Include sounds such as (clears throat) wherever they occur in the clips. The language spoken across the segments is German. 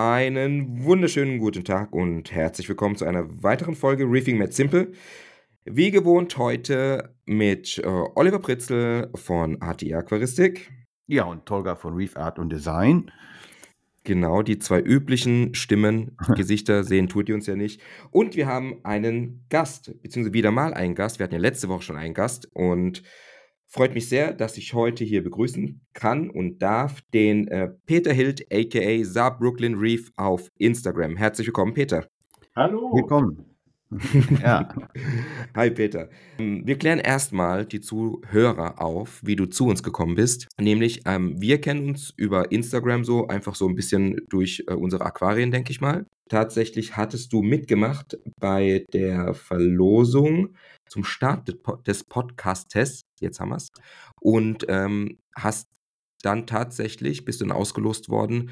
Einen wunderschönen guten Tag und herzlich willkommen zu einer weiteren Folge Reefing Made Simple. Wie gewohnt heute mit äh, Oliver Pritzel von ATI Aquaristik. Ja, und Tolga von Reef Art und Design. Genau, die zwei üblichen Stimmen, (laughs) Gesichter sehen tut ihr uns ja nicht. Und wir haben einen Gast, beziehungsweise wieder mal einen Gast. Wir hatten ja letzte Woche schon einen Gast und freut mich sehr, dass ich heute hier begrüßen kann und darf den äh, Peter Hild, aka Saab Brooklyn Reef auf Instagram. Herzlich willkommen, Peter. Hallo. Willkommen. (laughs) ja. Hi Peter. Ähm, wir klären erstmal die Zuhörer auf, wie du zu uns gekommen bist. Nämlich, ähm, wir kennen uns über Instagram so, einfach so ein bisschen durch äh, unsere Aquarien, denke ich mal. Tatsächlich hattest du mitgemacht bei der Verlosung zum Start des Podcast-Tests. Jetzt haben wir es. Und ähm, hast dann tatsächlich, bist du dann ausgelost worden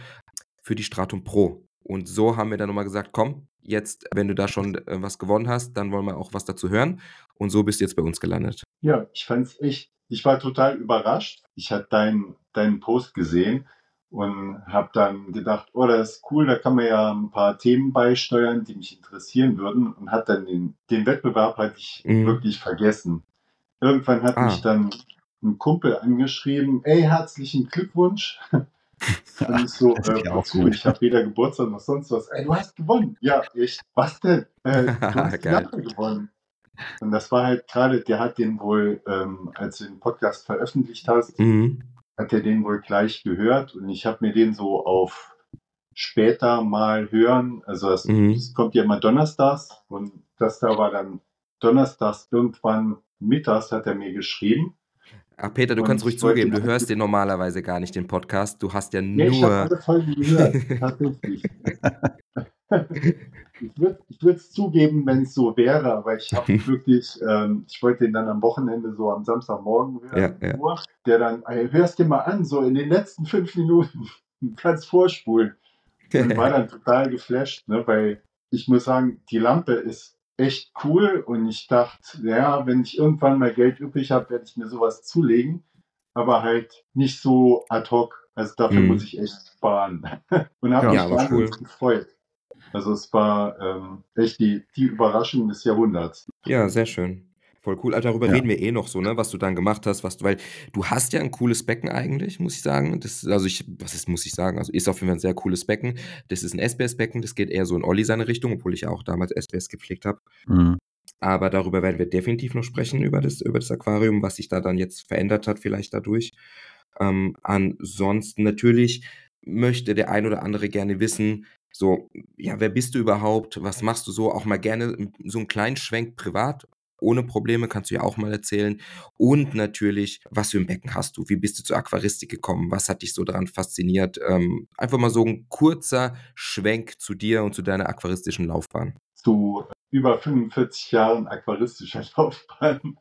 für die Stratum Pro. Und so haben wir dann nochmal gesagt, komm, jetzt, wenn du da schon äh, was gewonnen hast, dann wollen wir auch was dazu hören. Und so bist du jetzt bei uns gelandet. Ja, ich fand's echt, ich war total überrascht. Ich hatte deinen deinen Post gesehen und habe dann gedacht, oh, das ist cool, da kann man ja ein paar Themen beisteuern, die mich interessieren würden und hat dann den, den Wettbewerb hatte ich mhm. wirklich vergessen. Irgendwann hat ah. mich dann ein Kumpel angeschrieben, ey, herzlichen Glückwunsch. (laughs) Und ich so, äh, wozu? Ich habe weder Geburtstag noch sonst was. Ey, du hast gewonnen. Ja, echt. Was denn? Äh, (laughs) du hast gewonnen. Und das war halt gerade, der hat den wohl, ähm, als du den Podcast veröffentlicht hast, mhm. Hat er den wohl gleich gehört und ich habe mir den so auf später mal hören, also es, mhm. kommt ja immer donnerstags und das da war dann donnerstags irgendwann mittags hat er mir geschrieben Ach, Peter, du und kannst ruhig zugeben, du hörst den normalerweise gar nicht, den Podcast. Du hast ja nur. Nee, ich habe alle Folgen gehört, (laughs) tatsächlich. (laughs) ich würde es zugeben, wenn es so wäre, aber ich habe (laughs) wirklich, ähm, ich wollte den dann am Wochenende so am Samstagmorgen hören, ja, ja. der dann, ey, hörst dir mal an, so in den letzten fünf Minuten, (laughs) kannst vorspulen. (laughs) Und war dann total geflasht, ne, weil ich muss sagen, die Lampe ist echt cool und ich dachte, ja, wenn ich irgendwann mal Geld übrig habe, werde ich mir sowas zulegen, aber halt nicht so ad hoc. Also dafür mm. muss ich echt sparen. und habe ja, mich wahnsinnig cool. gefreut. Also es war ähm, echt die, die Überraschung des Jahrhunderts. Ja, sehr schön. Voll cool. Also darüber ja. reden wir eh noch so, ne, was du dann gemacht hast, was du, weil du hast ja ein cooles Becken eigentlich, muss ich sagen. Das, also ich, was ist, muss ich sagen? Also ist auf jeden Fall ein sehr cooles Becken. Das ist ein SBS-Becken, das geht eher so in Olli seine Richtung, obwohl ich auch damals SBS gepflegt habe. Mhm. Aber darüber werden wir definitiv noch sprechen, über das, über das Aquarium, was sich da dann jetzt verändert hat, vielleicht dadurch. Ähm, ansonsten natürlich möchte der ein oder andere gerne wissen, so, ja, wer bist du überhaupt? Was machst du so? Auch mal gerne so einen kleinen Schwenk privat ohne Probleme, kannst du ja auch mal erzählen. Und natürlich, was für ein Becken hast du? Wie bist du zur Aquaristik gekommen? Was hat dich so daran fasziniert? Ähm, einfach mal so ein kurzer Schwenk zu dir und zu deiner aquaristischen Laufbahn. Zu über 45 Jahren aquaristischer (laughs) Laufbahn.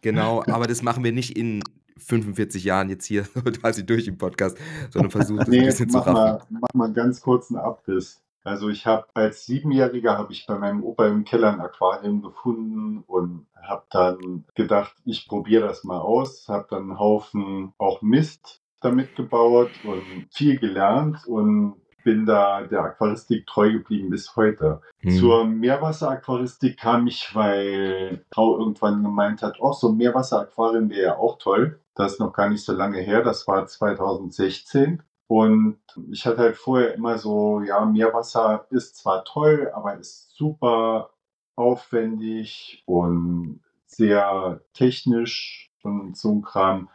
Genau, aber das machen wir nicht in 45 Jahren jetzt hier (laughs) quasi durch im Podcast, sondern versuchen das nee, ein bisschen zu raffen. Mal, mach mal einen ganz kurzen Abriss. Also ich habe als Siebenjähriger habe ich bei meinem Opa im Keller ein Aquarium gefunden und habe dann gedacht, ich probiere das mal aus. Habe dann einen Haufen auch Mist damit gebaut und viel gelernt und bin da der Aquaristik treu geblieben bis heute. Hm. Zur Meerwasseraquaristik kam ich, weil Frau irgendwann gemeint hat, oh, so ein Meerwasseraquarium wäre ja auch toll. Das ist noch gar nicht so lange her, das war 2016. Und ich hatte halt vorher immer so, ja, Meerwasser ist zwar toll, aber ist super aufwendig und sehr technisch und so ein Kram.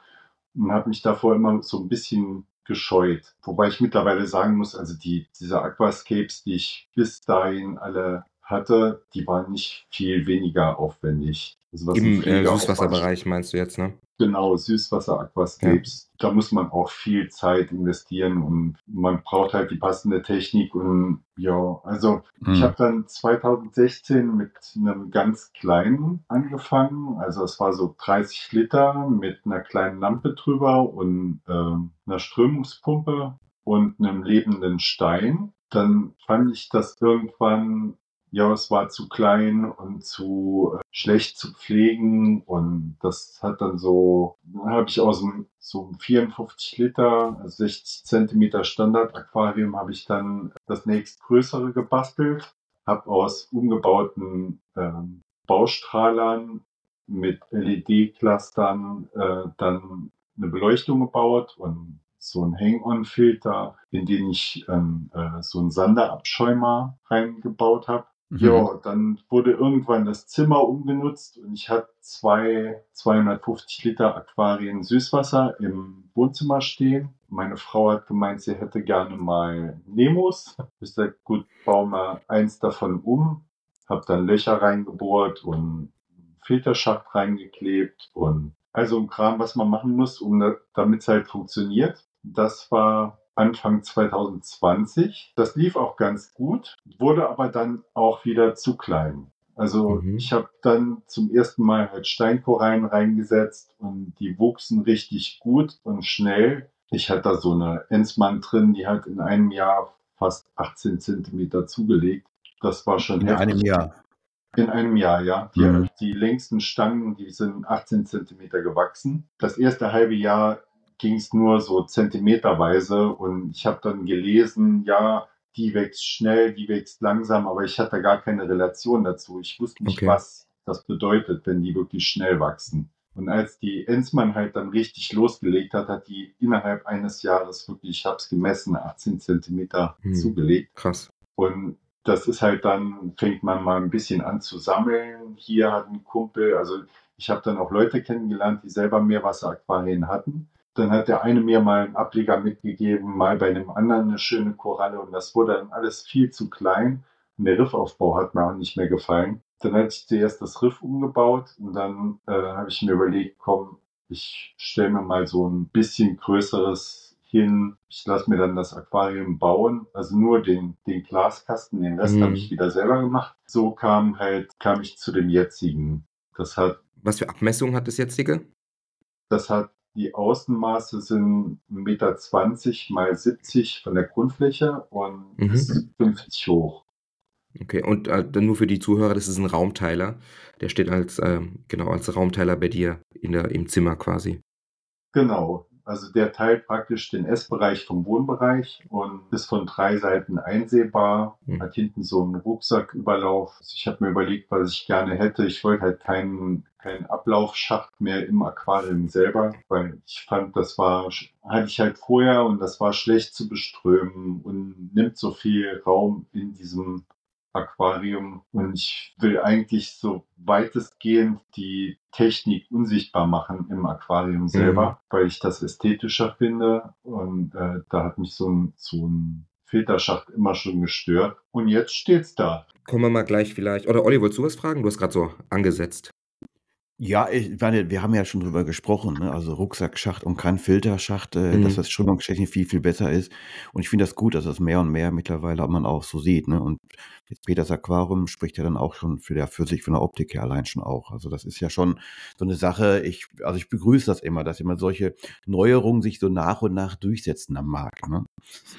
Und habe mich davor immer so ein bisschen gescheut. Wobei ich mittlerweile sagen muss, also die, diese Aquascapes, die ich bis dahin alle hatte, die waren nicht viel weniger aufwendig. Also Im äh, Süßwasserbereich meinst du jetzt, ne? Genau, Süßwasser-Aquascapes. Ja. Da muss man auch viel Zeit investieren und man braucht halt die passende Technik. Und ja, also mhm. ich habe dann 2016 mit einem ganz kleinen angefangen. Also es war so 30 Liter mit einer kleinen Lampe drüber und äh, einer Strömungspumpe und einem lebenden Stein. Dann fand ich das irgendwann ja, es war zu klein und zu äh, schlecht zu pflegen und das hat dann so, dann habe ich aus dem so einem 54 Liter, 60 Zentimeter Standard-Aquarium habe ich dann das nächstgrößere gebastelt, habe aus umgebauten ähm, Baustrahlern mit LED-Clustern äh, dann eine Beleuchtung gebaut und so ein Hang-On-Filter, in den ich ähm, äh, so einen Sanderabschäumer reingebaut habe. Mhm. Ja, dann wurde irgendwann das Zimmer umgenutzt und ich hatte zwei 250 Liter Aquarien Süßwasser im Wohnzimmer stehen. Meine Frau hat gemeint, sie hätte gerne mal Nemos. Ich sag, gut, bau mal eins davon um. Hab dann Löcher reingebohrt und Filterschacht reingeklebt und also ein Kram, was man machen muss, um damit es halt funktioniert. Das war Anfang 2020. Das lief auch ganz gut, wurde aber dann auch wieder zu klein. Also mhm. ich habe dann zum ersten Mal halt Steinkorallen reingesetzt und die wuchsen richtig gut und schnell. Ich hatte da so eine Ensmann drin, die hat in einem Jahr fast 18 Zentimeter zugelegt. Das war schon in heftig. einem Jahr. In einem Jahr, ja. Die, mhm. die längsten Stangen, die sind 18 Zentimeter gewachsen. Das erste halbe Jahr ging es nur so zentimeterweise und ich habe dann gelesen, ja, die wächst schnell, die wächst langsam, aber ich hatte gar keine Relation dazu. Ich wusste nicht, okay. was das bedeutet, wenn die wirklich schnell wachsen. Und als die Ensmann halt dann richtig losgelegt hat, hat die innerhalb eines Jahres wirklich, ich habe es gemessen, 18 Zentimeter hm, zugelegt. Krass. Und das ist halt dann, fängt man mal ein bisschen an zu sammeln. Hier hat ein Kumpel, also ich habe dann auch Leute kennengelernt, die selber Meerwasseraquarien hatten. Dann hat der eine mir mal einen Ableger mitgegeben, mal bei einem anderen eine schöne Koralle und das wurde dann alles viel zu klein. Und der Riffaufbau hat mir auch nicht mehr gefallen. Dann hatte ich zuerst das Riff umgebaut und dann äh, habe ich mir überlegt, komm, ich stelle mir mal so ein bisschen größeres hin. Ich lasse mir dann das Aquarium bauen, also nur den, den Glaskasten, den Rest mhm. habe ich wieder selber gemacht. So kam halt, kam ich zu dem jetzigen. Das hat. Was für Abmessungen hat das jetzige? Das hat die Außenmaße sind 1,20 Meter mal 70 von der Grundfläche und mhm. ist 50 hoch. Okay, und äh, dann nur für die Zuhörer, das ist ein Raumteiler. Der steht als, ähm, genau, als Raumteiler bei dir in der, im Zimmer quasi. Genau, also der teilt praktisch den Essbereich vom Wohnbereich und ist von drei Seiten einsehbar. Mhm. Hat hinten so einen Rucksacküberlauf. Also ich habe mir überlegt, was ich gerne hätte. Ich wollte halt keinen keinen Ablaufschacht mehr im Aquarium selber, weil ich fand, das war, hatte ich halt vorher und das war schlecht zu beströmen und nimmt so viel Raum in diesem Aquarium und ich will eigentlich so weitestgehend die Technik unsichtbar machen im Aquarium selber, mhm. weil ich das ästhetischer finde und äh, da hat mich so ein, so ein Filterschacht immer schon gestört und jetzt steht's da. Kommen wir mal gleich vielleicht, oder Olli, wolltest du was fragen? Du hast gerade so angesetzt. Ja, ich meine, wir haben ja schon drüber gesprochen, ne? Also Rucksackschacht und kein Filterschacht, äh, dass mhm. das strömungstechnisch viel, viel besser ist. Und ich finde das gut, dass das mehr und mehr mittlerweile man auch so sieht, ne? Und jetzt Peters Aquarium spricht ja dann auch schon für der für sich von der Optik her allein schon auch. Also das ist ja schon so eine Sache, ich also ich begrüße das immer, dass immer solche Neuerungen sich so nach und nach durchsetzen am Markt, ne?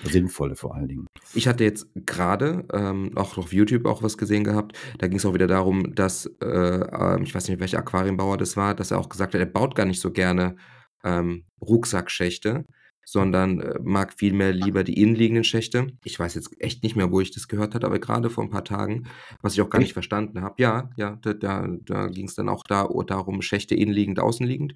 Sinnvolle vor allen Dingen. Ich hatte jetzt gerade ähm, auch auf YouTube auch was gesehen gehabt. Da ging es auch wieder darum, dass äh, ähm, ich weiß nicht, welche Aquarium Aquarienbauer das war, dass er auch gesagt hat, er baut gar nicht so gerne ähm, Rucksackschächte, sondern äh, mag vielmehr lieber die innenliegenden Schächte. Ich weiß jetzt echt nicht mehr, wo ich das gehört habe, aber gerade vor ein paar Tagen, was ich auch gar nicht verstanden habe. Ja, ja, da, da, da ging es dann auch da, darum, Schächte innenliegend, außenliegend.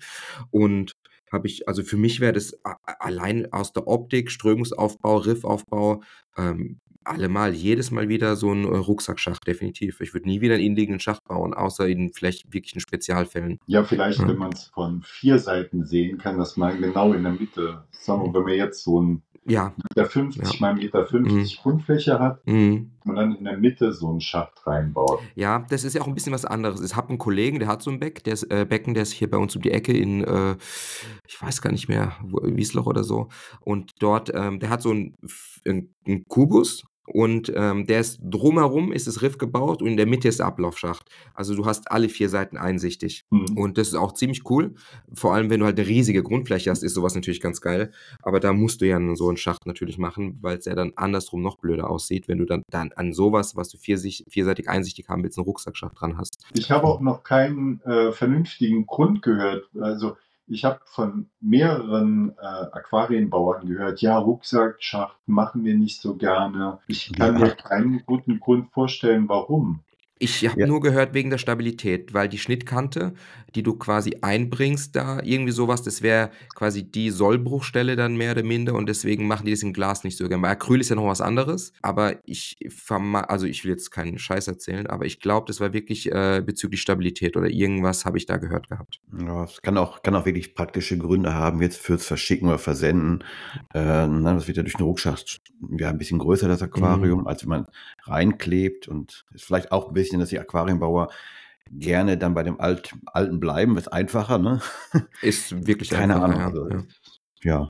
Und habe ich, also für mich wäre das allein aus der Optik, Strömungsaufbau, Riffaufbau, ähm, allemal, jedes Mal wieder so ein äh, Rucksackschacht, definitiv. Ich würde nie wieder einen innenliegenden Schacht bauen, außer in vielleicht wirklichen Spezialfällen. Ja, vielleicht, ja. wenn man es von vier Seiten sehen kann, dass man genau in der Mitte, sagen wir, wenn wir jetzt so ein ja. Meter 50 ja. mal Meter 50 mhm. Grundfläche hat mhm. und dann in der Mitte so einen Schacht reinbaut. Ja, das ist ja auch ein bisschen was anderes. Ich habe einen Kollegen, der hat so ein Beck, der ist, äh, Becken, der ist hier bei uns um die Ecke in, äh, ich weiß gar nicht mehr, Wiesloch oder so. Und dort, ähm, der hat so einen, einen Kubus und ähm, der ist drumherum ist das Riff gebaut und in der Mitte ist der Ablaufschacht. Also du hast alle vier Seiten einsichtig. Mhm. Und das ist auch ziemlich cool. Vor allem, wenn du halt eine riesige Grundfläche hast, ist sowas natürlich ganz geil. Aber da musst du ja so einen Schacht natürlich machen, weil es ja dann andersrum noch blöder aussieht, wenn du dann, dann an sowas, was du vierseitig, vierseitig einsichtig haben willst, einen Rucksackschacht dran hast. Ich habe auch noch keinen äh, vernünftigen Grund gehört. Also ich habe von mehreren äh, Aquarienbauern gehört, ja, Rucksackschacht machen wir nicht so gerne. Ich kann mir keinen guten Grund vorstellen, warum. Ich habe ja. nur gehört wegen der Stabilität, weil die Schnittkante, die du quasi einbringst, da irgendwie sowas, das wäre quasi die Sollbruchstelle dann mehr oder minder und deswegen machen die das im Glas nicht so gerne. Bei Acryl ist ja noch was anderes, aber ich also ich will jetzt keinen Scheiß erzählen, aber ich glaube, das war wirklich äh, bezüglich Stabilität oder irgendwas habe ich da gehört gehabt. Ja, es kann auch, kann auch wirklich praktische Gründe haben, jetzt fürs Verschicken oder Versenden. Äh, ne, das wird ja durch den Ruckschacht ja, ein bisschen größer, das Aquarium, mhm. als wenn man reinklebt und ist vielleicht auch ein bisschen bisschen, dass die Aquarienbauer gerne dann bei dem Alt, Alten bleiben. Ist einfacher, ne? Ist wirklich Keine einfacher, Ahnung. Also, ja. ja.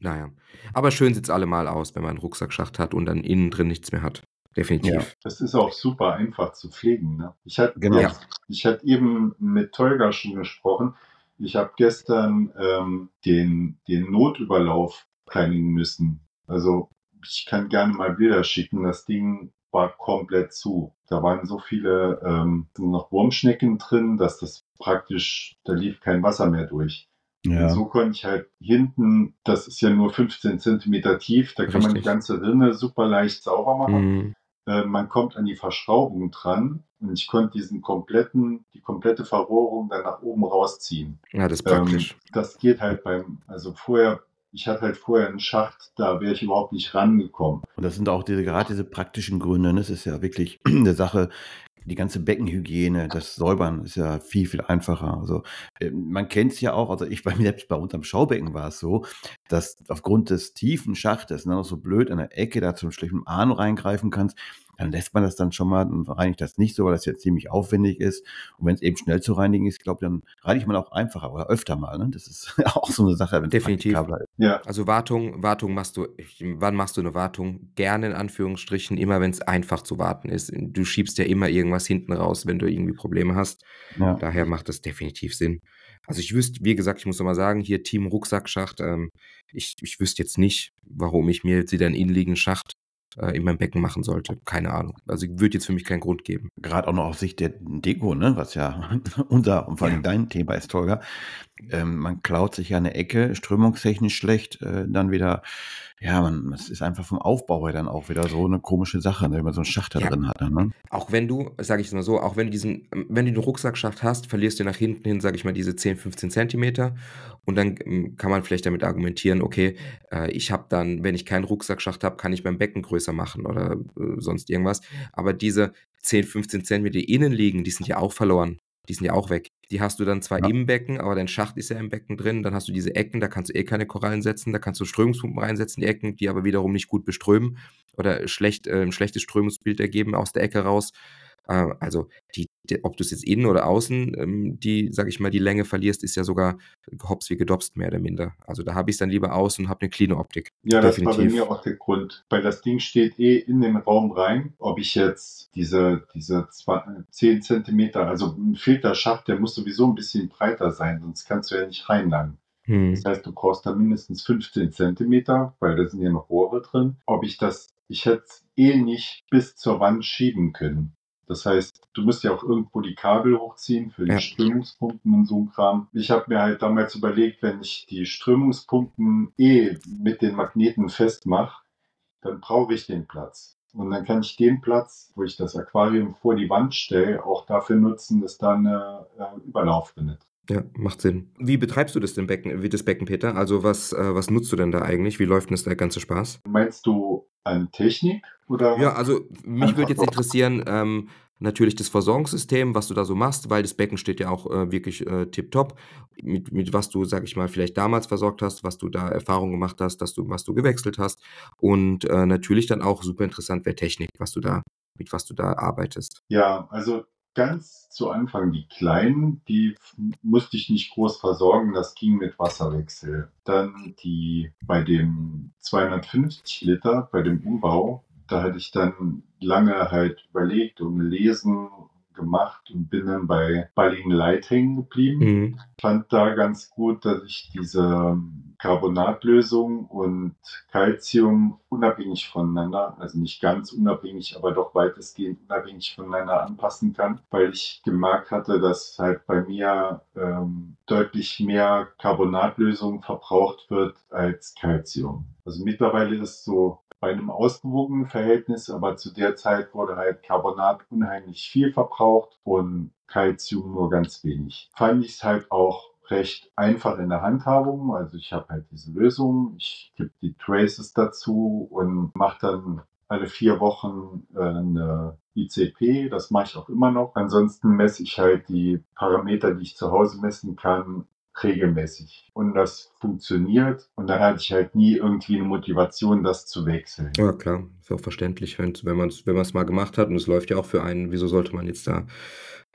Naja. Aber schön sieht es allemal aus, wenn man einen Rucksackschacht hat und dann innen drin nichts mehr hat. Definitiv. Ja. Das ist auch super einfach zu pflegen. Ne? Ich hatte genau. ja, ich hatte eben mit Tolga schon gesprochen. Ich habe gestern ähm, den, den Notüberlauf reinigen müssen. Also ich kann gerne mal Bilder schicken. Das Ding war komplett zu. Da waren so viele ähm, noch Wurmschnecken drin, dass das praktisch, da lief kein Wasser mehr durch. Ja. So konnte ich halt hinten, das ist ja nur 15 Zentimeter tief, da Richtig. kann man die ganze Rinne super leicht sauber machen. Mhm. Äh, man kommt an die Verschraubung dran und ich konnte diesen kompletten, die komplette Verrohrung dann nach oben rausziehen. Ja, das ist praktisch. Ähm, das geht halt beim, also vorher ich hatte halt vorher einen Schacht, da wäre ich überhaupt nicht rangekommen. Und das sind auch diese, gerade diese praktischen Gründe. Ne? Das ist ja wirklich (clears throat) eine Sache, die ganze Beckenhygiene, das Säubern ist ja viel, viel einfacher. Also äh, man kennt es ja auch, also ich bei mir selbst bei unterm Schaubecken war es so, dass aufgrund des tiefen Schachtes, ne, noch so blöd an der Ecke da zum schlechten Arm reingreifen kannst, dann lässt man das dann schon mal und reinigt das nicht so, weil das jetzt ziemlich aufwendig ist. Und wenn es eben schnell zu reinigen ist, glaube dann reinigt man auch einfacher oder öfter mal. Ne? Das ist (laughs) auch so eine Sache, wenn Definitiv. ist. Ja. Also Wartung, Wartung machst du, wann machst du eine Wartung? Gerne in Anführungsstrichen, immer wenn es einfach zu warten ist. Du schiebst ja immer irgendwas hinten raus, wenn du irgendwie Probleme hast. Ja. Daher macht das definitiv Sinn. Also ich wüsste, wie gesagt, ich muss nochmal sagen, hier Team Rucksackschacht, ähm, ich, ich wüsste jetzt nicht, warum ich mir jetzt wieder einen innenliegenden Schacht äh, in meinem Becken machen sollte. Keine Ahnung. Also würde jetzt für mich keinen Grund geben. Gerade auch noch aus Sicht der Deko, ne? was ja (laughs) unser und vor allem ja. dein Thema ist, Tolga. Ähm, man klaut sich ja eine Ecke, strömungstechnisch schlecht, äh, dann wieder, ja, man, es ist einfach vom Aufbau her dann auch wieder so eine komische Sache, ne, wenn man so einen Schacht da ja. drin hat. Ne? Auch wenn du, sage ich es mal so, auch wenn du diesen, wenn du den Rucksackschacht hast, verlierst du nach hinten hin, sage ich mal, diese 10, 15 Zentimeter und dann ähm, kann man vielleicht damit argumentieren, okay, äh, ich habe dann, wenn ich keinen Rucksackschacht habe, kann ich mein Becken größer machen oder äh, sonst irgendwas. Aber diese 10, 15 Zentimeter, die innen liegen, die sind ja auch verloren. Die sind ja auch weg. Die hast du dann zwar ja. im Becken, aber dein Schacht ist ja im Becken drin. Dann hast du diese Ecken, da kannst du eh keine Korallen setzen. Da kannst du Strömungspumpen reinsetzen, die Ecken, die aber wiederum nicht gut beströmen oder schlecht, äh, ein schlechtes Strömungsbild ergeben aus der Ecke raus. Äh, also die, die, ob du es jetzt innen oder außen, ähm, die, sag ich mal, die Länge verlierst, ist ja sogar hops wie gedopst, mehr oder minder. Also da habe ich es dann lieber aus und habe eine cleane Optik. Ja, Definitiv. das war bei mir auch der Grund. Weil das Ding steht eh in den Raum rein. Ob ich jetzt diese, diese 10 Zentimeter, also ein Filterschacht, der muss sowieso ein bisschen breiter sein, sonst kannst du ja nicht reinlangen. Hm. Das heißt, du brauchst da mindestens 15 Zentimeter, weil da sind ja noch Rohre drin. Ob ich das, ich hätte eh nicht bis zur Wand schieben können. Das heißt, du musst ja auch irgendwo die Kabel hochziehen für die ja. Strömungspumpen und so ein Kram. Ich habe mir halt damals überlegt, wenn ich die Strömungspumpen eh mit den Magneten festmache, dann brauche ich den Platz. Und dann kann ich den Platz, wo ich das Aquarium vor die Wand stelle, auch dafür nutzen, dass da eine äh, Überlauf drin ist. Ja, macht Sinn. Wie betreibst du das denn Becken, wie das Becken, Peter? Also was, äh, was nutzt du denn da eigentlich? Wie läuft denn das der ganze Spaß? Meinst du an Technik oder? Ja, also mich würde jetzt interessieren, ähm, natürlich das Versorgungssystem, was du da so machst, weil das Becken steht ja auch äh, wirklich äh, tipptopp, mit, mit was du, sag ich mal, vielleicht damals versorgt hast, was du da Erfahrungen gemacht hast, dass du, was du gewechselt hast und äh, natürlich dann auch super interessant wäre Technik, was du da, mit was du da arbeitest. Ja, also ganz zu Anfang die kleinen, die musste ich nicht groß versorgen, das ging mit Wasserwechsel. Dann die bei dem 250 Liter, bei dem Umbau, da hatte ich dann lange halt überlegt und gelesen, gemacht und bin dann bei Balling Light hängen geblieben. Mhm. Fand da ganz gut, dass ich diese Carbonatlösung und Calcium unabhängig voneinander, also nicht ganz unabhängig, aber doch weitestgehend unabhängig voneinander anpassen kann, weil ich gemerkt hatte, dass halt bei mir ähm, deutlich mehr Carbonatlösung verbraucht wird als Calcium. Also mittlerweile ist so bei einem ausgewogenen Verhältnis, aber zu der Zeit wurde halt Carbonat unheimlich viel verbraucht und Calcium nur ganz wenig. Fand ich es halt auch recht einfach in der Handhabung. Also ich habe halt diese Lösung, ich gebe die Traces dazu und mache dann alle vier Wochen äh, eine ICP. Das mache ich auch immer noch. Ansonsten messe ich halt die Parameter, die ich zu Hause messen kann, regelmäßig. Und das funktioniert. Und da hatte ich halt nie irgendwie eine Motivation, das zu wechseln. Ja, klar. Ist auch verständlich, wenn, wenn man es wenn mal gemacht hat und es läuft ja auch für einen, wieso sollte man jetzt da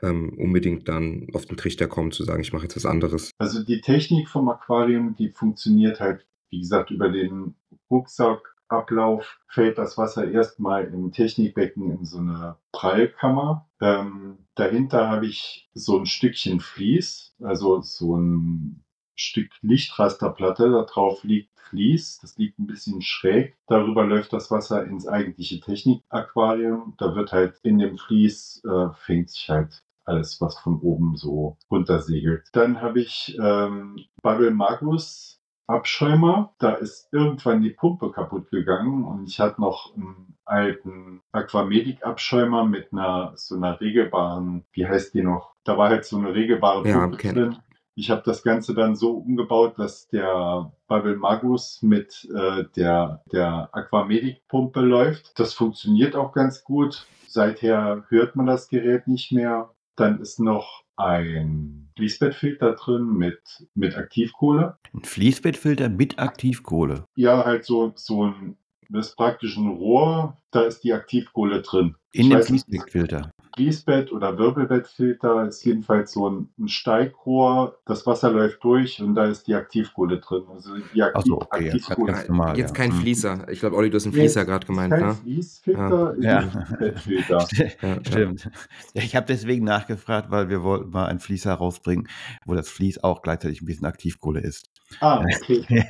ähm, unbedingt dann auf den Trichter kommen, zu sagen, ich mache jetzt was anderes? Also die Technik vom Aquarium, die funktioniert halt, wie gesagt, über den Rucksack Ablauf fällt das Wasser erstmal im Technikbecken in so eine Prallkammer. Ähm, dahinter habe ich so ein Stückchen Vlies, also so ein Stück Lichtrasterplatte. Da drauf liegt Vlies, das liegt ein bisschen schräg. Darüber läuft das Wasser ins eigentliche Technikaquarium. Da wird halt in dem Vlies, äh, fängt sich halt alles, was von oben so runtersegelt. Dann habe ich ähm, Bubble Magus Abschäumer. Da ist irgendwann die Pumpe kaputt gegangen und ich hatte noch einen alten Aquamedic-Abschäumer mit einer so einer regelbaren, wie heißt die noch? Da war halt so eine regelbare Ja, Pumpe kenn drin. Ich habe das Ganze dann so umgebaut, dass der Bubble Magus mit äh, der, der Aquamedic-Pumpe läuft. Das funktioniert auch ganz gut. Seither hört man das Gerät nicht mehr. Dann ist noch ein Fließbettfilter drin mit, mit Aktivkohle. Ein Fließbettfilter mit Aktivkohle. Ja, halt so, so ein, das ist praktisch ein Rohr, da ist die Aktivkohle drin. In Ich dem Fließbettfilter. Fließbett oder Wirbelbettfilter ist jedenfalls so ein, ein Steigrohr. Das Wasser läuft durch und da ist die Aktivkohle drin. Also die Aktiv Achso, okay, jetzt ganz, Aktivkohle. ganz normal. Jetzt ja. kein Hm. Fließer. Ich glaube, Olli, du hast einen Fließer gerade gemeint, kein ne? Fließfilter, Ja. ist ein Bettfilter. (laughs) Ja. Stimmt. Ja, ich habe deswegen nachgefragt, weil wir wollten mal einen Fließer rausbringen, wo das Fließ auch gleichzeitig ein bisschen Aktivkohle ist. Ah, okay.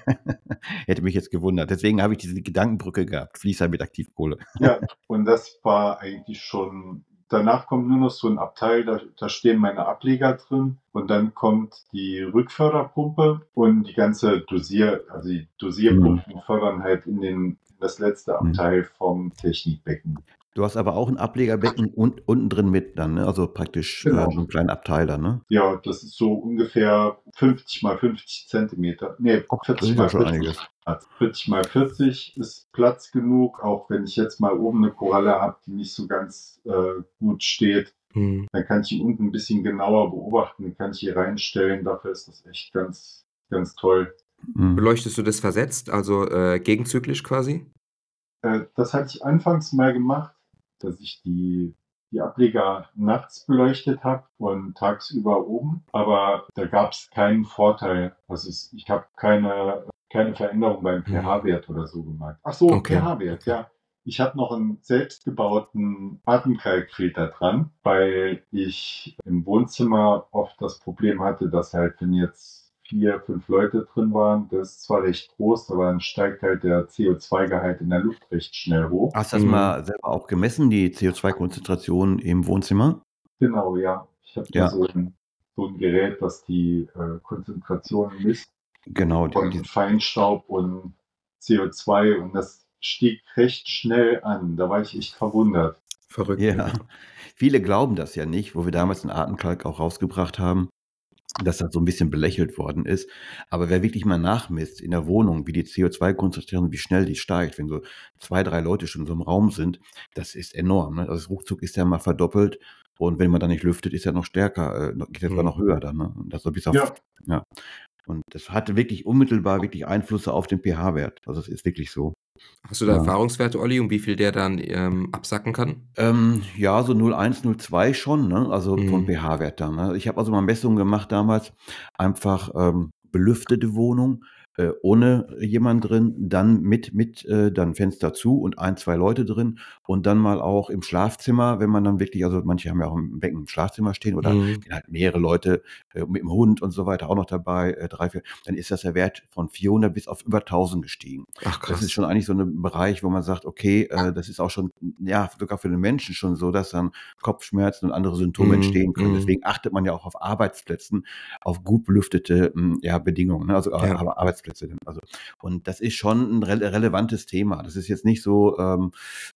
(laughs) Hätte mich jetzt gewundert. Deswegen habe ich diese Gedankenbrücke gehabt. Fließer mit Aktivkohle. Ja, und das war eigentlich schon. Danach kommt nur noch so ein Abteil, da, da stehen meine Ableger drin und dann kommt die Rückförderpumpe und die ganze Dosier, also die Dosierpumpen fördern halt in den das letzte Mhm. Abteil vom Technikbecken. Du hast aber auch ein Ablegerbecken und, unten drin mit dann, ne? Also praktisch äh, Genau. so einen kleinen Abteiler, ne? Ja, das ist so ungefähr 50 mal 50 Zentimeter. Nee, Oh, das 40 ist mal ja schon 40. einiges. Platz. 40 mal 40 ist Platz genug, auch wenn ich jetzt mal oben eine Koralle habe, die nicht so ganz äh, gut steht. Hm. Dann kann ich ihn unten ein bisschen genauer beobachten, dann kann ich hier reinstellen. Dafür ist das echt ganz, ganz toll. Mhm. Beleuchtest du das versetzt, also äh, gegenzyklisch quasi? Äh, das hatte ich anfangs mal gemacht, dass ich die, die Ableger nachts beleuchtet habe und tagsüber oben. Aber da gab es keinen Vorteil. Also ich habe keine, keine Veränderung beim pH-Wert oder so gemacht. Ach so, Okay. pH-Wert, ja. Ich habe noch einen selbstgebauten Atemkalkfilter dran, weil ich im Wohnzimmer oft das Problem hatte, dass halt, wenn jetzt vier, fünf Leute drin waren, das ist zwar recht groß, aber dann steigt halt der CO2-Gehalt in der Luft recht schnell hoch. Hast du das Mhm. mal selber auch gemessen, die CO2-Konzentration im Wohnzimmer? Genau, ja. Ich habe Ja. so ein, so ein Gerät, das die äh, Konzentration misst Genau, die, von die, Feinstaub und CO2 und das stieg recht schnell an. Da war ich echt verwundert. Verrückt. ja. Viele glauben das ja nicht, wo wir damals den Atemkalk auch rausgebracht haben, dass das so ein bisschen belächelt worden ist. Aber wer wirklich mal nachmisst in der Wohnung, wie die CO2-Konzentration, wie schnell die steigt, wenn so zwei, drei Leute schon in so einem Raum sind, das ist enorm. Ne? Also das Ruckzuck ist ja mal verdoppelt und wenn man da nicht lüftet, ist ja noch stärker, äh, geht ja sogar Mhm. noch höher dann. Ne? Das so bis auf, Ja. ja. Und das hatte wirklich unmittelbar wirklich Einflüsse auf den pH-Wert. Also es ist wirklich so. Hast du da Ja. Erfahrungswerte, Olli, um wie viel der dann ähm, absacken kann? Ähm, ja, so 0,1, 0,2 schon, ne? also vom Mhm. pH-Wert dann. Ne? Ich habe also mal Messungen gemacht damals, einfach ähm, belüftete Wohnung äh, ohne jemand drin, dann mit, mit, äh, dann Fenster zu und ein, zwei Leute drin und dann mal auch im Schlafzimmer, wenn man dann wirklich, also manche haben ja auch ein Becken im Schlafzimmer stehen oder Mhm. halt mehrere Leute äh, mit dem Hund und so weiter auch noch dabei, äh, drei, vier, dann ist das der Wert von 400 bis auf über 1000 gestiegen. Ach Das ist krass. schon eigentlich so ein Bereich, wo man sagt, okay, äh, das ist auch schon, ja, sogar für den Menschen schon so, dass dann Kopfschmerzen und andere Symptome Mhm, entstehen können. mhm. Deswegen achtet man ja auch auf Arbeitsplätzen, auf gut belüftete m, ja, Bedingungen, ne? also Ja. Ar- Arbeitsplätze. Also, und das ist schon ein rele relevantes Thema. Das ist jetzt nicht so, ähm,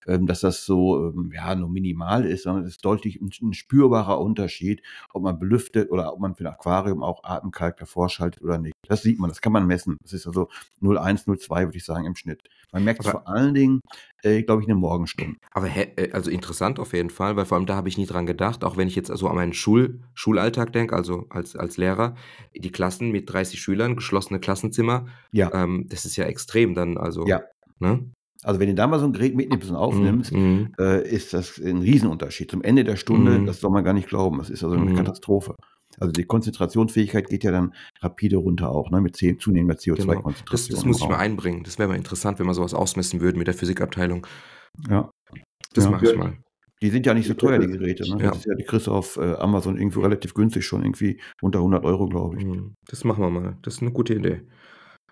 ähm, dass das so ähm, ja, nur minimal ist, sondern es ist deutlich ein, ein spürbarer Unterschied, ob man belüftet oder ob man für ein Aquarium auch Atemkalk davor schaltet oder nicht. Das sieht man, das kann man messen. Das ist also 0,1, 0,2, würde ich sagen, im Schnitt. Man merkt es vor allen Dingen, äh, glaube ich, in den Morgenstunden. Aber hä, äh, also interessant auf jeden Fall, weil vor allem da habe ich nie dran gedacht, auch wenn ich jetzt also an meinen Schul Schulalltag denke, also als, als Lehrer, die Klassen mit 30 Schülern, geschlossene Klassenzimmer, Ja, ähm, das ist ja extrem dann, also, ja. ne? Also wenn du da mal so ein Gerät mitnimmst und aufnimmst, Mhm. äh, ist das ein Riesenunterschied. Zum Ende der Stunde, Mhm. das soll man gar nicht glauben. Das ist also eine Mhm. Katastrophe. Also die Konzentrationsfähigkeit geht ja dann rapide runter auch, ne, mit zunehmender Genau. Das, CO2-Konzentration. das muss ich mal einbringen. Das wäre mal interessant, wenn wir sowas ausmessen würden mit der Physikabteilung. Ja. Das Ja. mache ich mal. Die sind ja nicht so teuer, die würde- Geräte. Ne? Ja. Das ist ja, die kriegst du auf äh, Amazon irgendwo relativ günstig schon, irgendwie unter 100 Euro, glaube ich. Mhm. Das machen wir mal. Das ist eine gute Idee.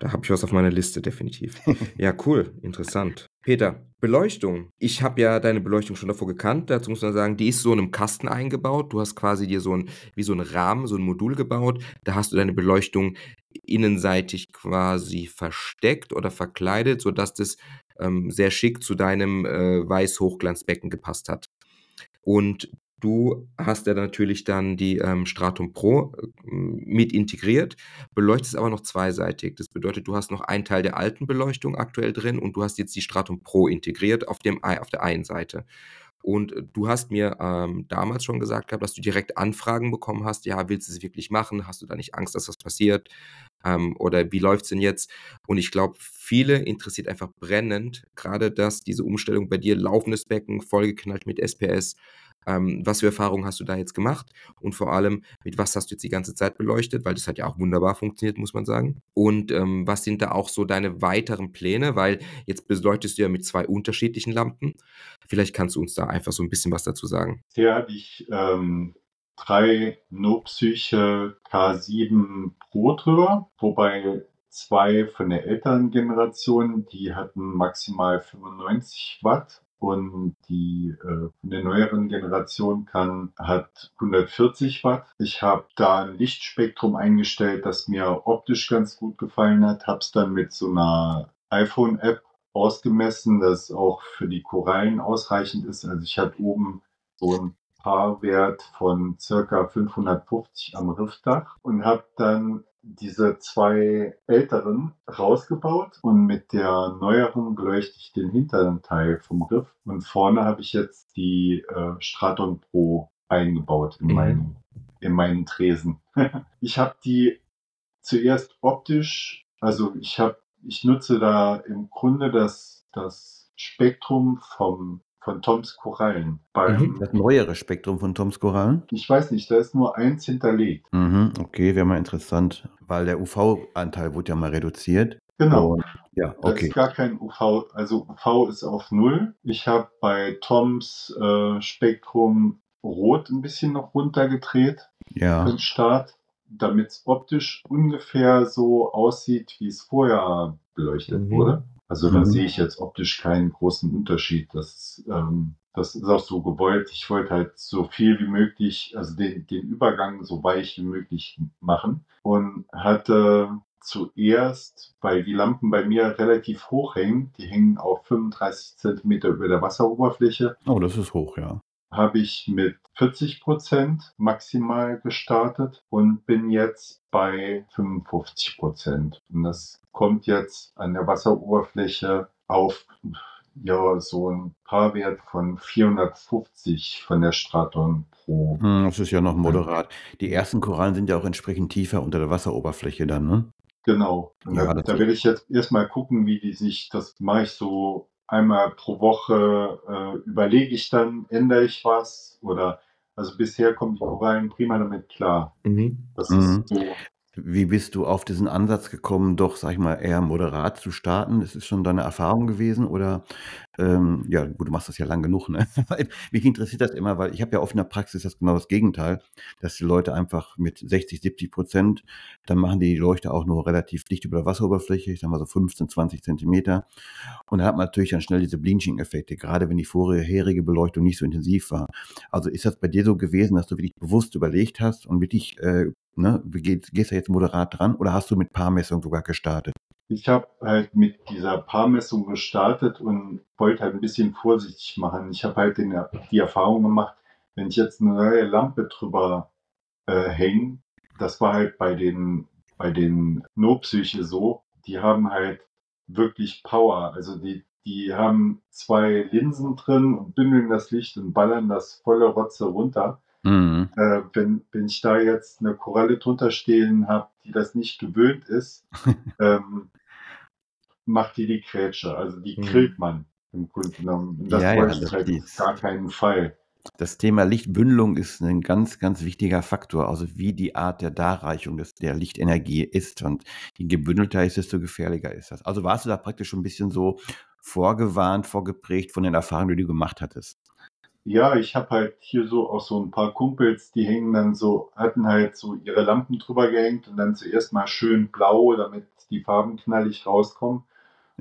Da habe ich was auf meiner Liste, definitiv. (laughs) ja, cool. Interessant. Peter, Beleuchtung. Ich habe ja deine Beleuchtung schon davor gekannt. Dazu muss man sagen, die ist so in einem Kasten eingebaut. Du hast quasi dir so ein, wie so ein Rahmen, so ein Modul gebaut. Da hast du deine Beleuchtung innenseitig quasi versteckt oder verkleidet, sodass das ähm, sehr schick zu deinem äh, Weiß-Hochglanzbecken gepasst hat. Und du hast ja natürlich dann die ähm, Stratum Pro äh, mit integriert, beleuchtest aber noch zweiseitig. Das bedeutet, du hast noch einen Teil der alten Beleuchtung aktuell drin und du hast jetzt die Stratum Pro integriert auf, dem, auf der einen Seite. Und du hast mir ähm, damals schon gesagt gehabt, dass du direkt Anfragen bekommen hast. Ja, willst du es wirklich machen? Hast du da nicht Angst, dass das passiert? Ähm, oder wie läuft es denn jetzt? Und ich glaube, viele interessiert einfach brennend, gerade dass diese Umstellung bei dir, laufendes Becken, vollgeknallt mit SPS. Ähm, was für Erfahrungen hast du da jetzt gemacht? Und vor allem, mit was hast du jetzt die ganze Zeit beleuchtet? Weil das hat ja auch wunderbar funktioniert, muss man sagen. Und ähm, was sind da auch so deine weiteren Pläne? Weil jetzt beleuchtest du ja mit zwei unterschiedlichen Lampen. Vielleicht kannst du uns da einfach so ein bisschen was dazu sagen. Hatte ich ähm, drei No-Psyche K7 Pro drüber, wobei zwei von der älteren Generation, die hatten maximal 95 Watt und die äh, von der neueren Generation kann, hat 140 Watt. Ich habe da ein Lichtspektrum eingestellt, das mir optisch ganz gut gefallen hat, habe es dann mit so einer iPhone-App ausgemessen, das auch für die Korallen ausreichend ist. Also ich hatte oben so ein Paarwert von circa 550 am Riffdach und habe dann diese zwei älteren rausgebaut und mit der neueren beleuchte ich den hinteren Teil vom Riff und vorne habe ich jetzt die äh, Straton Pro eingebaut in Mhm. meinen in meinen Tresen. (laughs) ich habe die zuerst optisch, also ich habe ich nutze da im Grunde das das Spektrum vom von Toms Korallen. Beim, Das neuere Spektrum von Toms Korallen? Ich weiß nicht, da ist nur eins hinterlegt. Mhm, okay, wäre mal interessant, weil der UV-Anteil wurde ja mal reduziert. Genau. Und, ja, Da okay. ist gar kein UV, also UV ist auf Null. Ich habe bei Toms äh, Spektrum Rot ein bisschen noch runtergedreht Ja. den Start, damit es optisch ungefähr so aussieht, wie es vorher beleuchtet Mhm. wurde. Also da Mhm. sehe ich jetzt optisch keinen großen Unterschied. Das, ähm, das ist auch so gewollt. Ich wollte halt so viel wie möglich, also den, den Übergang so weich wie möglich machen und hatte zuerst, weil die Lampen bei mir relativ hoch hängen, die hängen auf 35 Zentimeter über der Wasseroberfläche, Oh, das ist hoch, ja. Habe ich mit 40 Prozent maximal gestartet und bin jetzt bei 55 Prozent. Und das kommt jetzt an der Wasseroberfläche auf ja, so ein Paarwert von 450 von der Straton pro. Hm, Das ist ja noch moderat. Die ersten Korallen sind ja auch entsprechend tiefer unter der Wasseroberfläche dann, ne? Genau. Ja, da, da werde ich jetzt erstmal gucken, wie die sich, das mache ich so einmal pro Woche, äh, überlege ich dann, ändere ich was oder, also bisher kommen die Korallen prima damit klar. Mhm. Das Mhm. ist so Wie bist du auf diesen Ansatz gekommen, doch, sag ich mal, eher moderat zu starten? Ist es schon deine Erfahrung gewesen oder ähm, ja, gut, du machst das ja lang genug, ne? (laughs) Mich interessiert das immer, weil ich habe ja oft in der Praxis das genau das Gegenteil, dass die Leute einfach mit 60, 70 Prozent, dann machen die Leuchte auch nur relativ dicht über der Wasseroberfläche, ich sag mal so 15, 20 Zentimeter. Und da hat man natürlich dann schnell diese Blinching-Effekte, gerade wenn die vorherige Beleuchtung nicht so intensiv war. Also ist das bei dir so gewesen, dass du wirklich bewusst überlegt hast und wirklich äh, ne, gehst, gehst du jetzt moderat dran oder hast du mit Paarmessung sogar gestartet? Ich habe halt mit dieser Paarmessung gestartet und wollte halt ein bisschen vorsichtig machen. Ich habe halt den, die Erfahrung gemacht, wenn ich jetzt eine neue Lampe drüber äh, hänge, das war halt bei den, bei den No-Psyche so, die haben halt wirklich Power. Also die, die haben zwei Linsen drin und bündeln das Licht und ballern das volle Rotze runter. Mhm. Äh, wenn, wenn ich da jetzt eine Koralle drunter stehen habe, die das nicht gewöhnt ist, (laughs) ähm, macht die die Grätsche. Also die mhm. grillt man im Grunde genommen. das ja, ja, ich halt auf gar keinen Fall. Das Thema Lichtbündelung ist ein ganz, ganz wichtiger Faktor, also wie die Art der Darreichung des, der Lichtenergie ist. Und je gebündelter ist, desto gefährlicher ist das. Also warst du da praktisch schon ein bisschen so vorgewarnt, vorgeprägt von den Erfahrungen, die du gemacht hattest? Ja, ich habe halt hier so auch so ein paar Kumpels, die hängen dann so, hatten halt so ihre Lampen drüber gehängt und dann zuerst mal schön blau, damit die Farben knallig rauskommen.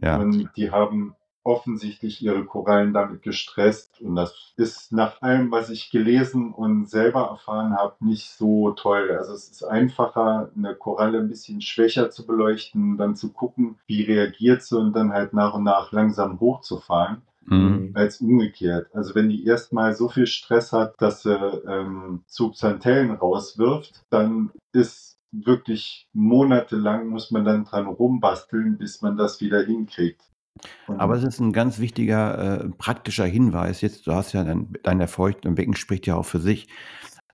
Ja. Und die haben offensichtlich ihre Korallen damit gestresst. Und das ist nach allem, was ich gelesen und selber erfahren habe, nicht so toll. Also es ist einfacher, eine Koralle ein bisschen schwächer zu beleuchten, dann zu gucken, wie reagiert sie und dann halt nach und nach langsam hochzufahren mhm. als umgekehrt. Also wenn die erstmal so viel Stress hat, dass sie ähm, Substantellen rauswirft, dann ist wirklich monatelang muss man dann dran rumbasteln, bis man das wieder hinkriegt. Aber es ist ein ganz wichtiger äh, praktischer Hinweis. Jetzt, du hast ja dein, dein Erfolg im Becken spricht ja auch für sich.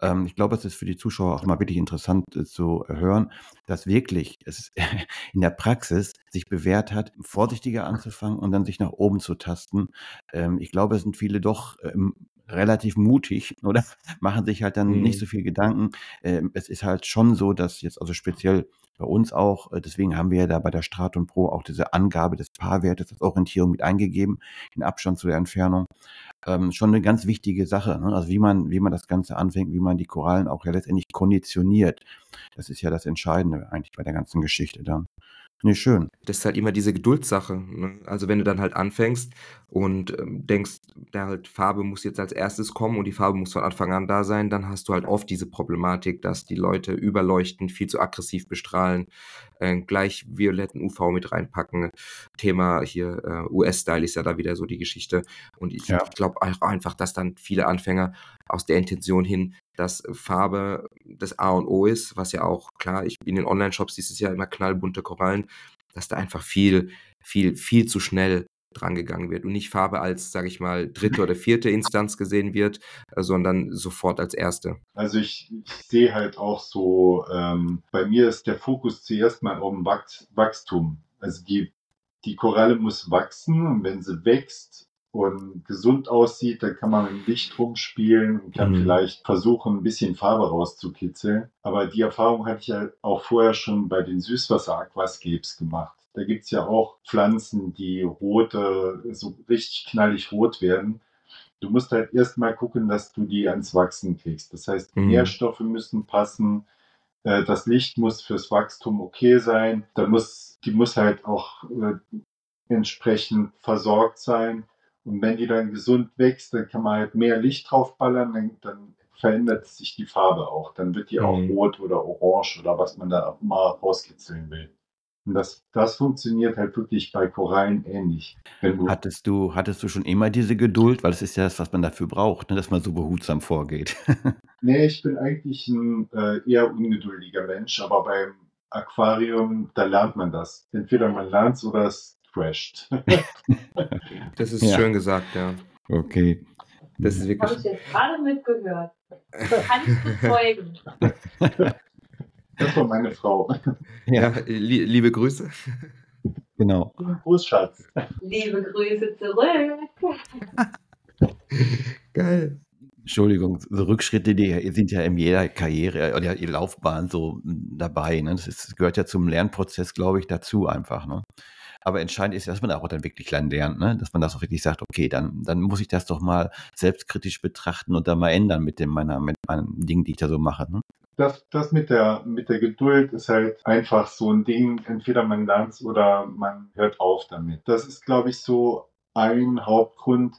Ähm, ich glaube, es ist für die Zuschauer auch mal wirklich interessant äh, zu hören, dass wirklich es (laughs) in der Praxis sich bewährt hat, vorsichtiger anzufangen und dann sich nach oben zu tasten. Ähm, ich glaube, es sind viele doch ähm, relativ mutig (laughs) oder machen sich halt dann mhm. nicht so viel Gedanken. Ähm, es ist halt schon so, dass jetzt also speziell bei uns auch, äh, deswegen haben wir ja da bei der Straton Pro auch diese Angabe des Paarwertes als Orientierung mit eingegeben, in Abstand zu der Entfernung. Ähm, schon eine ganz wichtige Sache. Ne? Also wie man, wie man das Ganze anfängt, wie man die Korallen auch ja letztendlich konditioniert. Das ist ja das Entscheidende eigentlich bei der ganzen Geschichte dann. Nee, schön. Das ist halt immer diese Geduldssache. Ne? Also wenn du dann halt anfängst und ähm, denkst, da halt Farbe muss jetzt als erstes kommen und die Farbe muss von Anfang an da sein, dann hast du halt oft diese Problematik, dass die Leute überleuchten, viel zu aggressiv bestrahlen, äh, gleich violetten UV mit reinpacken. Thema hier äh, US-Style ist ja da wieder so die Geschichte. Und ich ja. glaube auch einfach, dass dann viele Anfänger aus der Intention hin, dass Farbe das A und O ist, was ja auch klar, ich in den Online-Shops dieses Jahr immer knallbunte Korallen, dass da einfach viel, viel, viel zu schnell drangegangen wird und nicht Farbe als, sage ich mal, dritte oder vierte Instanz gesehen wird, äh, sondern sofort als erste. Also ich, ich sehe halt auch so, ähm, bei mir ist der Fokus zuerst mal auf dem Wachs Wachstum. Also die, die Koralle muss wachsen und wenn sie wächst und gesund aussieht, dann kann man mit Licht rumspielen und kann mhm. vielleicht versuchen, ein bisschen Farbe rauszukitzeln. Aber die Erfahrung hatte ich ja auch vorher schon bei den Süßwasser-Aquascapes gemacht. Da gibt es ja auch Pflanzen, die rote, so richtig knallig rot werden. Du musst halt erstmal gucken, dass du die ans Wachsen kriegst. Das heißt, mhm. Nährstoffe müssen passen, äh, das Licht muss fürs Wachstum okay sein. Da muss, die muss halt auch äh, entsprechend versorgt sein. Und wenn die dann gesund wächst, dann kann man halt mehr Licht draufballern, dann, dann verändert sich die Farbe auch. Dann wird die mhm. auch rot oder orange oder was man da mal rauskitzeln will. Und das, das funktioniert halt wirklich bei Korallen ähnlich. Du hattest, du, hattest du schon immer diese Geduld? Weil es ist ja das, was man dafür braucht, ne? dass man so behutsam vorgeht. (laughs) nee, ich bin eigentlich ein äh, eher ungeduldiger Mensch, aber beim Aquarium, da lernt man das. Entweder man lernt es oder es crasht. (laughs) das ist ja. schön gesagt, ja. Okay. Das ist wirklich. Habe ich jetzt gerade mitgehört. Kann ich bezeugen. Das war meine Frau. Ja, li liebe Grüße. Genau. Gruß, Schatz. Liebe Grüße zurück. Geil. Entschuldigung, so Rückschritte, die sind ja in jeder Karriere oder in Laufbahn so dabei. Ne? Das, ist, das gehört ja zum Lernprozess, glaube ich, dazu einfach. Ne? Aber entscheidend ist, dass man auch dann wirklich klein lernt, ne? dass man das auch wirklich sagt, okay, dann, dann muss ich das doch mal selbstkritisch betrachten und dann mal ändern mit, dem, meiner, mit meinen Dingen, die ich da so mache. Ne? Das, das mit der, mit der Geduld ist halt einfach so ein Ding. Entweder man lernt oder man hört auf damit. Das ist, glaube ich, so ein Hauptgrund,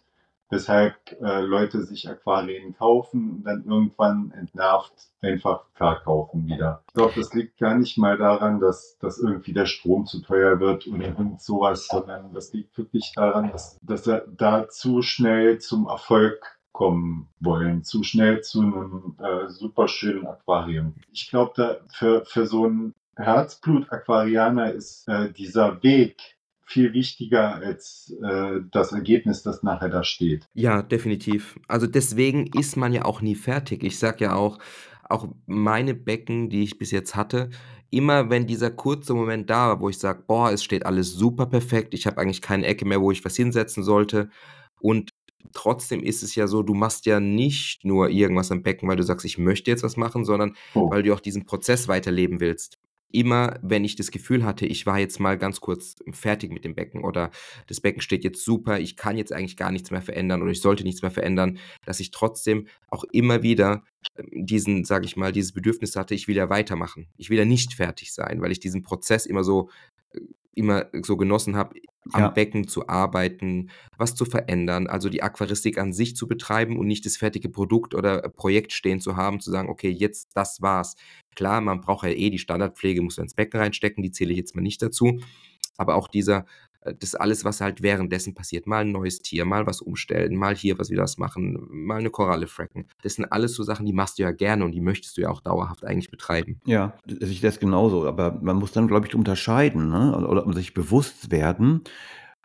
weshalb äh, Leute sich Aquarien kaufen und dann irgendwann entnervt einfach verkaufen wieder. Ich glaube, das liegt gar nicht mal daran, dass, dass irgendwie der Strom zu teuer wird irgend sowas, sondern das liegt wirklich daran, dass, dass er da zu schnell zum Erfolg kommen wollen, zu schnell zu einem äh, super schönen Aquarium. Ich glaube, da für, für so einen Herzblut-Aquarianer ist äh, dieser Weg viel wichtiger als äh, das Ergebnis, das nachher da steht. Ja, definitiv. Also deswegen ist man ja auch nie fertig. Ich sage ja auch, auch meine Becken, die ich bis jetzt hatte, immer wenn dieser kurze Moment da war, wo ich sage, boah, es steht alles super perfekt, ich habe eigentlich keine Ecke mehr, wo ich was hinsetzen sollte. Und trotzdem ist es ja so, du machst ja nicht nur irgendwas am Becken, weil du sagst, ich möchte jetzt was machen, sondern oh. weil du auch diesen Prozess weiterleben willst immer, wenn ich das Gefühl hatte, ich war jetzt mal ganz kurz fertig mit dem Becken oder das Becken steht jetzt super, ich kann jetzt eigentlich gar nichts mehr verändern oder ich sollte nichts mehr verändern, dass ich trotzdem auch immer wieder ähm, diesen, sage ich mal, dieses Bedürfnis hatte, ich will ja weitermachen. Ich will ja nicht fertig sein, weil ich diesen Prozess immer so äh, immer so genossen habe, am ja. Becken zu arbeiten, was zu verändern, also die Aquaristik an sich zu betreiben und nicht das fertige Produkt oder Projekt stehen zu haben, zu sagen, okay, jetzt das war's. Klar, man braucht ja eh die Standardpflege, muss man ins Becken reinstecken, die zähle ich jetzt mal nicht dazu. Aber auch dieser, das alles, was halt währenddessen passiert. Mal ein neues Tier, mal was umstellen, mal hier was wieder was machen, mal eine Koralle fracken. Das sind alles so Sachen, die machst du ja gerne und die möchtest du ja auch dauerhaft eigentlich betreiben. Ja, ich das genauso. Aber man muss dann, glaube ich, unterscheiden ne? oder sich bewusst werden,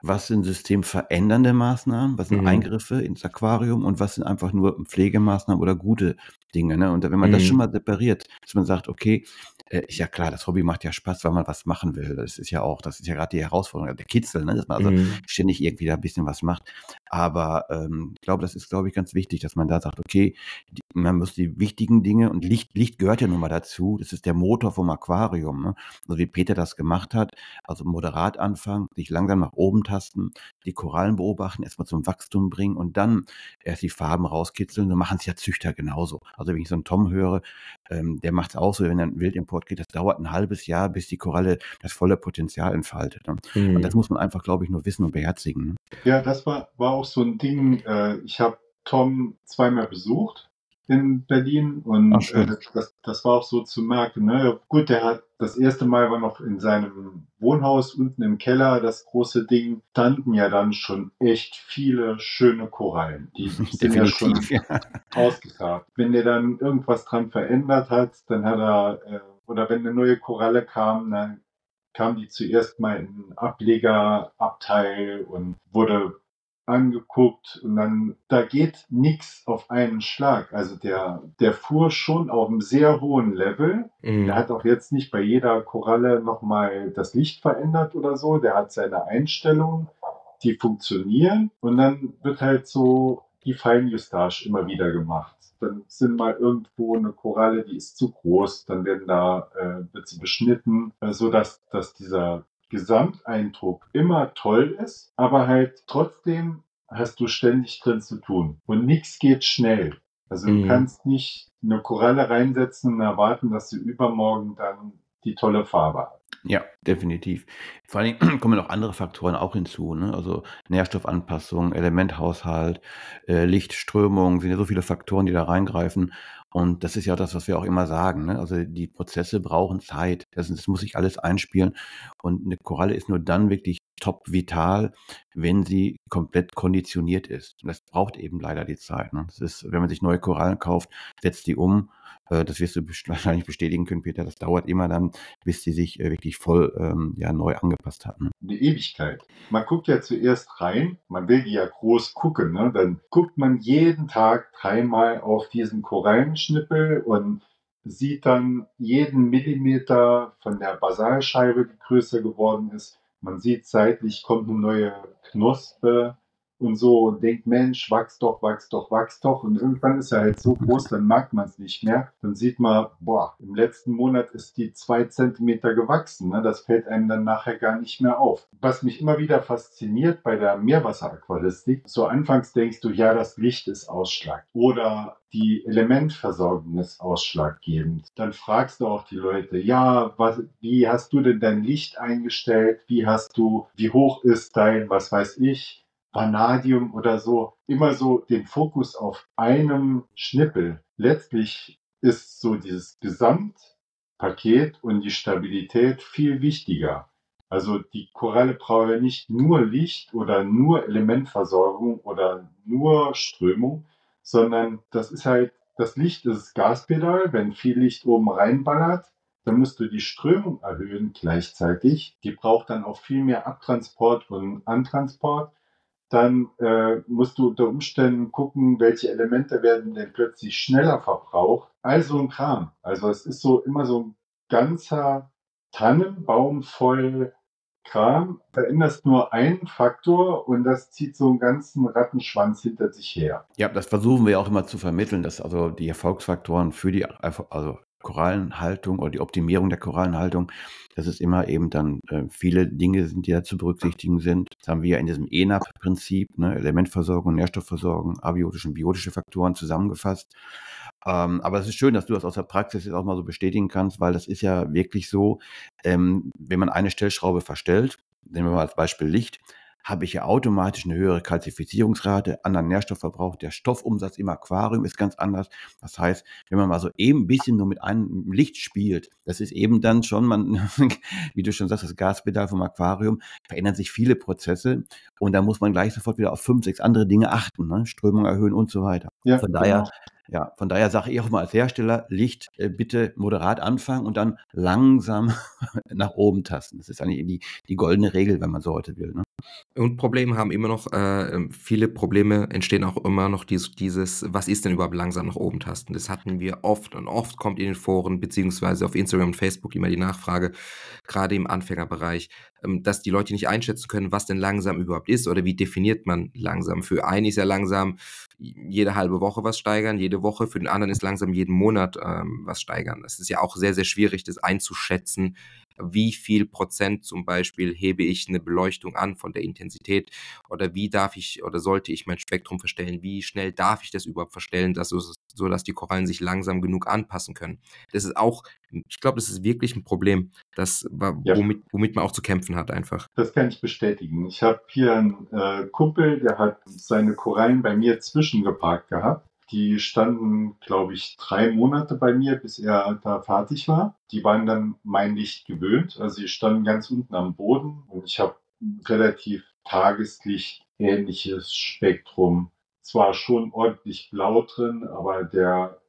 was sind systemverändernde Maßnahmen, was sind mhm. Eingriffe ins Aquarium und was sind einfach nur Pflegemaßnahmen oder gute Dinge. Ne? Und wenn man mhm. das schon mal separiert, dass man sagt, okay, äh, ist ja klar, das Hobby macht ja Spaß, weil man was machen will. Das ist ja auch, das ist ja gerade die Herausforderung, der Kitzel, ne? dass man also mhm. ständig irgendwie da ein bisschen was macht. Aber ähm, ich glaube, das ist, glaube ich, ganz wichtig, dass man da sagt, okay, die, man muss die wichtigen Dinge und Licht, Licht gehört ja nun mal dazu. Das ist der Motor vom Aquarium. Ne? Also wie Peter das gemacht hat, also moderat anfangen, sich langsam nach oben tasten, die Korallen beobachten, erstmal zum Wachstum bringen und dann erst die Farben rauskitzeln. So machen es ja Züchter genauso. Also wenn ich so einen Tom höre, ähm, der macht es auch so, wenn er einen Wildimport geht, das dauert ein halbes Jahr, bis die Koralle das volle Potenzial entfaltet. Ne? Mhm. Und das muss man einfach, glaube ich, nur wissen und beherzigen. Ne? Ja, das war, war auch so ein Ding. Äh, ich habe Tom zweimal besucht in Berlin und Ach, äh, das, das, war auch so zu merken. Ne? Gut, der hat das erste Mal war noch in seinem Wohnhaus unten im Keller, das große Ding, standen ja dann schon echt viele schöne Korallen. Die (laughs) sind ja schon ja. ausgegraben. Wenn der dann irgendwas dran verändert hat, dann hat er, äh, oder wenn eine neue Koralle kam, dann kam die zuerst mal in den Ablegerabteil und wurde angeguckt und dann, da geht nichts auf einen Schlag. Also der, der fuhr schon auf einem sehr hohen Level. Mhm. Der hat auch jetzt nicht bei jeder Koralle nochmal das Licht verändert oder so. Der hat seine Einstellungen, die funktionieren und dann wird halt so die Feinjustage immer wieder gemacht. Dann sind mal irgendwo eine Koralle, die ist zu groß, dann werden da, äh, wird sie beschnitten, äh, so dass, dass dieser Gesamteindruck immer toll ist, aber halt trotzdem hast du ständig drin zu tun. Und nichts geht schnell. Also du mhm. kannst nicht eine Koralle reinsetzen und erwarten, dass sie übermorgen dann die tolle Farbe hat. Ja, definitiv. Vor allen Dingen (clears throat) kommen noch andere Faktoren auch hinzu, ne? Also Nährstoffanpassung, Elementhaushalt, äh, Lichtströmung, sind ja so viele Faktoren, die da reingreifen. Und das ist ja das, was wir auch immer sagen. Ne? Also die Prozesse brauchen Zeit. Das, das muss sich alles einspielen. Und eine Koralle ist nur dann wirklich top vital, wenn sie komplett konditioniert ist. Und das braucht eben leider die Zeit. Ne? Das ist, wenn man sich neue Korallen kauft, setzt die um. Äh, das wirst du (laughs) wahrscheinlich bestätigen können, Peter. Das dauert immer dann, bis sie sich äh, wirklich voll ähm, ja, neu angepasst hat. Ne? Eine Ewigkeit. Man guckt ja zuerst rein, man will die ja groß gucken. Ne? Dann guckt man jeden Tag dreimal auf diesen Korallenschnippel und sieht dann jeden Millimeter von der Basalscheibe, die größer geworden ist, man sieht seitlich kommt eine neue Knospe und so und denkt, Mensch, wachs doch, wachs doch, wachs doch. Und irgendwann ist er halt so groß, dann mag man es nicht mehr. Dann sieht man, boah, im letzten Monat ist die zwei Zentimeter gewachsen. Ne? Das fällt einem dann nachher gar nicht mehr auf. Was mich immer wieder fasziniert bei der Meerwasseraquaristik, so anfangs denkst du, ja, das Licht ist Ausschlag. Oder die Elementversorgung ist ausschlaggebend. Dann fragst du auch die Leute, ja, was, wie hast du denn dein Licht eingestellt? Wie hast du, wie hoch ist dein, was weiß ich, Vanadium oder so? Immer so den Fokus auf einem Schnippel. Letztlich ist so dieses Gesamtpaket und die Stabilität viel wichtiger. Also die Koralle braucht ja nicht nur Licht oder nur Elementversorgung oder nur Strömung, sondern das ist halt, das Licht ist das Gaspedal. Wenn viel Licht oben reinballert, dann musst du die Strömung erhöhen gleichzeitig. Die braucht dann auch viel mehr Abtransport und Antransport. Dann äh, musst du unter Umständen gucken, welche Elemente werden denn plötzlich schneller verbraucht. Also ein Kram. Also es ist so immer so ein ganzer Tannenbaum voll Kram, veränderst nur einen Faktor und das zieht so einen ganzen Rattenschwanz hinter sich her. Ja, das versuchen wir auch immer zu vermitteln, dass also die Erfolgsfaktoren für die also Korallenhaltung oder die Optimierung der Korallenhaltung, dass es immer eben dann äh, viele Dinge sind, die da zu berücksichtigen sind. Das haben wir ja in diesem ENAP-Prinzip, ne, Elementversorgung, Nährstoffversorgung, abiotische und biotische Faktoren zusammengefasst. Ähm, aber es ist schön, dass du das aus der Praxis jetzt auch mal so bestätigen kannst, weil das ist ja wirklich so, ähm, wenn man eine Stellschraube verstellt, nehmen wir mal als Beispiel Licht, habe ich ja automatisch eine höhere Kalzifizierungsrate, anderen Nährstoffverbrauch. Der Stoffumsatz im Aquarium ist ganz anders. Das heißt, wenn man mal so eben ein bisschen nur mit einem Licht spielt, das ist eben dann schon, man, (laughs) wie du schon sagst, das Gaspedal vom Aquarium, verändern sich viele Prozesse und da muss man gleich sofort wieder auf fünf, sechs andere Dinge achten, ne? Strömung erhöhen und so weiter. Ja, Von daher genau. Ja, von daher sage ich auch mal als Hersteller, Licht äh, bitte moderat anfangen und dann langsam (laughs) nach oben tasten. Das ist eigentlich die, die goldene Regel, wenn man so heute will. Ne? Und Probleme haben immer noch, äh, ähm, viele Probleme entstehen auch immer noch dies, dieses, was ist denn überhaupt langsam nach oben tasten? Das hatten wir oft und oft kommt in den Foren beziehungsweise auf Instagram und Facebook immer die Nachfrage, gerade im Anfängerbereich, dass die Leute nicht einschätzen können, was denn langsam überhaupt ist oder wie definiert man langsam. Für einen ist ja langsam jede halbe Woche was steigern, jede Woche, für den anderen ist langsam jeden Monat ähm, was steigern. Das ist ja auch sehr, sehr schwierig, das einzuschätzen, wie viel Prozent zum Beispiel hebe ich eine Beleuchtung an von der Intensität oder wie darf ich oder sollte ich mein Spektrum verstellen, wie schnell darf ich das überhaupt verstellen, dass so, so dass die Korallen sich langsam genug anpassen können. Das ist auch, ich glaube, das ist wirklich ein Problem, das, womit, womit man auch zu kämpfen hat einfach. Das kann ich bestätigen. Ich habe hier einen äh, Kumpel, der hat seine Korallen bei mir zwischengeparkt gehabt die standen, glaube ich, drei Monate bei mir, bis er da fertig war. Die waren dann mein Licht gewöhnt. Also sie standen ganz unten am Boden und ich habe relativ Tageslicht ähnliches Spektrum. Zwar schon ordentlich blau drin, aber der,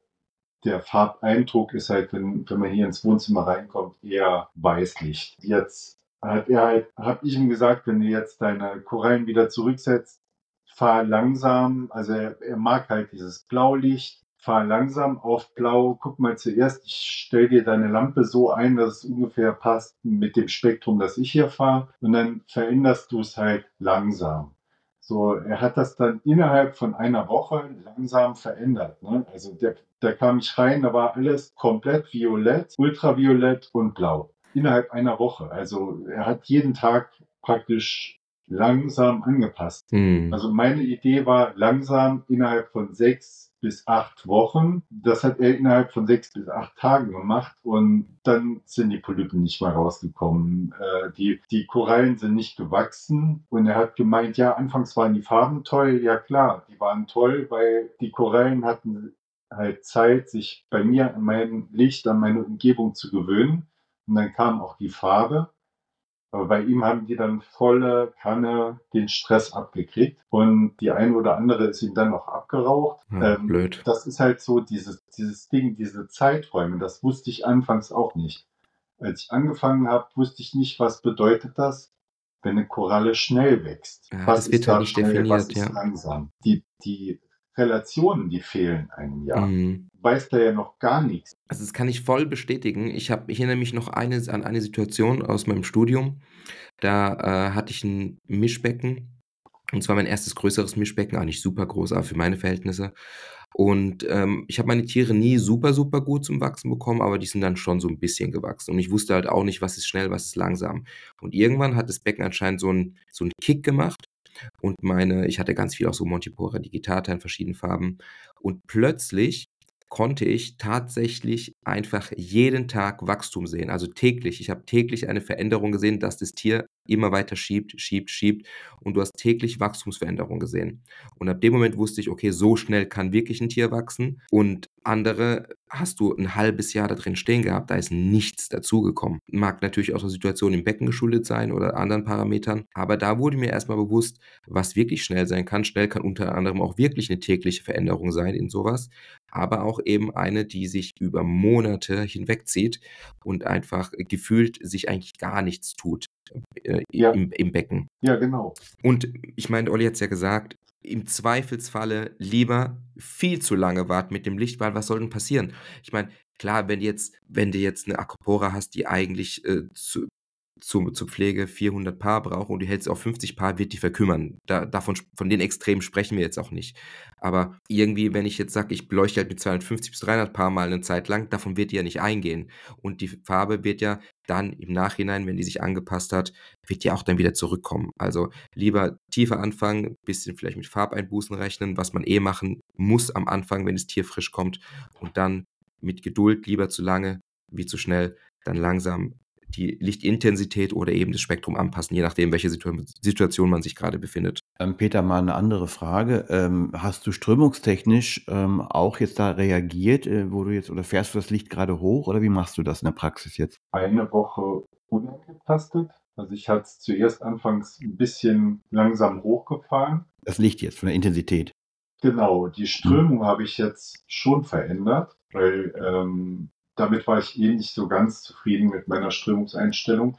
der Farbeindruck ist halt, wenn, wenn man hier ins Wohnzimmer reinkommt, eher Weißlicht. Jetzt hat er halt, habe ich ihm gesagt, wenn du jetzt deine Korallen wieder zurücksetzt, fahr langsam, also er, er mag halt dieses Blaulicht, fahr langsam auf Blau, guck mal zuerst, ich stell dir deine Lampe so ein, dass es ungefähr passt mit dem Spektrum, das ich hier fahre und dann veränderst du es halt langsam. So, er hat das dann innerhalb von einer Woche langsam verändert. Ne? Also der, da kam ich rein, da war alles komplett violett, ultraviolett und blau. Innerhalb einer Woche. Also er hat jeden Tag praktisch langsam angepasst. Mhm. Also meine Idee war langsam innerhalb von sechs bis acht Wochen. Das hat er innerhalb von sechs bis acht Tagen gemacht und dann sind die Polypen nicht mehr rausgekommen. Äh, die, die Korallen sind nicht gewachsen und er hat gemeint, ja, anfangs waren die Farben toll. Ja klar, die waren toll, weil die Korallen hatten halt Zeit, sich bei mir an mein Licht, an meine Umgebung zu gewöhnen. Und dann kam auch die Farbe. Aber bei ihm haben die dann volle Kanne den Stress abgekriegt und die eine oder andere ist ihm dann noch abgeraucht. Ja, ähm, blöd. Das ist halt so dieses, dieses Ding, diese Zeiträume. Das wusste ich anfangs auch nicht. Als ich angefangen habe, wusste ich nicht, was bedeutet das, wenn eine Koralle schnell wächst. Ja, was das wird halt nicht schnell, definiert, was ist ja. langsam. Die, die Relationen, die fehlen einem ja. Mhm. Weiß da ja noch gar nichts. Also das kann ich voll bestätigen. Ich, hab, ich erinnere mich noch eine, an eine Situation aus meinem Studium. Da äh, hatte ich ein Mischbecken Und zwar mein erstes größeres Mischbecken, auch nicht super groß, aber für meine Verhältnisse. Und ähm, ich habe meine Tiere nie super, super gut zum Wachsen bekommen, aber die sind dann schon so ein bisschen gewachsen. Und ich wusste halt auch nicht, was ist schnell, was ist langsam. Und irgendwann hat das Becken anscheinend so einen so einen Kick gemacht. Und meine, ich hatte ganz viel auch so Montipora digitata in verschiedenen Farben. Und plötzlich konnte ich tatsächlich einfach jeden Tag Wachstum sehen, also täglich. Ich habe täglich eine Veränderung gesehen, dass das Tier immer weiter schiebt, schiebt, schiebt und du hast täglich Wachstumsveränderungen gesehen. Und ab dem Moment wusste ich, okay, so schnell kann wirklich ein Tier wachsen und andere hast du ein halbes Jahr da drin stehen gehabt, da ist nichts dazugekommen. Mag natürlich auch der Situation im Becken geschuldet sein oder anderen Parametern, aber da wurde mir erstmal bewusst, was wirklich schnell sein kann. Schnell kann unter anderem auch wirklich eine tägliche Veränderung sein in sowas, aber auch eben eine, die sich über Monate hinwegzieht und einfach gefühlt sich eigentlich gar nichts tut äh, ja. im, im Becken. Ja, genau. Und ich meine, Olli hat es ja gesagt, im Zweifelsfalle lieber viel zu lange warten mit dem Licht, weil was soll denn passieren? Ich meine, klar, wenn jetzt, wenn du jetzt eine Acropora hast, die eigentlich äh, zu, zu, zur Pflege 400 Paar braucht und du hältst auf 50 Paar, wird die verkümmern. Da, davon, von den Extremen sprechen wir jetzt auch nicht. Aber irgendwie, wenn ich jetzt sage, ich beleuchte halt mit 250 bis 300 Paar mal eine Zeit lang, davon wird die ja nicht eingehen. Und die Farbe wird ja dann im Nachhinein, wenn die sich angepasst hat, wird die auch dann wieder zurückkommen. Also lieber tiefer anfangen, bisschen vielleicht mit Farbeinbußen rechnen, was man eh machen muss am Anfang, wenn das Tier frisch kommt. Und dann mit Geduld lieber zu lange wie zu schnell, dann langsam die Lichtintensität oder eben das Spektrum anpassen, je nachdem, welche Situation man sich gerade befindet. Ähm, Peter, mal eine andere Frage. Ähm, hast du strömungstechnisch ähm, auch jetzt da reagiert, äh, wo du jetzt oder fährst du das Licht gerade hoch oder wie machst du das in der Praxis jetzt? Eine Woche unangetastet. Also ich hatte es zuerst anfangs ein bisschen langsam hochgefahren. Das Licht jetzt von der Intensität. Genau, die Strömung hm. habe ich jetzt schon verändert, weil ähm, damit war ich eh nicht so ganz zufrieden mit meiner Strömungseinstellung.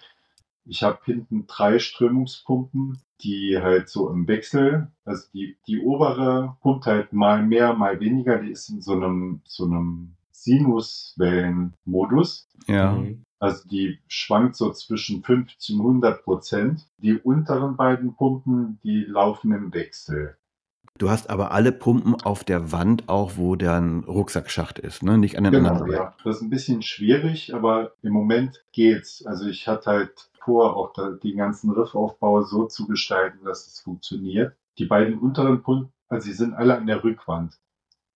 Ich habe hinten drei Strömungspumpen, die halt so im Wechsel, also die, die obere pumpt halt mal mehr, mal weniger, die ist in so einem, so einem Sinuswellenmodus. Ja. Mhm. Also die schwankt so zwischen 50 und 100 Prozent. Die unteren beiden Pumpen, die laufen im Wechsel. Du hast aber alle Pumpen auf der Wand auch, wo dein Rucksackschacht ist, ne? Nicht an den genau, anderen. Ja. Das ist ein bisschen schwierig, aber im Moment geht's. Also ich hatte halt vor, auch den ganzen Riffaufbau so zu gestalten, dass es funktioniert. Die beiden unteren Pumpen, also sie sind alle an der Rückwand,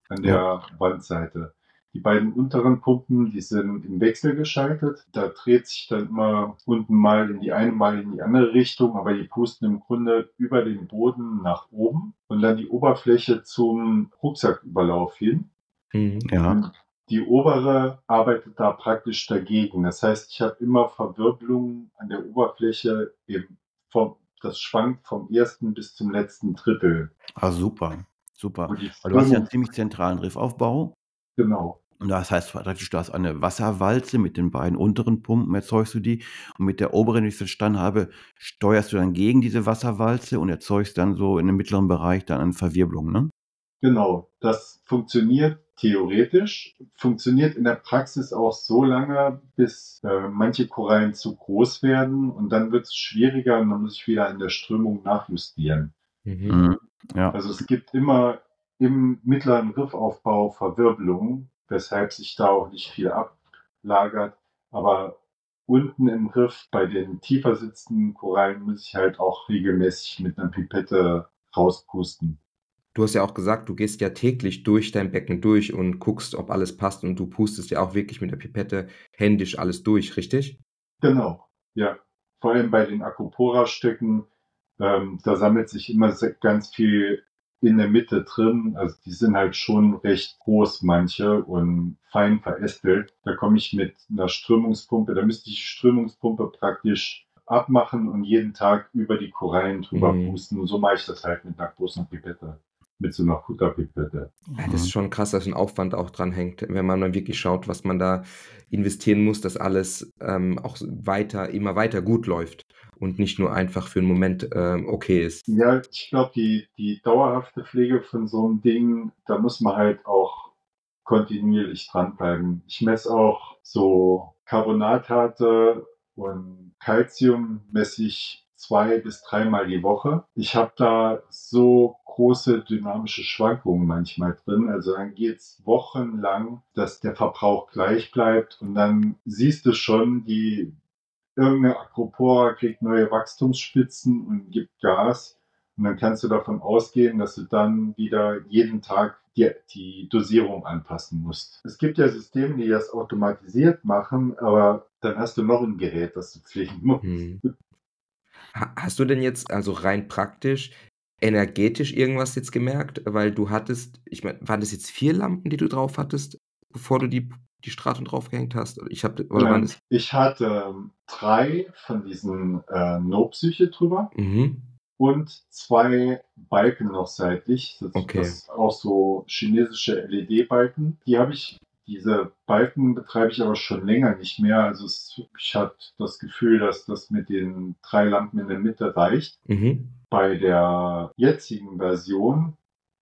an der ja. Wandseite. Die beiden unteren Pumpen, die sind im Wechsel geschaltet. Da dreht sich dann immer unten mal in die eine, mal in die andere Richtung, aber die pusten im Grunde über den Boden nach oben und dann die Oberfläche zum Rucksacküberlauf hin. Mhm. Ja. Die obere arbeitet da praktisch dagegen. Das heißt, ich habe immer Verwirbelungen an der Oberfläche eben vom, das schwankt vom ersten bis zum letzten Drittel. Ah, super. Super. Weil du hast ja einen ziemlich zentralen Riffaufbau. Genau. Und das heißt praktisch, du hast eine Wasserwalze mit den beiden unteren Pumpen, erzeugst du die. Und mit der oberen, wie ich es verstanden habe, steuerst du dann gegen diese Wasserwalze und erzeugst dann so in dem mittleren Bereich dann eine Verwirbelung, ne? Genau, das funktioniert theoretisch, funktioniert in der Praxis auch so lange, bis äh, manche Korallen zu groß werden und dann wird es schwieriger und dann muss ich wieder in der Strömung nachjustieren. Mhm. mhm. Ja. Also es gibt immer im mittleren Riffaufbau Verwirbelungen, weshalb sich da auch nicht viel ablagert. Aber unten im Riff bei den tiefer sitzenden Korallen muss ich halt auch regelmäßig mit einer Pipette rauspusten. Du hast ja auch gesagt, du gehst ja täglich durch dein Becken durch und guckst, ob alles passt und du pustest ja auch wirklich mit der Pipette händisch alles durch, richtig? Genau, ja. Vor allem bei den Acropora-Stücken, ähm, da sammelt sich immer ganz viel in der Mitte drin. Also die sind halt schon recht groß, manche, und fein verästelt. Da komme ich mit einer Strömungspumpe, da müsste ich die Strömungspumpe praktisch abmachen und jeden Tag über die Korallen drüber mhm. pusten. Und so mache ich das halt mit einer großen Pipette mit so einer Futterpipette. Ja, das ist schon krass, dass ein Aufwand auch dran hängt, wenn man dann wirklich schaut, was man da investieren muss, dass alles ähm, auch weiter, immer weiter gut läuft und nicht nur einfach für einen Moment ähm, okay ist. Ja, ich glaube, die, die dauerhafte Pflege von so einem Ding, da muss man halt auch kontinuierlich dranbleiben. Ich messe auch so Carbonatharte und Calcium messe ich zwei bis dreimal die Woche. Ich habe da so große dynamische Schwankungen manchmal drin. Also dann geht's wochenlang, dass der Verbrauch gleich bleibt und dann siehst du schon, die irgendeine Acropora kriegt neue Wachstumsspitzen und gibt Gas. Und dann kannst du davon ausgehen, dass du dann wieder jeden Tag die, die Dosierung anpassen musst. Es gibt ja Systeme, die das automatisiert machen, aber dann hast du noch ein Gerät, das du pflegen musst. Hm. Hast du denn jetzt also rein praktisch energetisch irgendwas jetzt gemerkt? Weil du hattest, ich meine, waren das jetzt vier Lampen, die du drauf hattest, bevor du die, die Strahlung draufgehängt hast? Ich, hab, oder ja, ich hatte ähm, drei von diesen äh, No-Psyche drüber. Mhm und zwei Balken noch seitlich. Das, okay. das ist auch so chinesische LED-Balken. Die habe ich, diese Balken betreibe ich aber schon länger nicht mehr. Also es, ich hatte das Gefühl, dass das mit den drei Lampen in der Mitte reicht. Mhm. Bei der jetzigen Version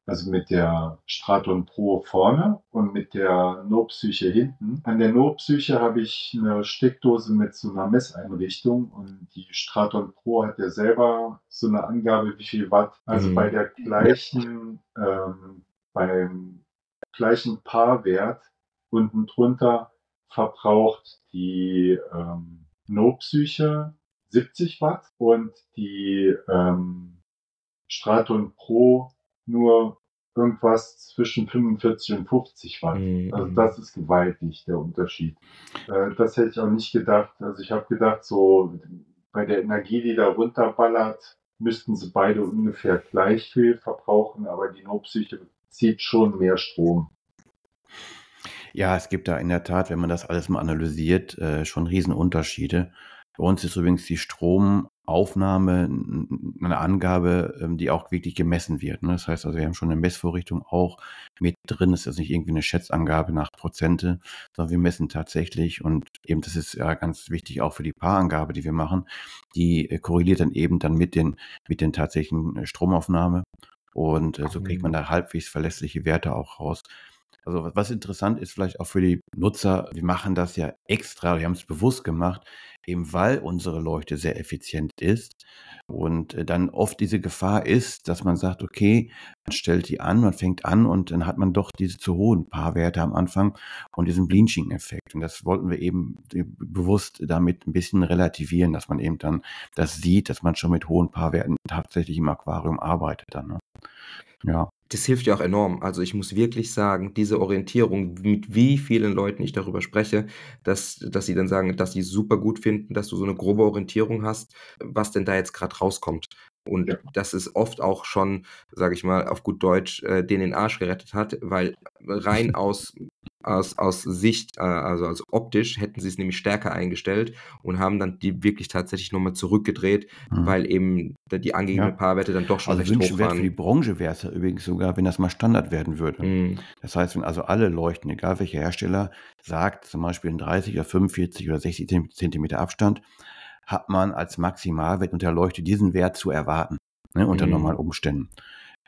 also mit der Straton Pro vorne und mit der No-Psyche hinten. An der No-Psyche habe ich eine Steckdose mit so einer Messeinrichtung und die Straton Pro hat ja selber so eine Angabe, wie viel Watt. Also mhm. bei der gleichen, ähm, beim gleichen Paarwert unten drunter verbraucht die ähm, No-Psyche 70 Watt und die ähm, Straton Pro nur irgendwas zwischen 45 und 50 Watt. Mhm. Also das ist gewaltig, der Unterschied. Äh, das hätte ich auch nicht gedacht. Also ich habe gedacht, so bei der Energie, die da runterballert, müssten sie beide ungefähr gleich viel verbrauchen, aber die Notpsyche zieht schon mehr Strom. Ja, es gibt da in der Tat, wenn man das alles mal analysiert, äh, schon Riesenunterschiede. Bei uns ist übrigens die Stromaufnahme eine Angabe, ähm, die auch wirklich gemessen wird. Ne? Das heißt also, wir haben schon eine Messvorrichtung auch mit drin. Das ist nicht irgendwie eine Schätzangabe nach Prozente, sondern wir messen tatsächlich. Und eben, das ist ja ganz wichtig auch für die Paarangabe, die wir machen. Die äh, korreliert dann eben dann mit den, mit den tatsächlichen äh, Stromaufnahme. Und so kriegt man mhm. da halbwegs verlässliche Werte auch raus. Also was interessant ist vielleicht auch für die Nutzer, wir machen das ja extra, wir haben es bewusst gemacht, eben weil unsere Leuchte sehr effizient ist und äh, dann oft diese Gefahr ist, dass man sagt, okay, man stellt die an, man fängt an und dann hat man doch diese zu hohen Paarwerte am Anfang und diesen Blinching-Effekt. Und das wollten wir eben bewusst damit ein bisschen relativieren, dass man eben dann das sieht, dass man schon mit hohen Paarwerten tatsächlich im Aquarium arbeitet dann. Ne? Ja das hilft ja auch enorm. Also ich muss wirklich sagen, diese Orientierung, mit wie vielen Leuten ich darüber spreche, dass, dass sie dann sagen, dass sie super gut finden, dass du so eine grobe Orientierung hast, was denn da jetzt gerade rauskommt. Und ja. das ist oft auch schon, sage ich mal, auf gut Deutsch, äh, den den Arsch gerettet hat, weil rein (laughs) aus, aus, aus Sicht, äh, also, also optisch, hätten sie es nämlich stärker eingestellt und haben dann die wirklich tatsächlich nochmal zurückgedreht, mhm. weil eben die angegebenen ja. Paarwerte dann doch schon also recht hoch waren. Für die Branche wäre es ja übrigens sogar, wenn das mal Standard werden würde. Mhm. Das heißt, wenn also alle Leuchten, egal welcher Hersteller, sagt zum Beispiel in 30 oder 45 oder 60 Zentimeter Abstand, hat man als Maximalwert unter Leuchte diesen Wert zu erwarten, ne, unter mhm. normalen Umständen.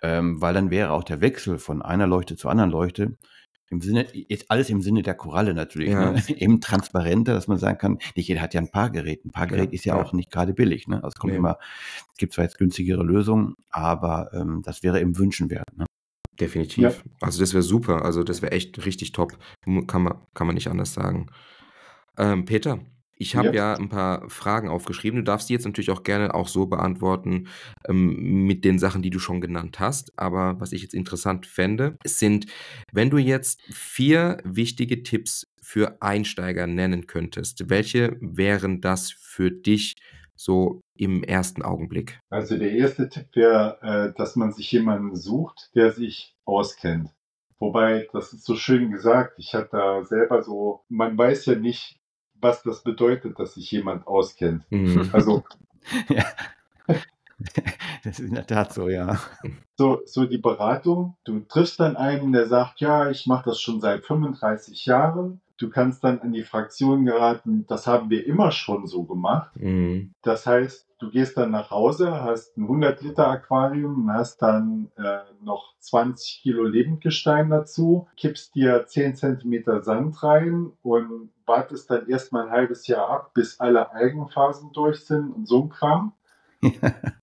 Ähm, weil dann wäre auch der Wechsel von einer Leuchte zur anderen Leuchte im Sinne, ist alles im Sinne der Koralle natürlich, ja. ne? (laughs) eben transparenter, dass man sagen kann, nicht jeder hat ja ein Paargerät. Ein Paargerät ja, ist ja, ja, auch nicht gerade billig. Ne? Also es kommt nee. immer, es gibt zwar jetzt günstigere Lösungen, aber ähm, das wäre eben wünschenwert. Ne? Definitiv. Ja. Also das wäre super. Also das wäre echt richtig top. Kann man, kann man nicht anders sagen. Ähm, Peter, ich habe ja. ja ein paar Fragen aufgeschrieben. Du darfst die jetzt natürlich auch gerne auch so beantworten ähm, mit den Sachen, die du schon genannt hast. Aber was ich jetzt interessant fände, sind, wenn du jetzt vier wichtige Tipps für Einsteiger nennen könntest, welche wären das für dich so im ersten Augenblick? Also der erste Tipp wäre, äh, dass man sich jemanden sucht, der sich auskennt. Wobei, das ist so schön gesagt, ich hatte da selber so, man weiß ja nicht, was das bedeutet, dass sich jemand auskennt. Mhm. (laughs) Also. (laughs) ja. (laughs) Das ist in der Tat so, ja. So, so die Beratung, du triffst dann einen, der sagt, ja, ich mache das schon seit 35 Jahren. Du kannst dann an die Fraktion geraten, das haben wir immer schon so gemacht. Mhm. Das heißt, du gehst dann nach Hause, hast ein 100 Liter Aquarium, hast dann äh, noch 20 Kilo Lebendgestein dazu, kippst dir 10 Zentimeter Sand rein und wartest dann erstmal ein halbes Jahr ab, bis alle Algenphasen durch sind und so ein Kram. (laughs)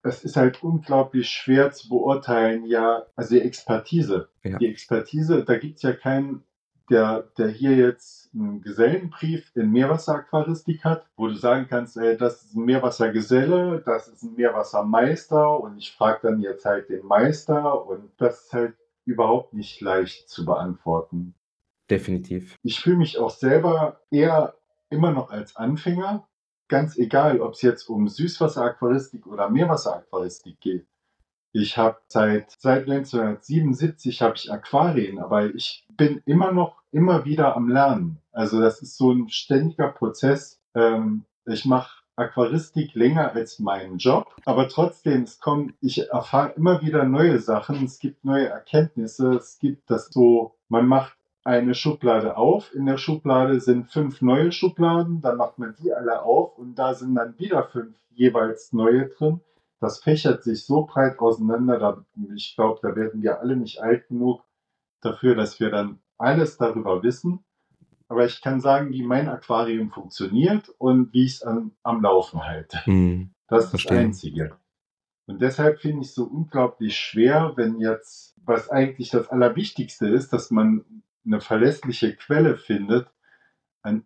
Es ist halt unglaublich schwer zu beurteilen, ja, also die Expertise. Ja. Die Expertise, da gibt es ja keinen, der, der hier jetzt einen Gesellenbrief in Meerwasseraquaristik hat, wo du sagen kannst, ey, das ist ein Meerwassergeselle, das ist ein Meerwassermeister und ich frage dann jetzt halt den Meister und das ist halt überhaupt nicht leicht zu beantworten. Definitiv. Ich fühle mich auch selber eher immer noch als Anfänger, ganz egal, ob es jetzt um Süßwasseraquaristik oder Meerwasseraquaristik geht. Ich habe seit, seit 1977 habe ich Aquarien, aber ich bin immer noch immer wieder am Lernen. Also das ist so ein ständiger Prozess. Ähm, ich mache Aquaristik länger als meinen Job, aber trotzdem, es kommt, ich erfahre immer wieder neue Sachen, es gibt neue Erkenntnisse, es gibt das so, man macht eine Schublade auf. In der Schublade sind fünf neue Schubladen, dann macht man die alle auf und da sind dann wieder fünf jeweils neue drin. Das fächert sich so breit auseinander, da, ich glaube, da werden wir alle nicht alt genug dafür, dass wir dann alles darüber wissen. Aber ich kann sagen, wie mein Aquarium funktioniert und wie ich es am, am Laufen halte. Hm. Das ist Verstehe. das Einzige. Und deshalb finde ich es so unglaublich schwer, wenn jetzt, was eigentlich das Allerwichtigste ist, dass man eine verlässliche Quelle findet,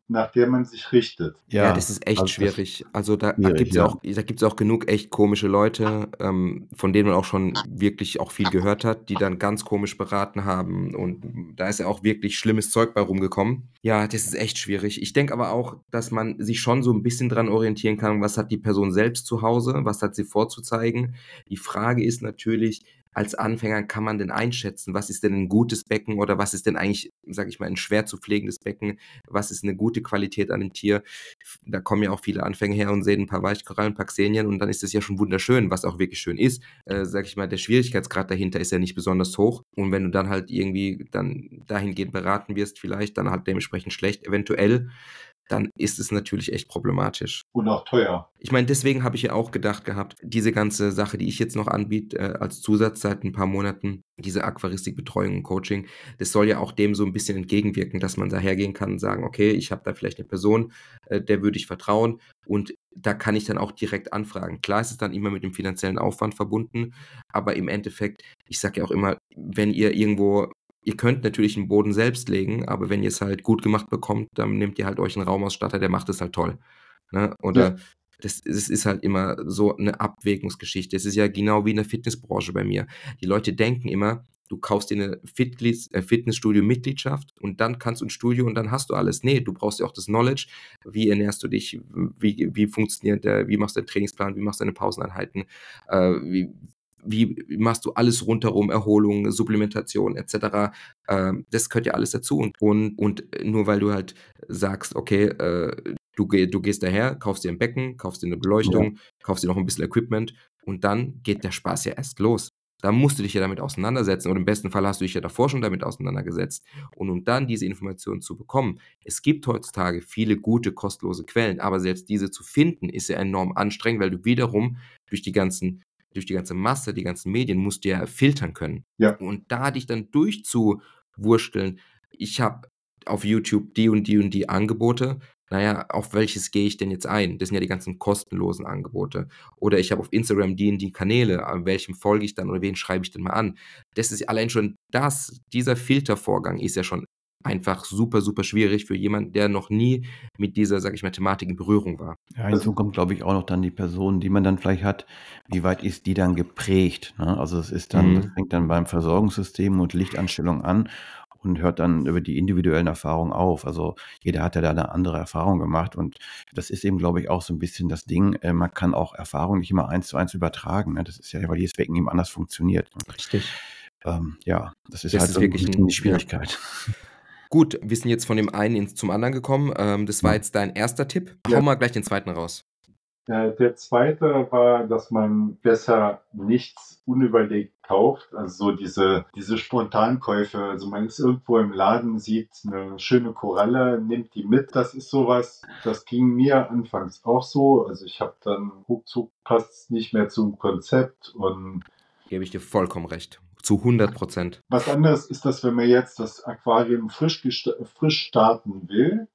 nach der man sich richtet. Ja, das ist echt also schwierig. Also da, da gibt es ja. auch, da gibt's auch genug echt komische Leute, ähm, von denen man auch schon wirklich auch viel gehört hat, die dann ganz komisch beraten haben. Und da ist ja auch wirklich schlimmes Zeug bei rumgekommen. Ja, das ist echt schwierig. Ich denke aber auch, dass man sich schon so ein bisschen dran orientieren kann, was hat die Person selbst zu Hause, was hat sie vorzuzeigen. Die Frage ist natürlich, als Anfänger kann man denn einschätzen, was ist denn ein gutes Becken oder was ist denn eigentlich, sage ich mal, ein schwer zu pflegendes Becken, was ist eine gute Qualität an dem Tier. Da kommen ja auch viele Anfänger her und sehen ein paar Weichkorallen, ein paar Xenien und dann ist das ja schon wunderschön, was auch wirklich schön ist. Äh, sag ich mal, der Schwierigkeitsgrad dahinter ist ja nicht besonders hoch und wenn du dann halt irgendwie dann dahingehend beraten wirst, vielleicht dann halt dementsprechend schlecht, eventuell, dann ist es natürlich echt problematisch. Und auch teuer. Ich meine, deswegen habe ich ja auch gedacht gehabt, diese ganze Sache, die ich jetzt noch anbiete, äh, als Zusatz seit ein paar Monaten, diese Aquaristikbetreuung und Coaching, das soll ja auch dem so ein bisschen entgegenwirken, dass man da hergehen kann und sagen, okay, ich habe da vielleicht eine Person, äh, der würde ich vertrauen und da kann ich dann auch direkt anfragen. Klar ist es dann immer mit dem finanziellen Aufwand verbunden, aber im Endeffekt, ich sage ja auch immer, wenn ihr irgendwo Ihr könnt natürlich einen Boden selbst legen, aber wenn ihr es halt gut gemacht bekommt, dann nehmt ihr halt euch einen Raumausstatter, der macht es halt toll. Ne? Oder Ja. das, das ist halt immer so eine Abwägungsgeschichte. Es ist ja genau wie in der Fitnessbranche bei mir. Die Leute denken immer, du kaufst dir eine äh, Fitnessstudio-Mitgliedschaft und dann kannst du ein Studio und dann hast du alles. Nee, du brauchst ja auch das Knowledge. Wie ernährst du dich? Wie, wie funktioniert der, wie machst du deinen Trainingsplan? Wie machst du deine Pauseneinheiten? Äh, wie, wie machst du alles rundherum, Erholung, Supplementation etc. Ähm, das gehört ja alles dazu. Und, und, und nur weil du halt sagst, okay, äh, du, du gehst daher, kaufst dir ein Becken, kaufst dir eine Beleuchtung, kaufst dir noch ein bisschen Equipment und dann geht der Spaß ja erst los. Da musst du dich ja damit auseinandersetzen oder im besten Fall hast du dich ja davor schon damit auseinandergesetzt. Und um dann diese Informationen zu bekommen, es gibt heutzutage viele gute, kostenlose Quellen, aber selbst diese zu finden, ist ja enorm anstrengend, weil du wiederum durch die ganzen durch die ganze Masse, die ganzen Medien musst du ja filtern können. Ja. Und da dich dann durchzuwursteln, ich habe auf YouTube die und die und die Angebote, naja, auf welches gehe ich denn jetzt ein? Das sind ja die ganzen kostenlosen Angebote. Oder ich habe auf Instagram die und die Kanäle, an welchem folge ich dann oder wen schreibe ich denn mal an? Das ist allein schon das, dieser Filtervorgang ist ja schon einfach super, super schwierig für jemanden, der noch nie mit dieser, sag ich mal, Thematik in Berührung war. Ja, hinzu kommt, glaube ich, auch noch dann die Person, die man dann vielleicht hat, wie weit ist die dann geprägt? Ne? Also es ist dann, Mhm. das fängt dann beim Versorgungssystem und Lichtanstellung an und hört dann über die individuellen Erfahrungen auf. Also jeder hat ja da eine andere Erfahrung gemacht und das ist eben, glaube ich, auch so ein bisschen das Ding. Äh, man kann auch Erfahrungen nicht immer eins zu eins übertragen. Ne? Das ist ja, weil jedes Becken eben anders funktioniert. Richtig. Ähm, ja, das ist Das halt ist so wirklich ein ein- bisschen die Schwierigkeit. Gut, wir sind jetzt von dem einen ins, zum anderen gekommen. Ähm, das war jetzt dein erster Tipp. Ja. Hau mal gleich den zweiten raus. Äh, der zweite war, dass man besser nichts unüberlegt kauft. Also so diese, diese Spontankäufe. Also man ist irgendwo im Laden, sieht eine schöne Koralle, nimmt die mit. Das ist sowas, das ging mir anfangs auch so. Also ich habe dann ruckzuck passt es nicht mehr zum Konzept und Gebe ich dir vollkommen recht. Zu 100 Prozent. Was anderes ist, dass wenn man jetzt das Aquarium frisch, frisch starten will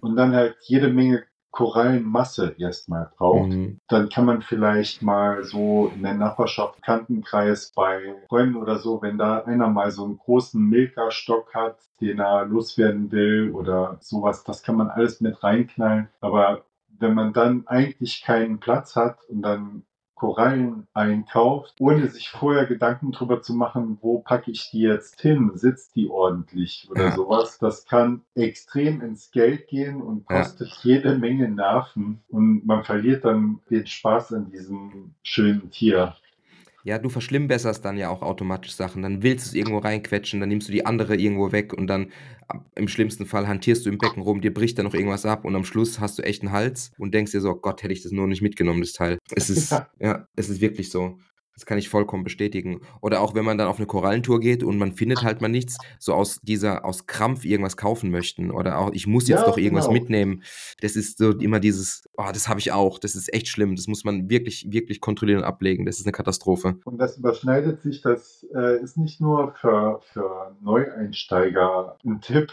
und dann halt jede Menge Korallenmasse erstmal braucht, Mhm. dann kann man vielleicht mal so in der Nachbarschaft, Kantenkreis bei Freunden oder so, wenn da einer mal so einen großen Milka-Stock hat, den er loswerden will oder sowas, das kann man alles mit reinknallen. Aber wenn man dann eigentlich keinen Platz hat und dann Korallen einkauft, ohne sich vorher Gedanken drüber zu machen, wo packe ich die jetzt hin, sitzt die ordentlich oder Ja. sowas. Das kann extrem ins Geld gehen und Ja. kostet jede Menge Nerven und man verliert dann den Spaß an diesem schönen Tier. Ja, du verschlimmbesserst dann ja auch automatisch Sachen. Dann willst du es irgendwo reinquetschen, dann nimmst du die andere irgendwo weg und dann im schlimmsten Fall hantierst du im Becken rum, dir bricht dann noch irgendwas ab und am Schluss hast du echt einen Hals und denkst dir so, Gott, hätte ich das nur nicht mitgenommen, das Teil. Es ist, Ja. (laughs) ja, es ist wirklich so. Das kann ich vollkommen bestätigen. Oder auch wenn man dann auf eine Korallentour geht und man findet halt mal nichts, so aus dieser, aus Krampf irgendwas kaufen möchten. Oder auch, ich muss jetzt Ja, doch irgendwas genau. mitnehmen. Das ist so immer dieses, oh, das habe ich auch. Das ist echt schlimm. Das muss man wirklich, wirklich kontrollieren und ablegen. Das ist eine Katastrophe. Und das überschneidet sich, das äh, ist nicht nur für, für Neueinsteiger ein Tipp.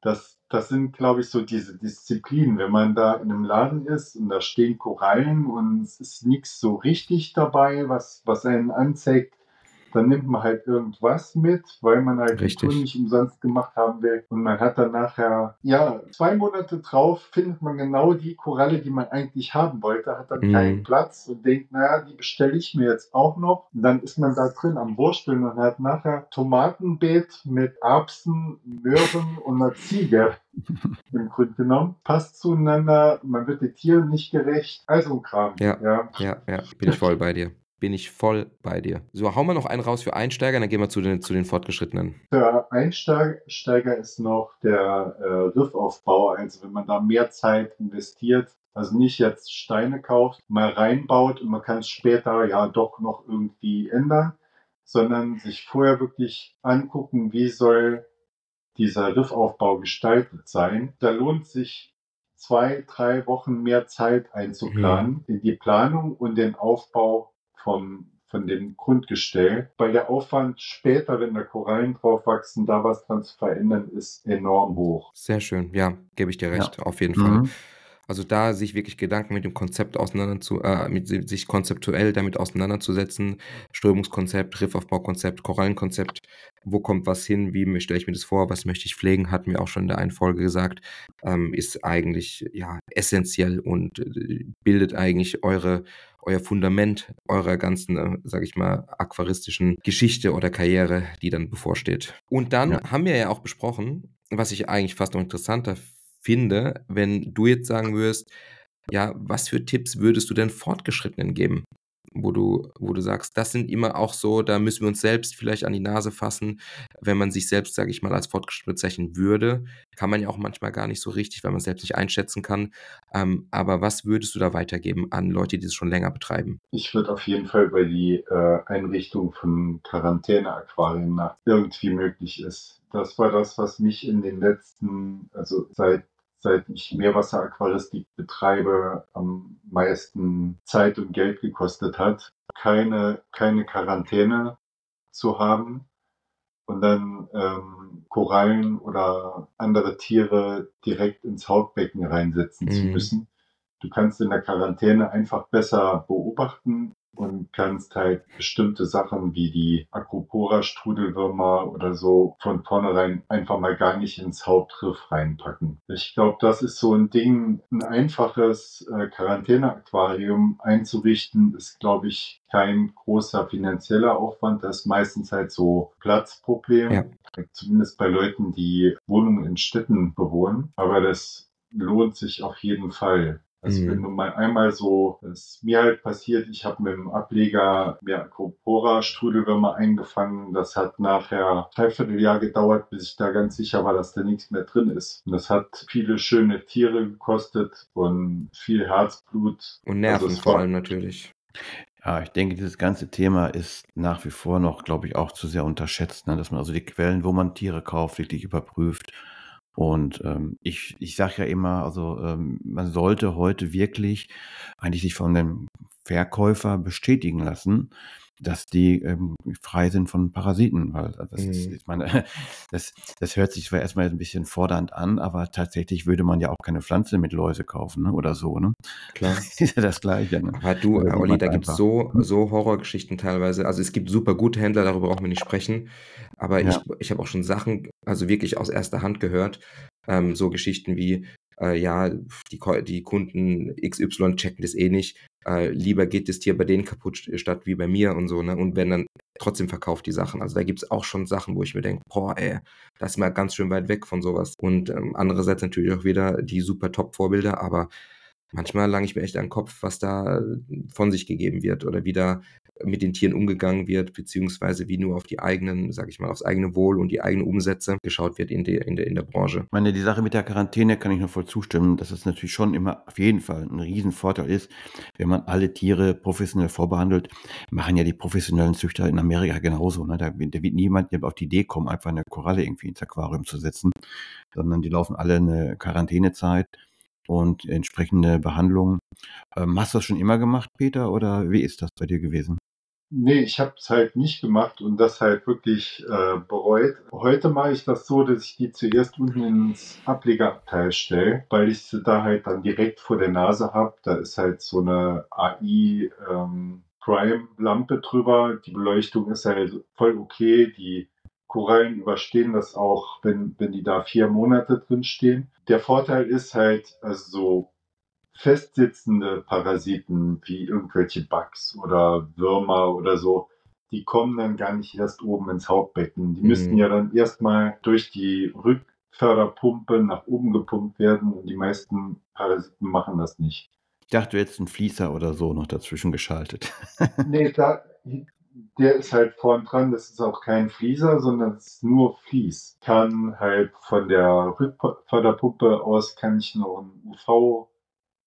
Das, das sind, glaube ich, so diese Disziplinen. Wenn man da in einem Laden ist und da stehen Korallen und es ist nichts so richtig dabei, was, was einen anzeigt, dann nimmt man halt irgendwas mit, weil man halt die Richtig. Tour nicht umsonst gemacht haben will. Und man hat dann nachher, ja, zwei Monate drauf findet man genau die Koralle, die man eigentlich haben wollte, hat dann Mhm. keinen Platz und denkt, naja, die bestelle ich mir jetzt auch noch. Und dann ist man da drin am Wursteln und hat nachher Tomatenbeet mit Erbsen, Möhren und einer Ziege (laughs) im Grunde genommen. Passt zueinander, man wird den Tieren nicht gerecht. Also ein Kram. Ja. ja. Ja, ja, bin ich voll bei dir. Bin ich voll bei dir. So, hauen wir noch einen raus für Einsteiger, dann gehen wir zu den, zu den Fortgeschrittenen. Für Einsteiger ist noch der äh, Riffaufbau, also wenn man da mehr Zeit investiert, also nicht jetzt Steine kauft, mal reinbaut und man kann es später ja doch noch irgendwie ändern, sondern sich vorher wirklich angucken, wie soll dieser Riffaufbau gestaltet sein. Da lohnt sich zwei, drei Wochen mehr Zeit einzuplanen in die Planung und den Aufbau vom, von dem Grundgestell, weil der Aufwand später, wenn da Korallen drauf wachsen, da was dran zu verändern, ist enorm hoch. Sehr schön, ja, gebe ich dir recht, auf jeden Fall. Mhm. Also da sich wirklich Gedanken mit dem Konzept auseinander zu, äh, mit si- sich konzeptuell damit auseinanderzusetzen, Strömungskonzept, Riffaufbaukonzept, Korallenkonzept, wo kommt was hin, wie stelle ich mir das vor, was möchte ich pflegen, hatten wir auch schon in der einen Folge gesagt, ähm, ist eigentlich ja essentiell und äh, bildet eigentlich eure euer Fundament eurer ganzen, äh, sage ich mal, aquaristischen Geschichte oder Karriere, die dann bevorsteht. Und dann Ja. haben wir ja auch besprochen, was ich eigentlich fast noch interessanter finde, wenn du jetzt sagen würdest, ja, was für Tipps würdest du denn Fortgeschrittenen geben? Wo du, wo du sagst, das sind immer auch so, da müssen wir uns selbst vielleicht an die Nase fassen. Wenn man sich selbst, sage ich mal, als fortgeschritten bezeichnen würde, kann man ja auch manchmal gar nicht so richtig, weil man es selbst nicht einschätzen kann. Ähm, aber was würdest du da weitergeben an Leute, die das schon länger betreiben? Ich würde auf jeden Fall bei die äh, Einrichtung von Quarantäne-Aquarien nach irgendwie möglich ist. Das war das, was mich in den letzten, also seit seit ich Meerwasseraquaristik betreibe, am meisten Zeit und Geld gekostet hat, keine, keine Quarantäne zu haben und dann ähm, Korallen oder andere Tiere direkt ins Hauptbecken reinsetzen zu Mhm. müssen. Du kannst in der Quarantäne einfach besser beobachten und kannst halt bestimmte Sachen wie die Acropora-Strudelwürmer oder so von vornherein einfach mal gar nicht ins Hauptriff reinpacken. Ich glaube, das ist so ein Ding, ein einfaches äh, Quarantäne-Aquarium einzurichten, ist, glaube ich, kein großer finanzieller Aufwand. Das ist meistens halt so Platzproblem. Ja. Zumindest bei Leuten, die Wohnungen in Städten bewohnen. Aber das lohnt sich auf jeden Fall. Also Mhm. wenn du mal einmal so, das ist mir halt passiert, ich habe mit dem Ableger mir Acropora Strudelwürmer eingefangen. Das hat nachher dreiviertel Jahr gedauert, bis ich da ganz sicher war, dass da nichts mehr drin ist. Und das hat viele schöne Tiere gekostet und viel Herzblut. Und Nerven Also vor allem natürlich. Ja, ich denke, dieses ganze Thema ist nach wie vor noch, glaube ich, auch zu sehr unterschätzt, ne? dass man also die Quellen, wo man Tiere kauft, wirklich überprüft. Und ähm, ich, ich sage ja immer, also ähm, man sollte heute wirklich eigentlich sich von dem Verkäufer bestätigen lassen, dass die ähm, frei sind von Parasiten. Weil das, ist, Mhm. ich meine, (laughs) das, das hört sich zwar erstmal ein bisschen fordernd an, aber tatsächlich würde man ja auch keine Pflanze mit Läuse kaufen ne? oder so. Ne? Klar. (laughs) ist ja das Gleiche. Ne? Aber du, Oder äh, Olli, da gibt's einfach. so, Hm? so Horrorgeschichten teilweise. Also es gibt super gute Händler, darüber brauchen wir nicht sprechen. Aber ich, Ja. ich habe auch schon Sachen, also wirklich aus erster Hand gehört. Ähm, so Geschichten wie, äh, ja, die, die Kunden XY checken das eh nicht. Äh, lieber geht das Tier bei denen kaputt st- statt wie bei mir und so, ne? Und wenn dann trotzdem verkauft die Sachen. Also da gibt's auch schon Sachen, wo ich mir denke, boah, ey, das ist mal ganz schön weit weg von sowas. Und ähm, andererseits natürlich auch wieder die super Top-Vorbilder, aber manchmal lange ich mir echt an den Kopf, was da von sich gegeben wird oder wie da mit den Tieren umgegangen wird, beziehungsweise wie nur auf die eigenen, sag ich mal, aufs eigene Wohl und die eigenen Umsätze geschaut wird in der, in der, in der Branche. Ich meine, die Sache mit der Quarantäne kann ich nur voll zustimmen, dass es natürlich schon immer auf jeden Fall ein Riesenvorteil ist, wenn man alle Tiere professionell vorbehandelt. Machen ja die professionellen Züchter in Amerika genauso. Ne? Da, da wird niemand auf die Idee kommen, einfach eine Koralle irgendwie ins Aquarium zu setzen, sondern die laufen alle eine Quarantänezeit und entsprechende Behandlungen. Ähm, hast du das schon immer gemacht, Peter, oder wie ist das bei dir gewesen? Nee, ich habe es halt nicht gemacht und das halt wirklich äh, bereut. Heute mache ich das so, dass ich die zuerst unten ins Ablegerabteil stelle, weil ich sie da halt dann direkt vor der Nase habe. Da ist halt so eine AI ähm, Prime-Lampe drüber. Die Beleuchtung ist halt voll okay. Die Korallen überstehen das auch, wenn, wenn die da vier Monate drin stehen. Der Vorteil ist halt, also so festsitzende Parasiten wie irgendwelche Bugs oder Würmer oder so, die kommen dann gar nicht erst oben ins Hauptbecken. Die Mhm. müssten ja dann erstmal durch die Rückförderpumpe nach oben gepumpt werden und die meisten Parasiten machen das nicht. Ich dachte, du hättest einen Fließer oder so noch dazwischen geschaltet. Nee, (laughs) da, der ist halt vorn dran, das ist auch kein Fließer, sondern es ist nur Fließ. Kann halt von der Rückförderpumpe aus kann ich noch einen UV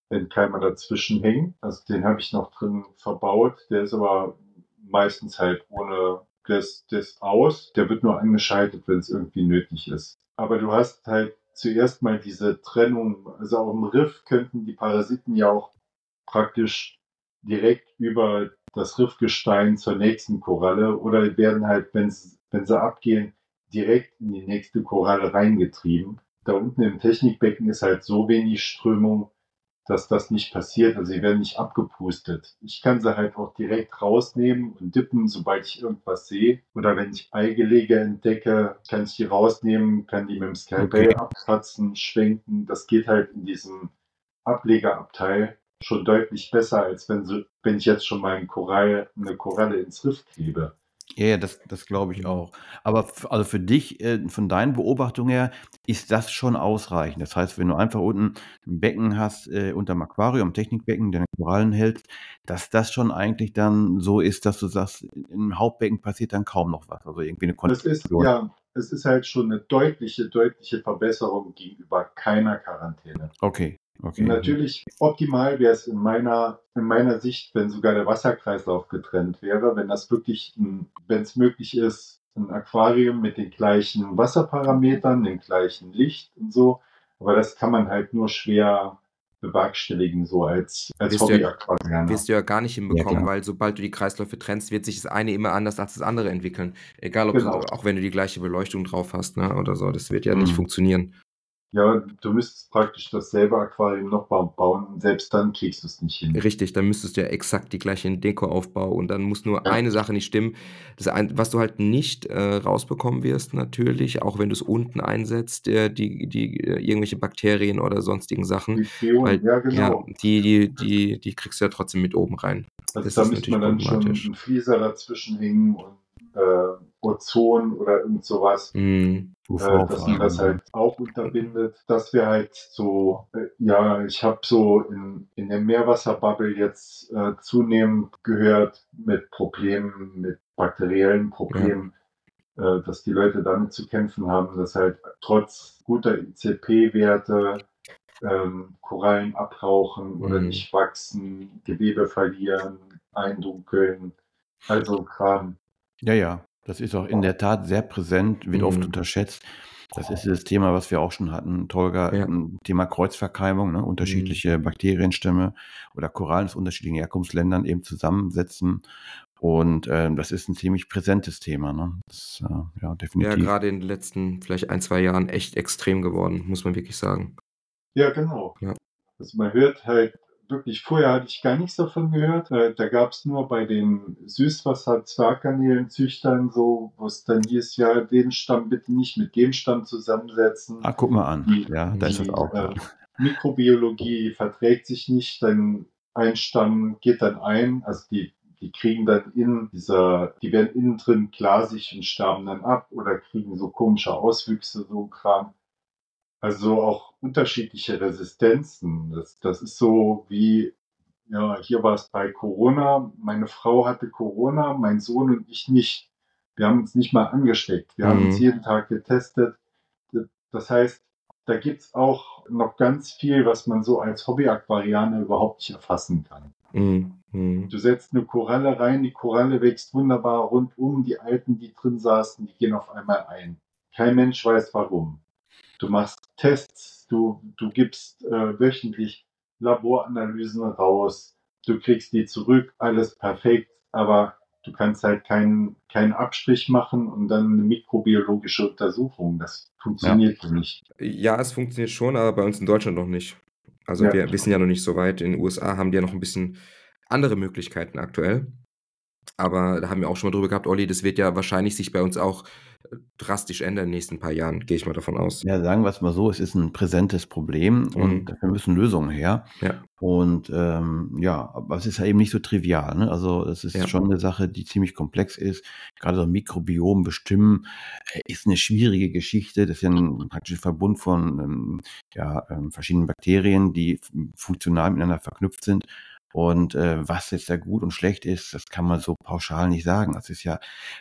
Entkeimer dazwischen hängen. Also den habe ich noch drin verbaut. Der ist aber meistens halt ohne das, das aus. Der wird nur angeschaltet, wenn es irgendwie nötig ist. Aber du hast halt zuerst mal diese Trennung. Also auf dem Riff könnten die Parasiten ja auch praktisch direkt über das Riffgestein zur nächsten Koralle oder werden halt, wenn sie abgehen, direkt in die nächste Koralle reingetrieben. Da unten im Technikbecken ist halt so wenig Strömung, dass das nicht passiert. Also sie werden nicht abgepustet. Ich kann sie halt auch direkt rausnehmen und dippen, sobald ich irgendwas sehe. Oder wenn ich Eigelege entdecke, kann ich die rausnehmen, kann die mit dem Skalpell Okay. abkratzen, schwenken. Das geht halt in diesem Ablegerabteil schon deutlich besser, als wenn, so, wenn ich jetzt schon mal Korall, eine Koralle ins Riff klebe. Ja, ja, das, das glaube ich auch. Aber also für dich, äh, von deinen Beobachtungen her, ist das schon ausreichend. Das heißt, wenn du einfach unten ein Becken hast, äh, unterm Aquarium, Technikbecken, deine Korallen hältst, dass das schon eigentlich dann so ist, dass du sagst, im Hauptbecken passiert dann kaum noch was. Also irgendwie eine Das ist, ja, es ist halt schon eine deutliche, deutliche Verbesserung gegenüber keiner Quarantäne. Okay, okay. Natürlich, optimal wäre es in meiner, in meiner Sicht, wenn sogar der Wasserkreislauf getrennt wäre, wenn das wirklich, ein, wenn es möglich ist, ein Aquarium mit den gleichen Wasserparametern, dem gleichen Licht und so. Aber das kann man halt nur schwer bewerkstelligen, so als, als Wirst du ja-. Wirst du ja gar nicht hinbekommen, klar. weil sobald du die Kreisläufe trennst, wird sich das eine immer anders als das andere entwickeln. Egal, ob Genau. du, auch wenn du die gleiche Beleuchtung drauf hast, ne, oder so, das wird ja Mhm. nicht funktionieren. Ja, du müsstest praktisch dasselbe Aquarium noch ba- bauen, selbst dann kriegst du es nicht hin. Richtig, dann müsstest du ja exakt die gleiche Dekoaufbau und dann muss nur Ja. eine Sache nicht stimmen. Das was du halt nicht äh, rausbekommen wirst, natürlich, auch wenn du es unten einsetzt, äh, die, die äh, irgendwelche Bakterien oder sonstigen Sachen. Die Freon, Weil, ja ja, genau. die, die, die, die kriegst du ja trotzdem mit oben rein. Also Das da ist müsste man dann schon einen Fließer dazwischen hängen und äh, Ozon oder irgend sowas, Mhm. äh, dass man das halt auch unterbindet. Das wäre halt so, äh, ja, ich habe so in, in der Meerwasserbubble jetzt äh, zunehmend gehört mit Problemen, mit bakteriellen Problemen, äh, dass die Leute damit zu kämpfen haben, dass halt trotz guter ICP-Werte ähm, Korallen abrauchen oder Mhm. nicht wachsen, Gewebe verlieren, eindunkeln, also Kram. Ja, ja, das ist auch in der Tat sehr präsent, wird oft Mhm. unterschätzt. Das ist das Thema, was wir auch schon hatten, Tolga, Ja. ein Thema Kreuzverkeimung, ne? unterschiedliche Bakterienstämme oder Korallen aus unterschiedlichen Herkunftsländern eben zusammensetzen Und äh, das ist ein ziemlich präsentes Thema. Ne? Das, äh, ja, Ja, definitiv. gerade in den letzten vielleicht ein, zwei Jahren echt extrem geworden, muss man wirklich sagen. Ja, genau. Ja. Also man hört halt wirklich, vorher hatte ich gar nichts davon gehört. Äh, Da gab es nur bei den Süßwasser-Zwerggarnelenzüchtern so, wo es dann hieß, ja, den Stamm bitte nicht mit dem Stamm zusammensetzen. Ah, guck mal an. Die- Ja, da ist das auch. äh, Mikrobiologie verträgt sich nicht, dann ein Stamm geht dann ein, also die, die kriegen dann in dieser, die werden innen drin glasig und sterben dann ab oder kriegen so komische Auswüchse, so Kram. Also auch unterschiedliche Resistenzen. Das, das ist so wie, ja, hier war es bei Corona. Meine Frau hatte Corona, mein Sohn und ich nicht. Wir haben uns nicht mal angesteckt. Wir haben Mhm. uns jeden Tag getestet. Das heißt, da gibt's auch noch ganz viel, was man so als Hobby-Aquarianer überhaupt nicht erfassen kann. Mhm. Mhm. Du setzt eine Koralle rein, die Koralle wächst wunderbar rundum, die Alten, die drin saßen, die gehen auf einmal ein. Kein Mensch weiß warum. Du machst Tests, du, du gibst äh, wöchentlich Laboranalysen raus, du kriegst die zurück, alles perfekt, aber du kannst halt keinen keinen Abstrich machen und dann eine mikrobiologische Untersuchung. Das funktioniert nicht. Ja, es funktioniert schon, aber bei uns in Deutschland noch nicht. Also Ja. wir, sind ja noch nicht so weit. In den USA haben die ja noch ein bisschen andere Möglichkeiten aktuell. Aber da haben wir auch schon mal drüber gehabt, Olli, das wird ja wahrscheinlich sich bei uns auch äh, drastisch ändern in den nächsten paar Jahren, gehe ich mal davon aus. Ja, sagen wir es mal so, es ist ein präsentes Problem Mhm. und dafür müssen Lösungen her. Ja. Und ähm, ja, aber es ist ja eben nicht so trivial. Ne? Also es ist Ja. schon eine Sache, die ziemlich komplex ist. Gerade so ein Mikrobiom bestimmen äh, ist eine schwierige Geschichte. Das ist ja ein praktischer Verbund von ähm, ja, ähm, verschiedenen Bakterien, die funktional miteinander verknüpft sind. Und äh, was jetzt da gut und schlecht ist, das kann man so pauschal nicht sagen. Das ist ja,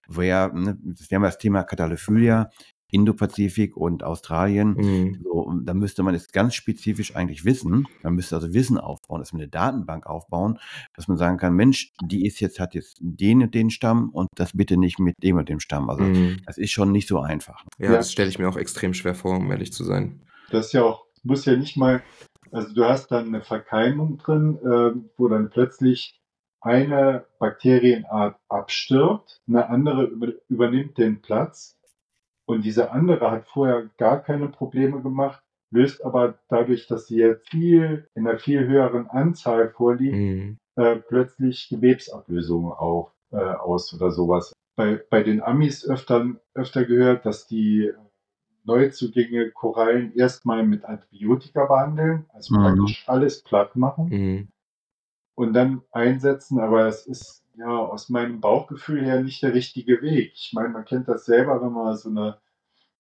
wer, ne, wir haben das Thema Catalophylia, Indopazifik und Australien. Mhm. So, da müsste man es ganz spezifisch eigentlich wissen. Man müsste also Wissen aufbauen, dass man eine Datenbank aufbauen, dass man sagen kann, Mensch, die ist jetzt, hat jetzt den und den Stamm und das bitte nicht mit dem und dem Stamm. Also Mhm. das ist schon nicht so einfach. Ja, Ja. das stelle ich mir auch extrem schwer vor, um ehrlich zu sein. Das ist ja auch, muss ja nicht mal, also du hast dann eine Verkeimung drin, äh, wo dann plötzlich eine Bakterienart abstirbt, eine andere über, übernimmt den Platz und diese andere hat vorher gar keine Probleme gemacht, löst aber dadurch, dass sie jetzt viel in einer viel höheren Anzahl vorliegt, Mhm. äh, plötzlich Gewebsablösungen auf, äh, aus oder sowas. Bei, bei den Amis öfter, öfter gehört, dass die Neuzugänge Korallen erstmal mit Antibiotika behandeln, also Mhm. praktisch alles platt machen Mhm. und dann einsetzen, aber es ist ja aus meinem Bauchgefühl her nicht der richtige Weg. Ich meine, man kennt das selber, wenn man so eine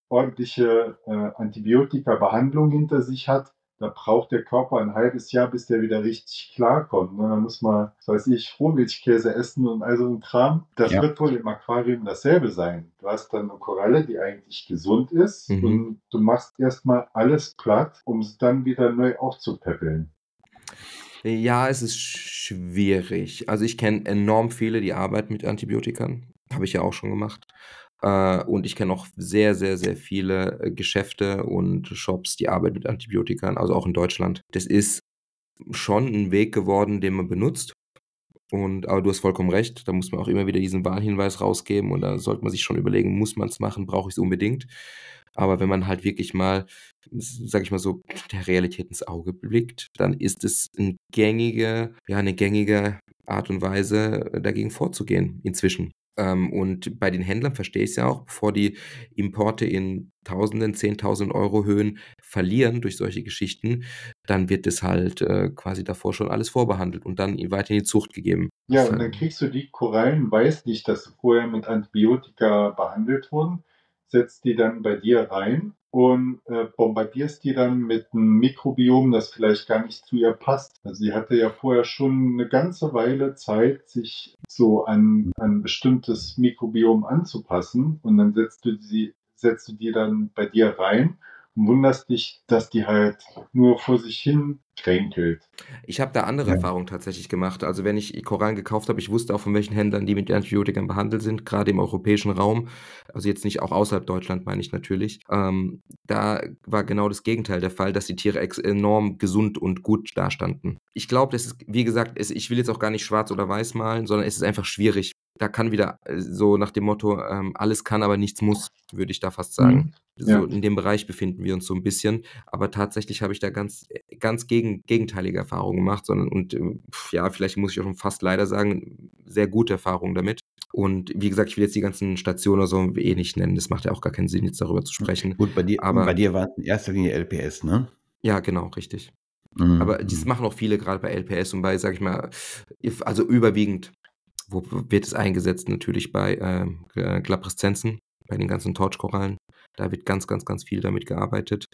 ordentliche äh, Antibiotika-Behandlung hinter sich hat, da braucht der Körper ein halbes Jahr, bis der wieder richtig klarkommt. Und dann muss man, was weiß ich, Rohmilchkäse essen und all so ein Kram. Das Ja. wird wohl im Aquarium dasselbe sein. Du hast dann eine Koralle, die eigentlich gesund ist Mhm. und du machst erstmal alles platt, um es dann wieder neu aufzupäppeln. Ja, es ist schwierig. Also ich kenne enorm viele, die arbeiten mit Antibiotikern. Habe ich ja auch schon gemacht. Äh, und ich kenne auch sehr, sehr, sehr viele äh, Geschäfte und Shops, die arbeiten mit Antibiotikern, also auch in Deutschland. Das ist schon ein Weg geworden, den man benutzt. Und, aber du hast vollkommen recht, da muss man auch immer wieder diesen Warnhinweis rausgeben und da sollte man sich schon überlegen, muss man es machen, brauche ich es unbedingt. Aber wenn man halt wirklich mal, sag ich mal so, der Realität ins Auge blickt, dann ist es ein gängige, ja, eine gängige Art und Weise, dagegen vorzugehen inzwischen. Ähm, und bei den Händlern verstehe ich es ja auch, bevor die Importe in Tausenden, Zehntausend Euro Höhen verlieren durch solche Geschichten, dann wird es halt äh, quasi davor schon alles vorbehandelt und dann weiter in die Zucht gegeben. Ja, Das, und dann kriegst du die Korallen, weißt nicht, dass sie vorher mit Antibiotika behandelt wurden, setzt die dann bei dir rein und äh, bombardierst die dann mit einem Mikrobiom, das vielleicht gar nicht zu ihr passt. Also sie hatte ja vorher schon eine ganze Weile Zeit, sich so an ein bestimmtes Mikrobiom anzupassen und dann setzt du sie, setzt du die dann bei dir rein und wunderst dich, dass die halt nur vor sich hin kränkelt. Ich habe da andere Ja. Erfahrungen tatsächlich gemacht. Also wenn ich Korallen gekauft habe, ich wusste auch von welchen Händlern die mit Antibiotikern behandelt sind, gerade im europäischen Raum. Also jetzt nicht auch außerhalb Deutschland, meine ich natürlich. Ähm, da war genau das Gegenteil der Fall, dass die Tiere enorm gesund und gut dastanden. Ich glaube, das ist, wie gesagt, es, ich will jetzt auch gar nicht schwarz oder weiß malen, sondern es ist einfach schwierig. Da kann wieder äh, so nach dem Motto, ähm, alles kann, aber nichts muss, würde ich da fast sagen. Mhm. So ja. in dem Bereich befinden wir uns so ein bisschen. Aber tatsächlich habe ich da ganz, ganz gegen, gegenteilige Erfahrungen gemacht, sondern und ähm, ja, vielleicht muss ich auch schon fast leider sagen, sehr gute Erfahrungen damit. Und wie gesagt, ich will jetzt die ganzen Stationen oder so eh nicht nennen. Das macht ja auch gar keinen Sinn, jetzt darüber zu sprechen. Gut, bei dir, aber, bei dir war es in erster Linie LPS, ne? Ja, genau, richtig. Mhm. Aber das mhm. machen auch viele gerade bei LPS und bei, sag ich mal, also überwiegend wo wird es eingesetzt natürlich bei äh, Glabreszenzen, bei den ganzen Torchkorallen. Da wird ganz, ganz, ganz viel damit gearbeitet.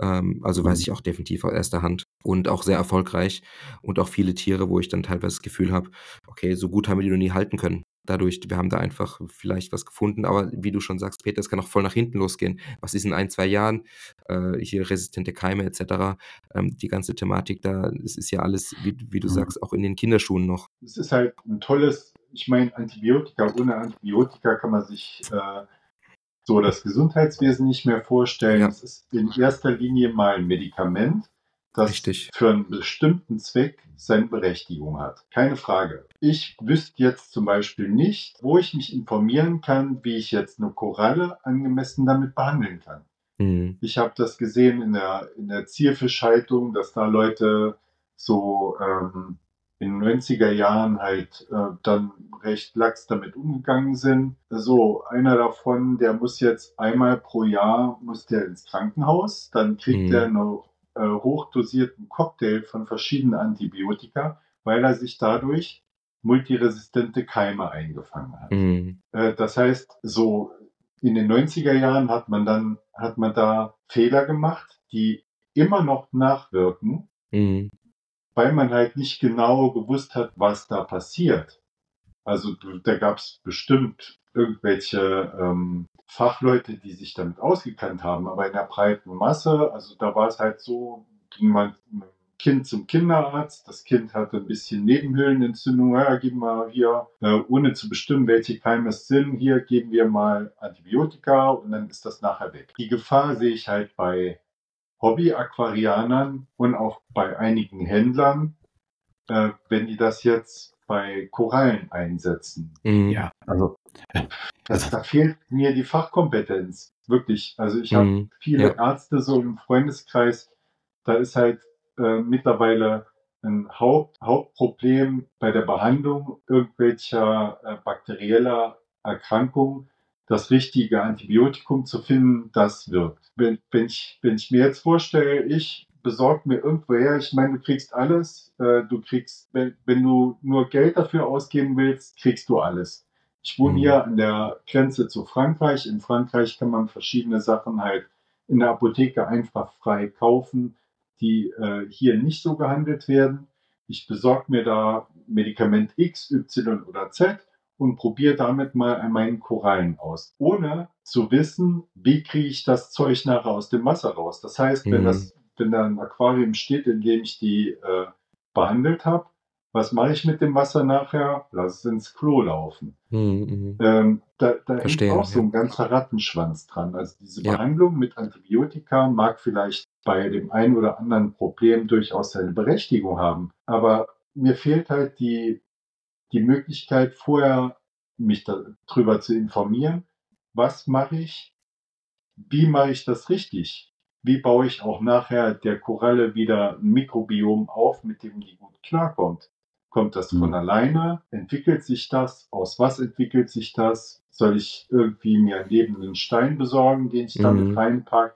Ähm, also weiß mhm. ich auch definitiv aus erster Hand und auch sehr erfolgreich. Und auch viele Tiere, wo ich dann teilweise das Gefühl habe, okay, so gut haben wir die noch nie halten können. Dadurch, wir haben da einfach vielleicht was gefunden, aber wie du schon sagst, Peter, es kann auch voll nach hinten losgehen. Was ist in ein, zwei Jahren? Äh, hier resistente Keime etc. Ähm, die ganze Thematik da, es ist ja alles, wie, wie du mhm. sagst, auch in den Kinderschuhen noch. Es ist halt ein tolles, ich meine, Antibiotika, ohne Antibiotika kann man sich äh, so das Gesundheitswesen nicht mehr vorstellen. Ja. Es ist in erster Linie mal ein Medikament, das Richtig. für einen bestimmten Zweck seine Berechtigung hat. Keine Frage. Ich wüsste jetzt zum Beispiel nicht, wo ich mich informieren kann, wie ich jetzt eine Koralle angemessen damit behandeln kann. Mhm. Ich habe das gesehen in der, in der Zierfischhaltung, dass da Leute so ähm, in den 90er Jahren halt äh, dann recht lax damit umgegangen sind. So, einer davon, der muss jetzt einmal pro Jahr muss der ins Krankenhaus, dann kriegt mhm. er einen äh, hochdosierten Cocktail von verschiedenen Antibiotika, weil er sich dadurch multiresistente Keime eingefangen hat. Mhm. Äh, das heißt, so in den 90er Jahren hat man dann, hat man da Fehler gemacht, die immer noch nachwirken. Mhm weil man halt nicht genau gewusst hat, was da passiert. Also da gab es bestimmt irgendwelche ähm, Fachleute, die sich damit ausgekannt haben, aber in der breiten Masse, also da war es halt so, ging man mit Kind zum Kinderarzt, das Kind hatte ein bisschen Nebenhöhlenentzündung, ja, geben wir hier, äh, ohne zu bestimmen, welche Keime es sind, hier geben wir mal Antibiotika und dann ist das nachher weg. Die Gefahr sehe ich halt bei Hobby-Aquarianern und auch bei einigen Händlern, äh, wenn die das jetzt bei Korallen einsetzen. Mhm. Ja, also, also da fehlt mir die Fachkompetenz. Wirklich. Also ich habe mhm. viele ja. Ärzte so im Freundeskreis, da ist halt äh, mittlerweile ein Haupt, Hauptproblem bei der Behandlung irgendwelcher äh, bakterieller Erkrankungen, das richtige Antibiotikum zu finden, das wirkt. Wenn, wenn, ich, wenn ich mir jetzt vorstelle, ich besorge mir irgendwoher, ich meine, du kriegst alles, äh, du kriegst, wenn, wenn du nur Geld dafür ausgeben willst, kriegst du alles. Ich wohne mhm. hier an der Grenze zu Frankreich. In Frankreich kann man verschiedene Sachen halt in der Apotheke einfach frei kaufen, die äh, hier nicht so gehandelt werden. Ich besorge mir da Medikament X, Y oder Z und probiere damit mal an meinen Korallen aus, ohne zu wissen, wie kriege ich das Zeug nachher aus dem Wasser raus. Das heißt, wenn, mhm. das, wenn da ein Aquarium steht, in dem ich die äh, behandelt habe, was mache ich mit dem Wasser nachher? Lass es ins Klo laufen. Mhm. mhm. Ähm, da da Verstehen, hängt auch so ein ganzer Rattenschwanz dran. Also diese ja. Behandlung mit Antibiotika mag vielleicht bei dem einen oder anderen Problem durchaus seine Berechtigung haben. Aber mir fehlt halt die die Möglichkeit, vorher mich darüber zu informieren, was mache ich, wie mache ich das richtig, wie baue ich auch nachher der Koralle wieder ein Mikrobiom auf, mit dem die gut klarkommt. Kommt das von mhm. alleine? Entwickelt sich das? Aus was entwickelt sich das? Soll ich irgendwie mir einen lebenden Stein besorgen, den ich damit mhm. reinpacke?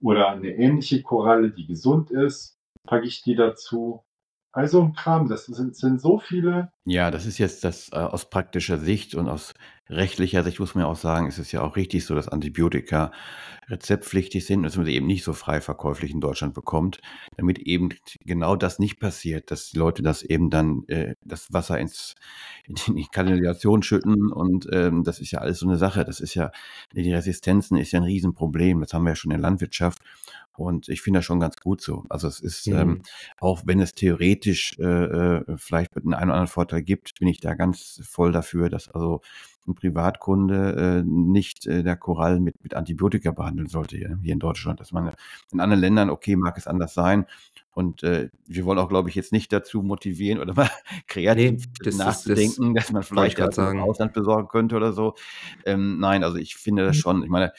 Oder eine ähnliche Koralle, die gesund ist? Packe ich die dazu? Also ein Kram, das sind, sind so viele. Ja, das ist jetzt das äh, aus praktischer Sicht und aus rechtlicher Sicht muss man ja auch sagen, ist es ja auch richtig so, dass Antibiotika rezeptpflichtig sind, dass man sie eben nicht so frei verkäuflich in Deutschland bekommt, damit eben genau das nicht passiert, dass die Leute das eben dann äh, das Wasser ins in die Kanalisation schütten und ähm, das ist ja alles so eine Sache. Das ist ja die Resistenzen ist ja ein Riesenproblem. Das haben wir ja schon in der Landwirtschaft und ich finde das schon ganz gut so. Also es ist, ähm, mhm. ähm, auch wenn es theoretisch äh, äh, vielleicht einen oder anderen Vorteil gibt, bin ich da ganz voll dafür, dass also ein Privatkunde äh, nicht äh, der Korallen mit, mit Antibiotika behandeln sollte hier, hier in Deutschland. Dass man in anderen Ländern, okay, mag es anders sein, und äh, wir wollen auch, glaube ich, jetzt nicht dazu motivieren oder mal (laughs) kreativ Nee, das nachzudenken, dass man das wollte ich vielleicht was im. Ausland besorgen könnte oder so. Ähm, nein, also ich finde das Mhm. schon. Ich meine,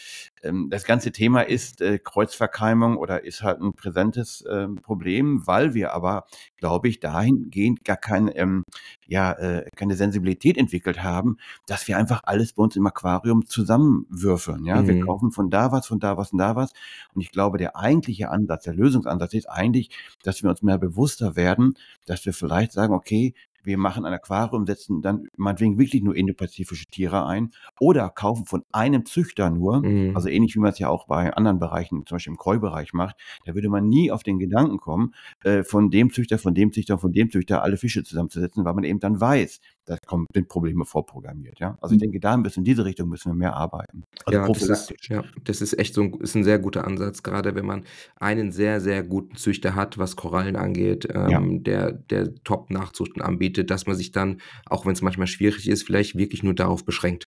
ähm, das ganze Thema ist äh, Kreuzverkeimung oder ist halt ein präsentes ähm, Problem, weil wir aber, glaube ich, dahingehend gar kein, ähm, ja, äh, keine Sensibilität entwickelt haben, dass wir einfach alles bei uns im Aquarium zusammenwürfeln. Ja, wir Mhm. kaufen von da was, von da was und da was. Und ich glaube, der eigentliche Ansatz, der Lösungsansatz ist eigentlich, dass wir uns mehr bewusster werden, dass wir vielleicht sagen, okay, wir machen ein Aquarium, setzen dann meinetwegen wirklich nur indopazifische Tiere ein oder kaufen von einem Züchter nur, Mhm. also ähnlich wie man es ja auch bei anderen Bereichen, zum Beispiel im Koi-Bereich macht, da würde man nie auf den Gedanken kommen, äh, von dem Züchter, von dem Züchter, von dem Züchter alle Fische zusammenzusetzen, weil man eben dann weiß, da kommen sind Probleme vorprogrammiert. Ja? Also ich Mhm. denke, da müssen in diese Richtung müssen wir mehr arbeiten. Also Ja, das ist ja, das ist echt so 'n ist 'n sehr guter Ansatz, grade wenn man einen sehr, sehr guten Züchter hat, was Korallen angeht, Ja. ähm, der der Top-Nachzuchten anbietet, dass man sich dann, auch wenn's manchmal schwierig ist, vielleicht wirklich nur darauf beschränkt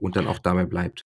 und dann auch dabei bleibt.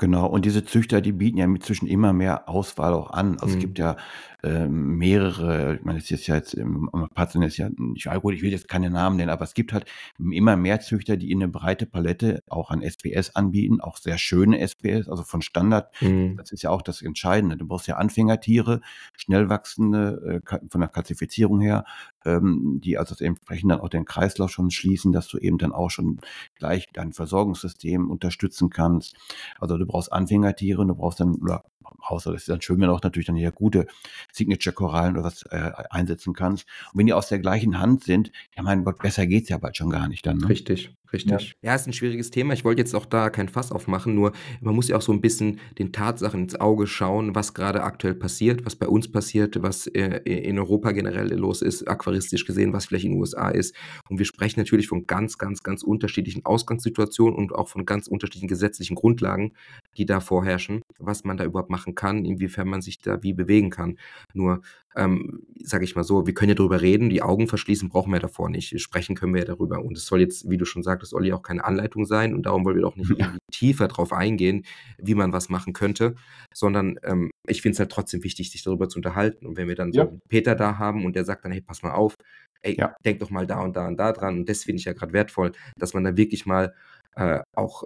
Genau, und diese Züchter, die bieten ja inzwischen immer mehr Auswahl auch an. Also, es gibt Mhm. ja, ähm, mehrere ich meine, es ist ja jetzt im Patzen ist ja ich gut, ich will jetzt keine Namen nennen, aber es gibt halt immer mehr Züchter, die 'ne breite Palette auch an SPS anbieten, auch sehr schöne SPS, also von Standard. Mhm. Das ist ja auch das Entscheidende. Du brauchst ja Anfängertiere, schnell wachsende, äh, von der Klassifizierung her, ähm, die also entsprechend dann auch den Kreislauf schon schließen, dass du eben dann auch schon gleich dein Versorgungssystem unterstützen kannst. Also, du brauchst Anfängertiere und du brauchst dann oder außer das ist dann schön, wenn du auch natürlich dann hier gute Signature-Korallen oder was, äh, einsetzen kannst. Und wenn die aus der gleichen Hand sind, ja mein Gott, besser geht's ja bald schon gar nicht dann, ne? Richtig. Richtig. Ja, ist 'n schwieriges Thema. Ich wollte jetzt auch da kein Fass aufmachen, nur man muss ja auch so 'n bisschen den Tatsachen ins Auge schauen, was grade aktuell passiert, was bei uns passiert, was, äh, in Europa generell los ist, aquaristisch gesehen, was vielleicht in den USA ist. Und wir sprechen natürlich von ganz, ganz, ganz unterschiedlichen Ausgangssituationen und auch von ganz unterschiedlichen gesetzlichen Grundlagen, die da vorherrschen, was man da überhaupt machen kann, inwiefern man sich da wie bewegen kann. Nur, ähm, sage ich mal so, wir können ja drüber reden, die Augen verschließen brauchen wir davor nicht. Sprechen können wir ja darüber. Und es soll jetzt, wie du schon sagtest, Olli, auch keine Anleitung sein und darum wollen wir auch nicht Ja. irgendwie tiefer drauf eingehen, wie man was machen könnte, sondern, ähm, ich finde es halt trotzdem wichtig, sich darüber zu unterhalten. Und wenn wir dann so Ja. 'n Peter da haben und der sagt dann: „Hey, pass mal auf, ey, Ja. denk doch mal da und da und da dran.“ Und das finde ich ja grad wertvoll, dass man da wirklich mal, äh, auch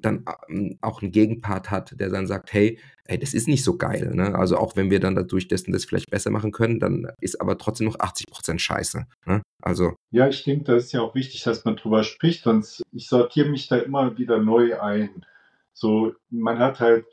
dann a hm, auch 'n Gegenpart hat, der dann sagt: „Hey, ey, das ist nicht so geil“, ne? Also, auch wenn wir dann dadurch dessen das vielleicht besser machen können, dann ist aber trotzdem noch 80% Scheiße, ne? Also Ja, ich denke, das ist ja auch wichtig, dass man drüber spricht, sonst ich sortiere mich da immer wieder neu ein. So, man hat halt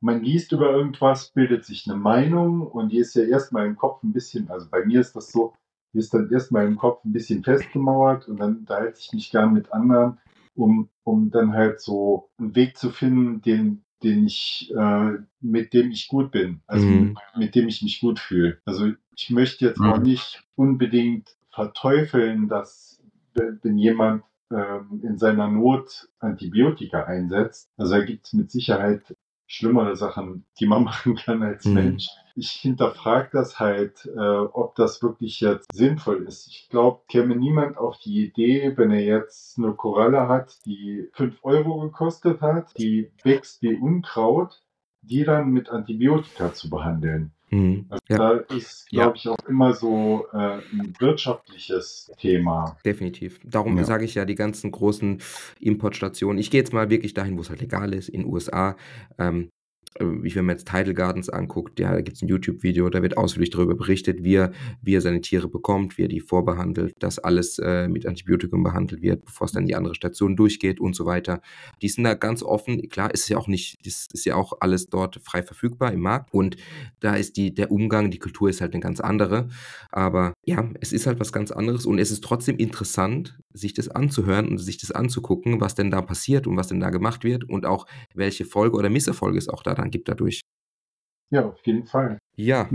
man liest über irgendwas, bildet sich 'ne Meinung und die ist ja erst mal im Kopf 'n bisschen also, bei mir ist das so, die ist dann erst mal im Kopf 'n bisschen festgemauert und dann unterhalte ich mich gern mit anderen, um um dann halt so 'n Weg zu finden, den den ich äh, mit dem ich gut bin, also, Mhm. mit dem ich mich gut fühle. Also, ich möchte jetzt auch Mhm. nicht unbedingt verteufeln, dass we wenn jemand, ähm, in seiner Not Antibiotika einsetzt. Also, da gibt's mit Sicherheit schlimmere Sachen, die man (laughs) machen kann als Mhm. Mensch. Ich hinterfrage das halt, äh, ob das wirklich jetzt sinnvoll ist. Ich glaube, käme niemand auf die Idee, wenn er jetzt 'ne Koralle hat, die 5 € gekostet hat, die wächst wie Unkraut, die dann mit Antibiotika zu behandeln. Mhm. Also, Ja. da ist, Ja. glaube ich, auch immer so, äh, 'n wirtschaftliches Thema. Definitiv. Darum Ja. sage ich ja, die ganzen großen Importstationen ich gehe jetzt mal wirklich dahin, wo's halt legal ist, in USA. Ähm, äh, ich wenn man jetzt Tidal Gardens anguckt, ja, da gibt's 'n YouTube-Video, da wird ausführlich darüber berichtet, wie er wie er seine Tiere bekommt, wie er die vorbehandelt, dass alles, äh, mit Antibiotikum behandelt wird, bevor's dann in die andere Station durchgeht und so weiter. Die sind da ganz offen. Klar, ist ja auch nicht das ist ja auch alles dort frei verfügbar im Markt und da ist die der Umgang, die Kultur ist halt 'ne ganz andere. Aber ja, es ist halt was ganz anderes und es ist trotzdem interessant, sich das anzuhören und sich das anzugucken, was denn da passiert und was denn da gemacht wird und auch welche Folge oder Misserfolge es auch da dann gibt dadurch. Ja, auf jeden Fall. Ja,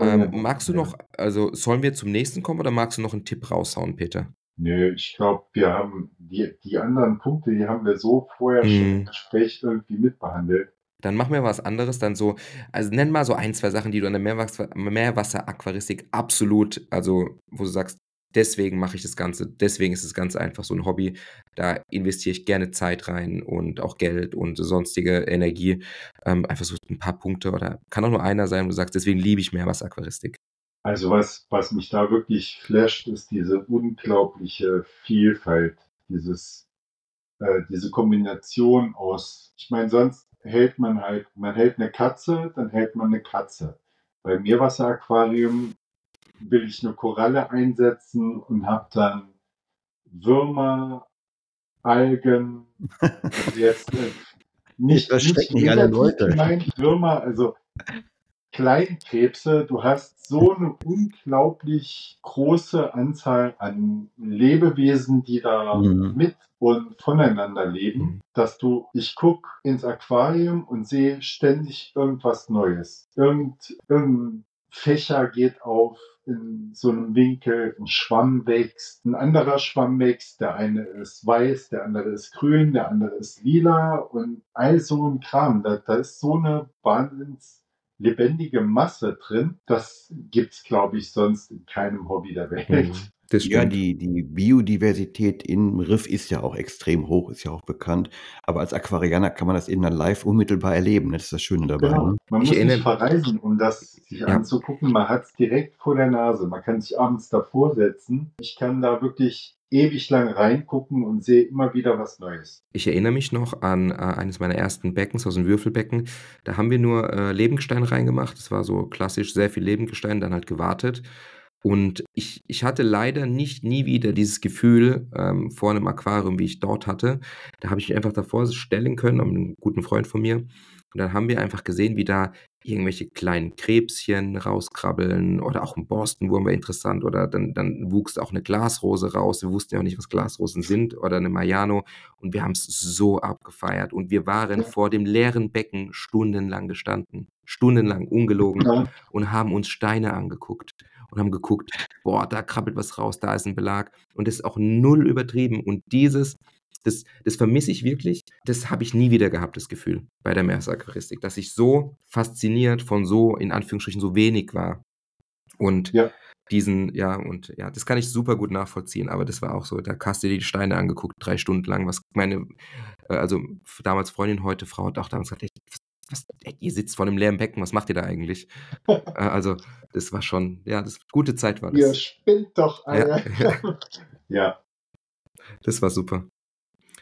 ähm, magst du noch also, sollen wir zum nächsten kommen oder magst du noch 'n Tipp raushauen, Peter? Nö, ich glaube, wir haben die die anderen Punkte, die haben wir so vorher schon im Mhm. Gespräch irgendwie mitbehandelt. Dann machen wir was anderes, dann so also, nenn mal so 1, 2 Sachen, die du an der Meerwasser Meerwasseraquaristik absolut also, wo du sagst, deswegen mache ich das Ganze, deswegen ist das Ganze einfach so ein Hobby. Da investiere ich gerne Zeit rein und auch Geld und sonstige Energie. Ähm, einfach so ein paar Punkte oder kann auch nur einer sein, wo du sagst, deswegen liebe ich Meerwasseraquaristik. Also was, was mich da wirklich flasht, ist diese unglaubliche Vielfalt, dieses, äh, diese Kombination aus, ich meine, sonst hält man halt, man hält eine Katze, dann hält man eine Katze. Beim Meerwasseraquarium will ich eine Koralle einsetzen und habe dann Würmer, Algen, (laughs) also jetzt äh, nicht, nicht alle Leute. Nein, Würmer, also Kleinkrebse, du hast so eine unglaublich große Anzahl an Lebewesen, die da Mhm. mit und voneinander leben, dass du, ich gucke ins Aquarium und sehe ständig irgendwas Neues. Irgend, irgendein Fächer geht auf in so einem Winkel, ein Schwamm wächst, ein anderer Schwamm wächst, der eine ist weiß, der andere ist grün, der andere ist lila und all so ein Kram. Da, da ist so eine wahnsinns lebendige Masse drin. Das gibt's, glaube ich, sonst in keinem Hobby der Welt. Mhm. Das Ja, die, die Biodiversität im Riff ist ja auch extrem hoch, ist ja auch bekannt. Aber als Aquarianer kann man das eben dann live unmittelbar erleben. ne? Das ist das Schöne dabei. Genau. Ne? Man Ich muss erinnere- nicht verreisen, um das sich Ja. anzugucken. Man hat es direkt vor der Nase. Man kann sich abends davor setzen. Ich kann da wirklich ewig lang reingucken und sehe immer wieder was Neues. Ich erinnere mich noch an äh, eines meiner ersten Beckens aus dem Würfelbecken. Da haben wir nur äh, Lebendgestein reingemacht. Das war so klassisch, sehr viel Lebendgestein, dann halt gewartet. Und ich, ich hatte leider nicht nie wieder dieses Gefühl ähm, vor einem Aquarium, wie ich dort hatte. Da habe ich mich einfach davor stellen können, mit einem guten Freund von mir. Und dann haben wir einfach gesehen, wie da irgendwelche kleinen Krebschen rauskrabbeln oder auch ein Borstenwurm war interessant oder dann, dann wuchs auch eine Glasrose raus. Wir wussten ja auch nicht, was Glasrosen sind oder eine Mariano. Und wir haben es so abgefeiert. Und wir waren Ja. vor dem leeren Becken stundenlang gestanden, stundenlang ungelogen Ja, und haben uns Steine angeguckt und haben geguckt, boah, da krabbelt was raus, da ist ein Belag. Und das ist auch null übertrieben. Und dieses das, das vermisse ich wirklich. Das habe ich nie wieder gehabt, das Gefühl bei der Meersaquaristik, dass ich so fasziniert von so, in Anführungsstrichen, so wenig war. Und Ja. diesen, ja, und ja, das kann ich super gut nachvollziehen, aber das war auch so, da hast du dir die Steine angeguckt, drei Stunden lang, was meine, äh, also damals Freundin, heute Frau, hat auch damals gesagt, ey, was, ey, ihr sitzt vor einem leeren Becken, was macht ihr da eigentlich? (laughs) Äh, also, das war schon, ja, das gute Zeit war ihr das. spinnt doch Ja, alle. ja, (laughs) ja. das war super.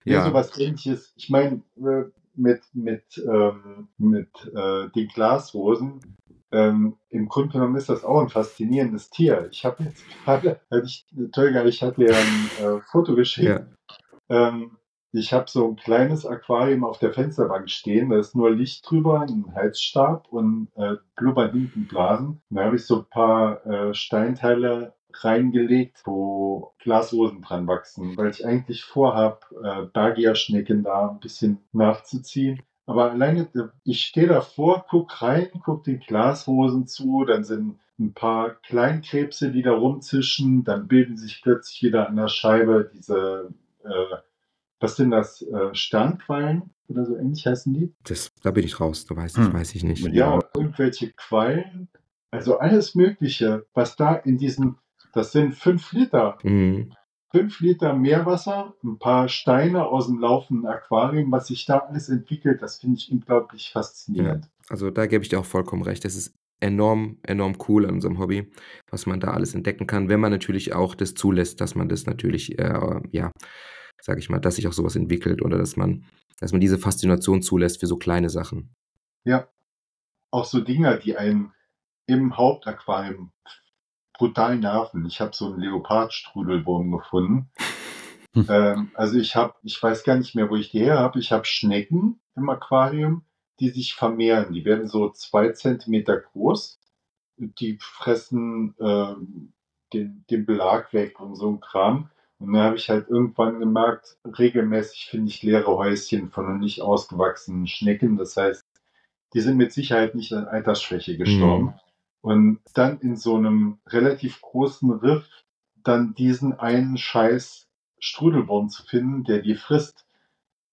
Ja, Ja, sowas ähnliches. Ich meine, äh, mit, mit, ähm, mit äh, den Glasrosen, ähm, im Grunde genommen ist das auch ein faszinierendes Tier. Ich habe jetzt gerade, hatte ich, Tolga, ich hatte ja ein äh, Foto geschickt. ja, Ähm, ich habe so ein kleines Aquarium auf der Fensterbank stehen, da ist nur Licht drüber, ein Halsstab und äh, blubbern hinten Blasen. Da habe ich so ein paar äh, Steinteile reingelegt, wo Glasrosen dran wachsen, weil ich eigentlich vorhab, äh, Bergierschnecken da ein bisschen nachzuziehen. Aber alleine, ich stehe davor, guck rein, guck den Glasrosen zu, dann sind ein paar Kleinkrebse, die da rumzischen, dann bilden sich plötzlich wieder an der Scheibe diese, äh, was sind das, äh, Sternquallen oder so ähnlich heißen die? das, da bin ich raus, da weiß, das Hm. weiß ich nicht. Ja, irgendwelche Quallen, also alles Mögliche, was da in diesen, das sind fünf Liter, Mhm. fünf Liter Meerwasser, ein paar Steine aus dem laufenden Aquarium, was sich da alles entwickelt, das finde ich unglaublich faszinierend. Also da gebe ich dir auch vollkommen recht. Das ist enorm, enorm cool an unserem Hobby, was man da alles entdecken kann, wenn man natürlich auch das zulässt, dass man das natürlich, äh, ja, sage ich mal, dass sich auch sowas entwickelt oder dass man, dass man diese Faszination zulässt für so kleine Sachen. Ja, auch so Dinger, die einen im Hauptaquarium brutal nerven. Ich habe so einen Leopardstrudelwurm gefunden. Hm. (laughs) ähm, also ich habe, ich weiß gar nicht mehr, wo ich die her habe. Ich habe Schnecken im Aquarium, die sich vermehren. Die werden so zwei Zentimeter groß. Die fressen ähm, den, den Belag weg und so ein Kram. Und dann habe ich halt irgendwann gemerkt, regelmäßig finde ich leere Häuschen von noch nicht ausgewachsenen Schnecken. Das heißt, die sind mit Sicherheit nicht an Altersschwäche gestorben. Mhm. Und dann in so einem relativ großen Riff dann diesen einen scheiß Strudelwurm zu finden, der die frisst,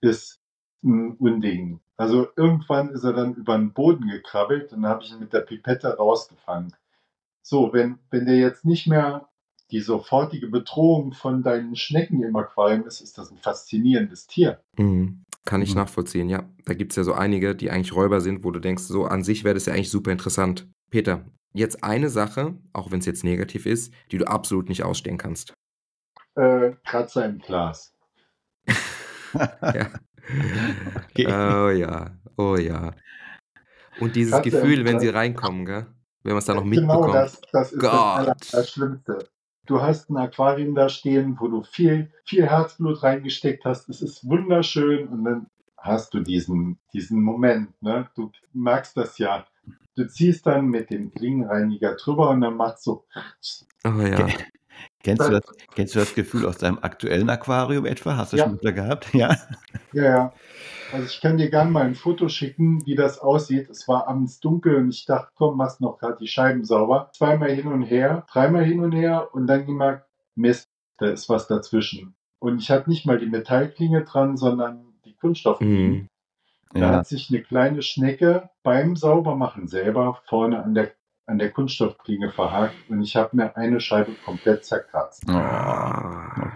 ist ein Unding. Also irgendwann ist er dann über den Boden gekrabbelt und dann habe ich ihn mit der Pipette rausgefangen. So, wenn, wenn der jetzt nicht mehr die sofortige Bedrohung von deinen Schnecken im Aquarium ist, ist das ein faszinierendes Tier. Mhm. Kann ich Mhm. nachvollziehen, ja. Da gibt es ja so einige, die eigentlich Räuber sind, wo du denkst, so an sich wäre das ja eigentlich super interessant. Peter, jetzt eine Sache, auch wenn es jetzt negativ ist, die du absolut nicht ausstehen kannst. Äh, Kratzer im Glas. Ja. Okay. Oh ja, oh ja. Und dieses Katze im Gefühl, wenn sie reinkommen, gell? Wenn man es dann noch Genau mitbekommt. das, das ist das Gott. Aller, Allerschlimmste. Du hast ein Aquarium da stehen, wo du viel, viel Herzblut reingesteckt hast. Es ist wunderschön und dann hast du diesen, diesen Moment. Ne? Du merkst das ja. Du ziehst dann mit dem Klingenreiniger drüber und dann macht so. Oh ja. Kennst du, das, kennst du das Gefühl aus deinem aktuellen Aquarium etwa? Hast du Ja. schon wieder gehabt? Ja. Ja, ja. Also ich kann dir gerne mal ein Foto schicken, wie das aussieht. Es war abends dunkel und ich dachte, komm, machst noch gerade die Scheiben sauber. Zweimal hin und her, dreimal hin und her und dann gemerkt, Mist, da ist was dazwischen. Und ich hatte nicht mal die Metallklinge dran, sondern die Kunststoffklinge. Mhm. Da Ja. hat sich eine kleine Schnecke beim Saubermachen selber vorne an der, an der Kunststoffklinge verhakt und ich habe mir eine Scheibe komplett zerkratzt. Oh.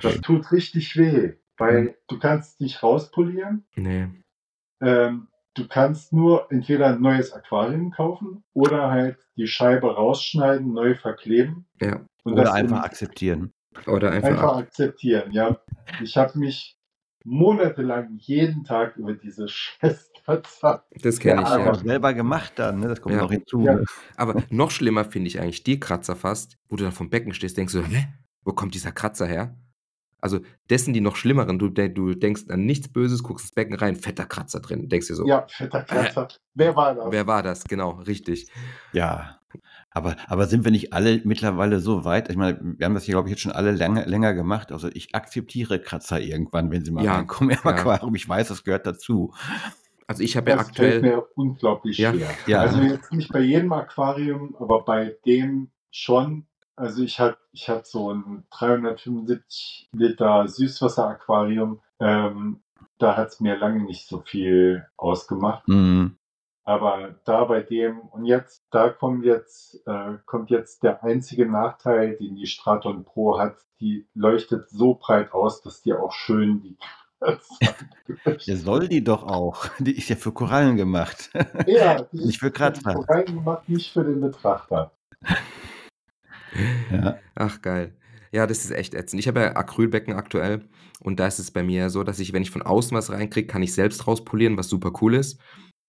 Das tut richtig weh, weil du kannst nicht rauspolieren. nee. Ähm, du kannst nur entweder ein neues Aquarium kaufen oder halt die Scheibe rausschneiden, neu verkleben Ja. und Oder das einfach in- akzeptieren. Oder einfach, einfach akzeptieren. Ja, ich habe mich monatelang jeden Tag über diese Scheißkatze. Das kenne ich, Ja, ja. Aber selber gemacht dann, ne? das kommt Ja. noch hinzu. Ja. Aber noch schlimmer finde ich eigentlich die Kratzer fast, wo du dann vom Becken stehst, denkst du, hä? Wo kommt dieser Kratzer her? Also dessen die noch schlimmeren, du, du denkst an nichts Böses, guckst ins Becken rein, fetter Kratzer drin, denkst dir so, Ja, fetter Kratzer. Wer war das? wer war das? Genau, richtig. Ja. Aber, aber sind wir nicht alle mittlerweile so weit? Ich meine, wir haben das hier, glaube ich, jetzt schon alle lange, länger gemacht. Also ich akzeptiere Kratzer irgendwann, wenn sie mal Ja, reinkommen im ja. Aquarium. Ich weiß, das gehört dazu. Also ich habe ja Das fällt aktuell, mir unglaublich Ja. schwer. Ja. Also jetzt nicht bei jedem Aquarium, aber bei dem schon. Also ich hatte ich hatte so ein 375 Liter Süßwasser-Aquarium. Ähm, da hat es mir lange nicht so viel ausgemacht. Mhm. Aber da bei dem, und jetzt, da kommt jetzt, äh, kommt jetzt der einzige Nachteil, den die Straton Pro hat. Die leuchtet so breit aus, dass die auch schön die (laughs) Der soll die doch auch. Die ist ja für Korallen gemacht. (laughs) Ja, (laughs) die Nicht für ist Kratzer. Korallen gemacht, nicht für den Betrachter. Ja. ach geil. Ja, das ist echt ätzend. Ich habe ja Acrylbecken aktuell und da ist es bei mir so, dass ich, wenn ich von außen was reinkriege, kann ich selbst rauspolieren, was super cool ist.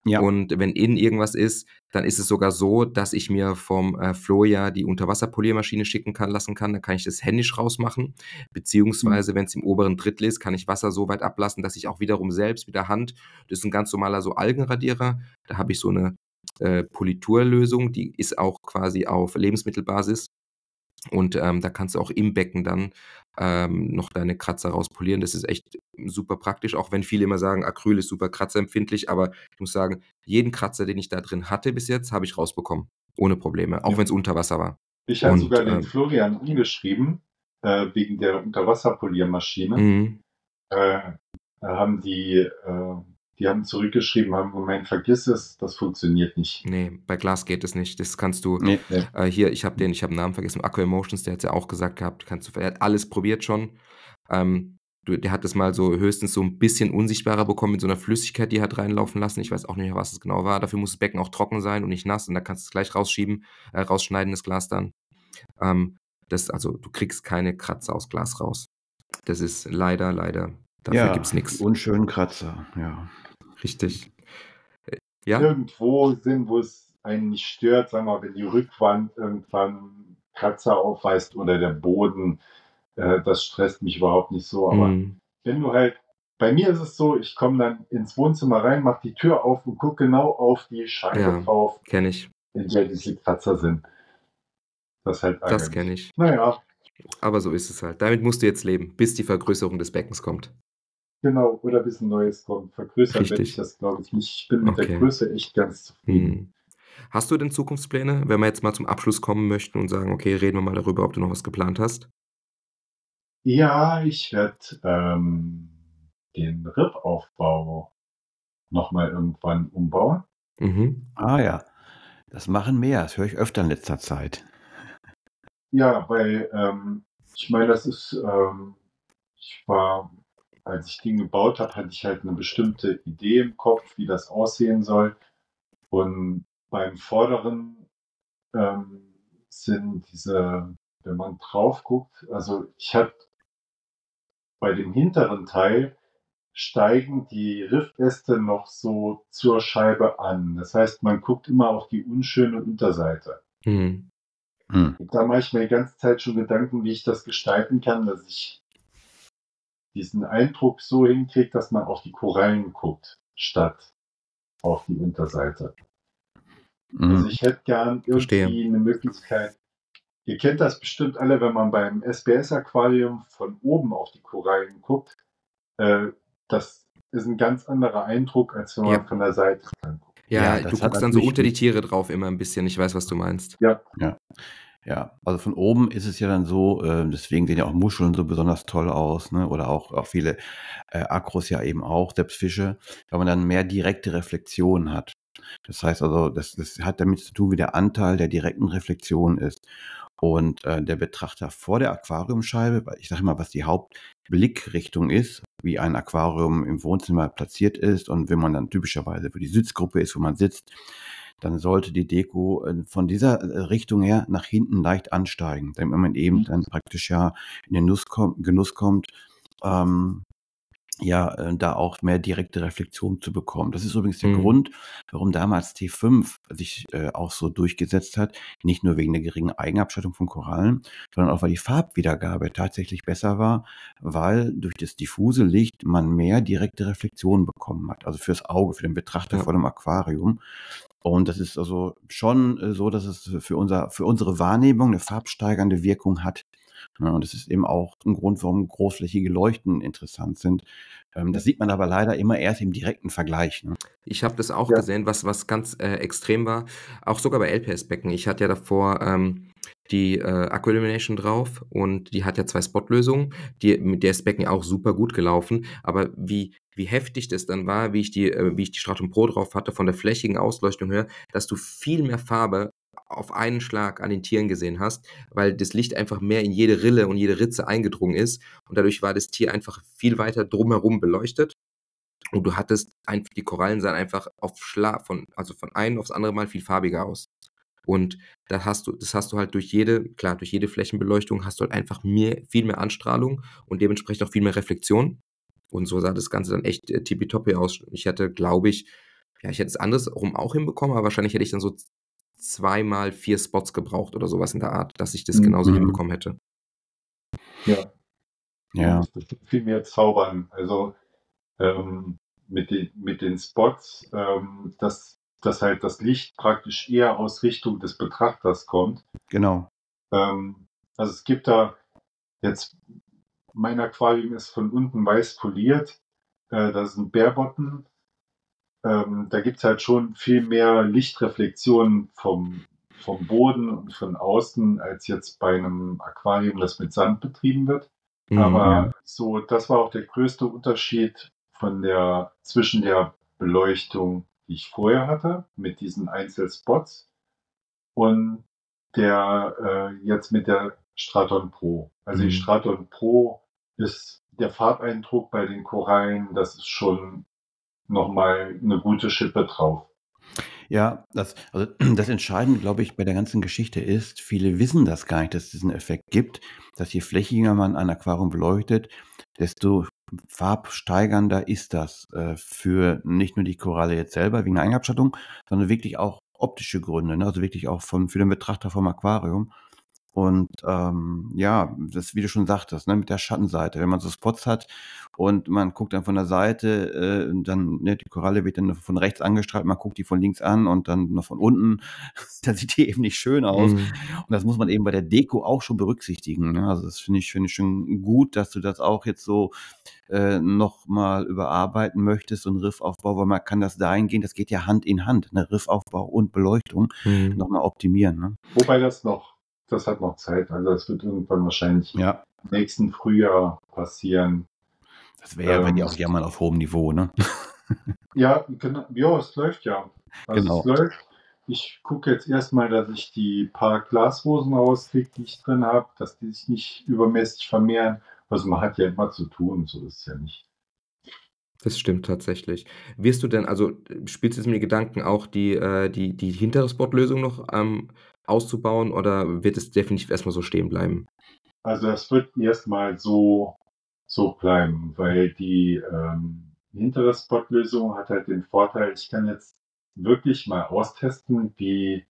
Ja. Und wenn innen irgendwas ist, dann ist es sogar so, dass ich mir vom äh, Flo ja die Unterwasserpoliermaschine schicken kann, lassen kann. Dann kann ich das händisch rausmachen. Beziehungsweise, wenn es im oberen Drittel ist, kann ich Wasser so weit ablassen, dass ich auch wiederum selbst mit der Hand, das ist ein ganz normaler so Algenradierer, da habe ich so eine äh, Politurlösung, die ist auch quasi auf Lebensmittelbasis. Und ähm, da kannst du auch im Becken dann ähm, noch deine Kratzer rauspolieren. Das ist echt super praktisch, auch wenn viele immer sagen, Acryl ist super kratzerempfindlich, aber ich muss sagen, jeden Kratzer, den ich da drin hatte bis jetzt, habe ich rausbekommen. Ohne Probleme, auch Ja. wenn es unter Wasser war. Ich habe sogar den ähm, Florian angeschrieben, äh, wegen der Unterwasserpoliermaschine. Mhm. Äh, da haben die, äh, die haben zurückgeschrieben, haben gemeint, vergiss es, das funktioniert nicht. Nee, bei Glas geht es nicht. Das kannst du. Nee, nee. Äh, hier, ich habe den, ich habe den Namen vergessen, Aqua Emotions, der hat es ja auch gesagt gehabt, kannst du, er hat alles probiert schon. Ähm, du, der hat es mal so höchstens so ein bisschen unsichtbarer bekommen mit so einer Flüssigkeit, die er hat reinlaufen lassen. Ich weiß auch nicht mehr, was es genau war. Dafür muss das Becken auch trocken sein und nicht nass und da kannst du es gleich rausschieben, äh, rausschneiden, das Glas dann. Ähm, das, also du kriegst keine Kratzer aus Glas raus. Das ist leider, leider, dafür ja, gibt's nichts. die unschönen Kratzer, ja. Richtig. Äh, Ja, Irgendwo sind, wo es einen nicht stört, sagen wir mal, wenn die Rückwand irgendwann Kratzer aufweist oder der Boden, äh, das stresst mich überhaupt nicht so. Aber mm, wenn du halt, bei mir ist es so, ich komme dann ins Wohnzimmer rein, mache die Tür auf und gucke genau auf die Scheibe Ja. drauf, kenne ich. in der diese Kratzer sind. Das halt Das kenne ich. Naja, Aber so ist es halt. Damit musst du jetzt leben, bis die Vergrößerung des Beckens kommt. Genau. Oder bis ein neues kommt. Vergrößern werde Richtig. ich das, glaube ich, nicht. Ich bin mit Okay. der Größe echt ganz zufrieden. Hm. Hast du denn Zukunftspläne, wenn wir jetzt mal zum Abschluss kommen möchten und sagen, okay, reden wir mal darüber, ob du noch was geplant hast? Ja, ich werde ähm, den Rippaufbau nochmal irgendwann umbauen. Mhm. Ah ja, das machen mehr. Das höre ich öfter in letzter Zeit. Ja, weil ähm, ich meine, das ist, ähm, ich war, als ich den gebaut habe, hatte ich halt eine bestimmte Idee im Kopf, wie das aussehen soll. Und beim vorderen ähm, sind diese, wenn man drauf guckt, also ich hatte bei dem hinteren Teil steigen die Riftäste noch so zur Scheibe an. Das heißt, man guckt immer auf die unschöne Unterseite. Mhm. Hm. Und da mache ich mir die ganze Zeit schon Gedanken, wie ich das gestalten kann, dass ich diesen Eindruck so hinkriege, dass man auf die Korallen guckt, statt auf die Unterseite. Also Mhm. ich hätte gern Verstehe. irgendwie eine Möglichkeit. Ihr kennt das bestimmt alle, wenn man beim SBS-Aquarium von oben auf die Korallen guckt. Äh, das ist ein ganz anderer Eindruck, als wenn man Ja. von der Seite anguckt. Ja, Ja, du das hat guckst dann so unter die Tiere drauf immer ein bisschen. Ich weiß, was du meinst. Ja, also von oben ist es ja dann so, äh, deswegen sehen ja auch Muscheln so besonders toll aus, ne? Oder auch, auch viele äh, Akros ja eben auch, selbst Fische, weil man dann mehr direkte Reflexion hat. Das heißt also, das, das hat damit zu tun, wie der Anteil der direkten Reflexion ist. Und äh, der Betrachter vor der Aquariumscheibe, ich sage mal, was die Hauptblickrichtung ist, wie ein Aquarium im Wohnzimmer platziert ist und wenn man dann typischerweise für die Sitzgruppe ist, wo man sitzt, dann sollte die Deko äh, von dieser äh, Richtung her nach hinten leicht ansteigen, damit man eben Mhm. dann praktisch ja in den Nuss kommt, Genuss kommt, ähm, ja, äh, da auch mehr direkte Reflexion zu bekommen. Das ist übrigens der Mhm. Grund, warum damals T5 sich äh, auch so durchgesetzt hat, nicht nur wegen der geringen Eigenabschattung von Korallen, sondern auch weil die Farbwiedergabe tatsächlich besser war, weil durch das diffuse Licht man mehr direkte Reflexion bekommen hat, also fürs Auge, für den Betrachter Ja. vor dem Aquarium. Und das ist also schon äh, so, dass es für, unser, für unsere Wahrnehmung eine farbsteigernde Wirkung hat. Ja, und das ist eben auch ein Grund, warum großflächige Leuchten interessant sind. Ähm, das sieht man aber leider immer erst im direkten Vergleich. Ne? Ich habe das auch Ja. gesehen, was, was ganz äh, extrem war. Auch sogar bei LPS-Becken. Ich hatte ja davor ähm, die äh, Aquillumination drauf und die hat ja zwei Spotlösungen. Die, mit der ist Becken ja auch super gut gelaufen. Aber wie, wie heftig das dann war, wie ich die, äh, wie ich die Stratum Pro drauf hatte, von der flächigen Ausleuchtung her, dass du viel mehr Farbe auf einen Schlag an den Tieren gesehen hast, weil das Licht einfach mehr in jede Rille und jede Ritze eingedrungen ist. Und dadurch war das Tier einfach viel weiter drumherum beleuchtet. Und du hattest einfach, die Korallen sahen einfach auf Schlag, von, also von einem aufs andere Mal viel farbiger aus. Und da hast du, das hast du halt durch jede, klar, durch jede Flächenbeleuchtung hast du halt einfach mehr, viel mehr Anstrahlung und dementsprechend auch viel mehr Reflexion. Und so sah das Ganze dann echt äh, tippitoppi aus. Ich hätte, glaube ich, ja, ich hätte es andersrum auch hinbekommen, aber wahrscheinlich hätte ich dann so zweimal vier Spots gebraucht oder sowas in der Art, dass ich das Mhm. genauso hinbekommen hätte. Ja. Ja. Das ist viel mehr zaubern. Also ähm, mit, den, mit den Spots, ähm, dass, dass halt das Licht praktisch eher aus Richtung des Betrachters kommt. Genau. Ähm, also es gibt da jetzt, mein Aquarium ist von unten weiß poliert. Äh, das ist ein Bärbottom. Ähm, da gibt es halt schon viel mehr Lichtreflexionen vom, vom Boden und von außen als jetzt bei einem Aquarium, das mit Sand betrieben wird. Mhm. Aber so, das war auch der größte Unterschied von der, zwischen der Beleuchtung, die ich vorher hatte, mit diesen Einzelspots und der äh, jetzt mit der Straton Pro. Also Mhm. die Straton Pro ist der Farbeindruck bei den Korallen, das ist schon nochmal eine gute Schippe drauf. Ja, das, also (clears throat) das Entscheidende, glaube ich, bei der ganzen Geschichte ist, viele wissen das gar nicht, dass es diesen Effekt gibt, dass je flächiger man ein Aquarium beleuchtet, desto farbsteigernder ist das äh, für nicht nur die Koralle jetzt selber wegen der Eigenabschattung, sondern wirklich auch optische Gründe, ne? also wirklich auch von, für den Betrachter vom Aquarium. Und ähm, ja, das, wie du schon sagtest, ne, mit der Schattenseite, wenn man so Spots hat und man guckt dann von der Seite, äh, dann, ne, die Koralle wird dann von rechts angestrahlt, man guckt die von links an und dann noch von unten, (laughs) dann sieht die eben nicht schön aus. Mhm. Und das muss man eben bei der Deko auch schon berücksichtigen. Ne? Also das finde ich, finde ich schon gut, dass du das auch jetzt so äh, nochmal überarbeiten möchtest, so ein Riffaufbau, weil man kann das dahingehend, das geht ja Hand in Hand, ne? Riffaufbau und Beleuchtung Mhm. nochmal optimieren. Ne? Wobei das noch, das hat noch Zeit. Also das wird irgendwann wahrscheinlich Ja, im nächsten Frühjahr passieren. das wäre ja, wenn die Ähm, auch jammern auf hohem Niveau, ne? (laughs) Ja, genau. Ja, es läuft ja. Also Genau. es läuft. ich gucke jetzt erstmal, dass ich die paar Glasrosen rauskriege, die ich drin habe, dass die sich nicht übermäßig vermehren. Also man hat ja immer zu tun, so ist es ja nicht. Das stimmt tatsächlich. Wirst du denn, also spielst du jetzt mit den Gedanken auch die, äh, die, die hintere Spot-Lösung noch ähm, auszubauen oder wird es definitiv erstmal so stehen bleiben? Also das wird erstmal so, so bleiben, weil die ähm, hintere Spot-Lösung hat halt den Vorteil, ich kann jetzt wirklich mal austesten, wie,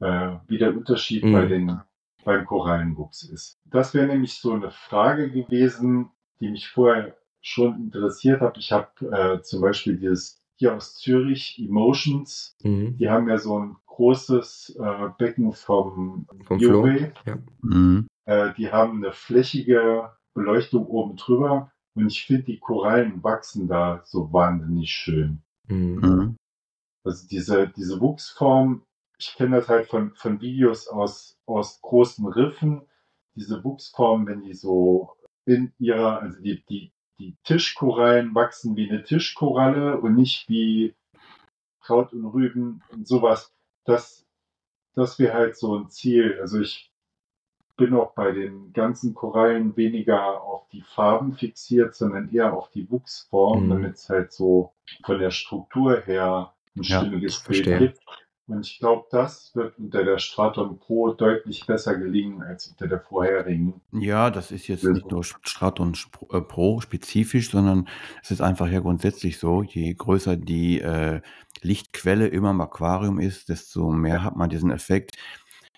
äh, wie der Unterschied Mhm. bei den, beim Korallenwuchs ist. Das wäre nämlich so eine Frage gewesen, die mich vorher schon interessiert hat. Ich habe äh, zum Beispiel dieses hier aus Zürich, Emotions, Mhm. die haben ja so ein großes äh, Becken vom, Vom Flo? Bioway. Ja. Mhm. Äh, die haben eine flächige Beleuchtung oben drüber und ich finde, die Korallen wachsen da so wahnsinnig schön. Mhm. Mhm. Also diese, diese Wuchsform, ich kenne das halt von, von Videos aus, aus großen Riffen, diese Wuchsform, wenn die so in ihrer, also die, die, die Tischkorallen wachsen wie eine Tischkoralle und nicht wie Kraut und Rüben und sowas. Das, das wäre halt so ein Ziel. Also ich bin auch bei den ganzen Korallen weniger auf die Farben fixiert, sondern eher auf die Wuchsform, Mhm. damit es halt so von der Struktur her ein Ja, stimmiges. Bild gibt. Und ich glaube, das wird unter der Straton Pro deutlich besser gelingen als unter der vorherigen. Ja, das ist jetzt nicht nur Straton Sp- äh, Pro spezifisch, sondern es ist einfach ja grundsätzlich so, je größer die äh, Lichtquelle immer im Aquarium ist, desto mehr hat man diesen Effekt,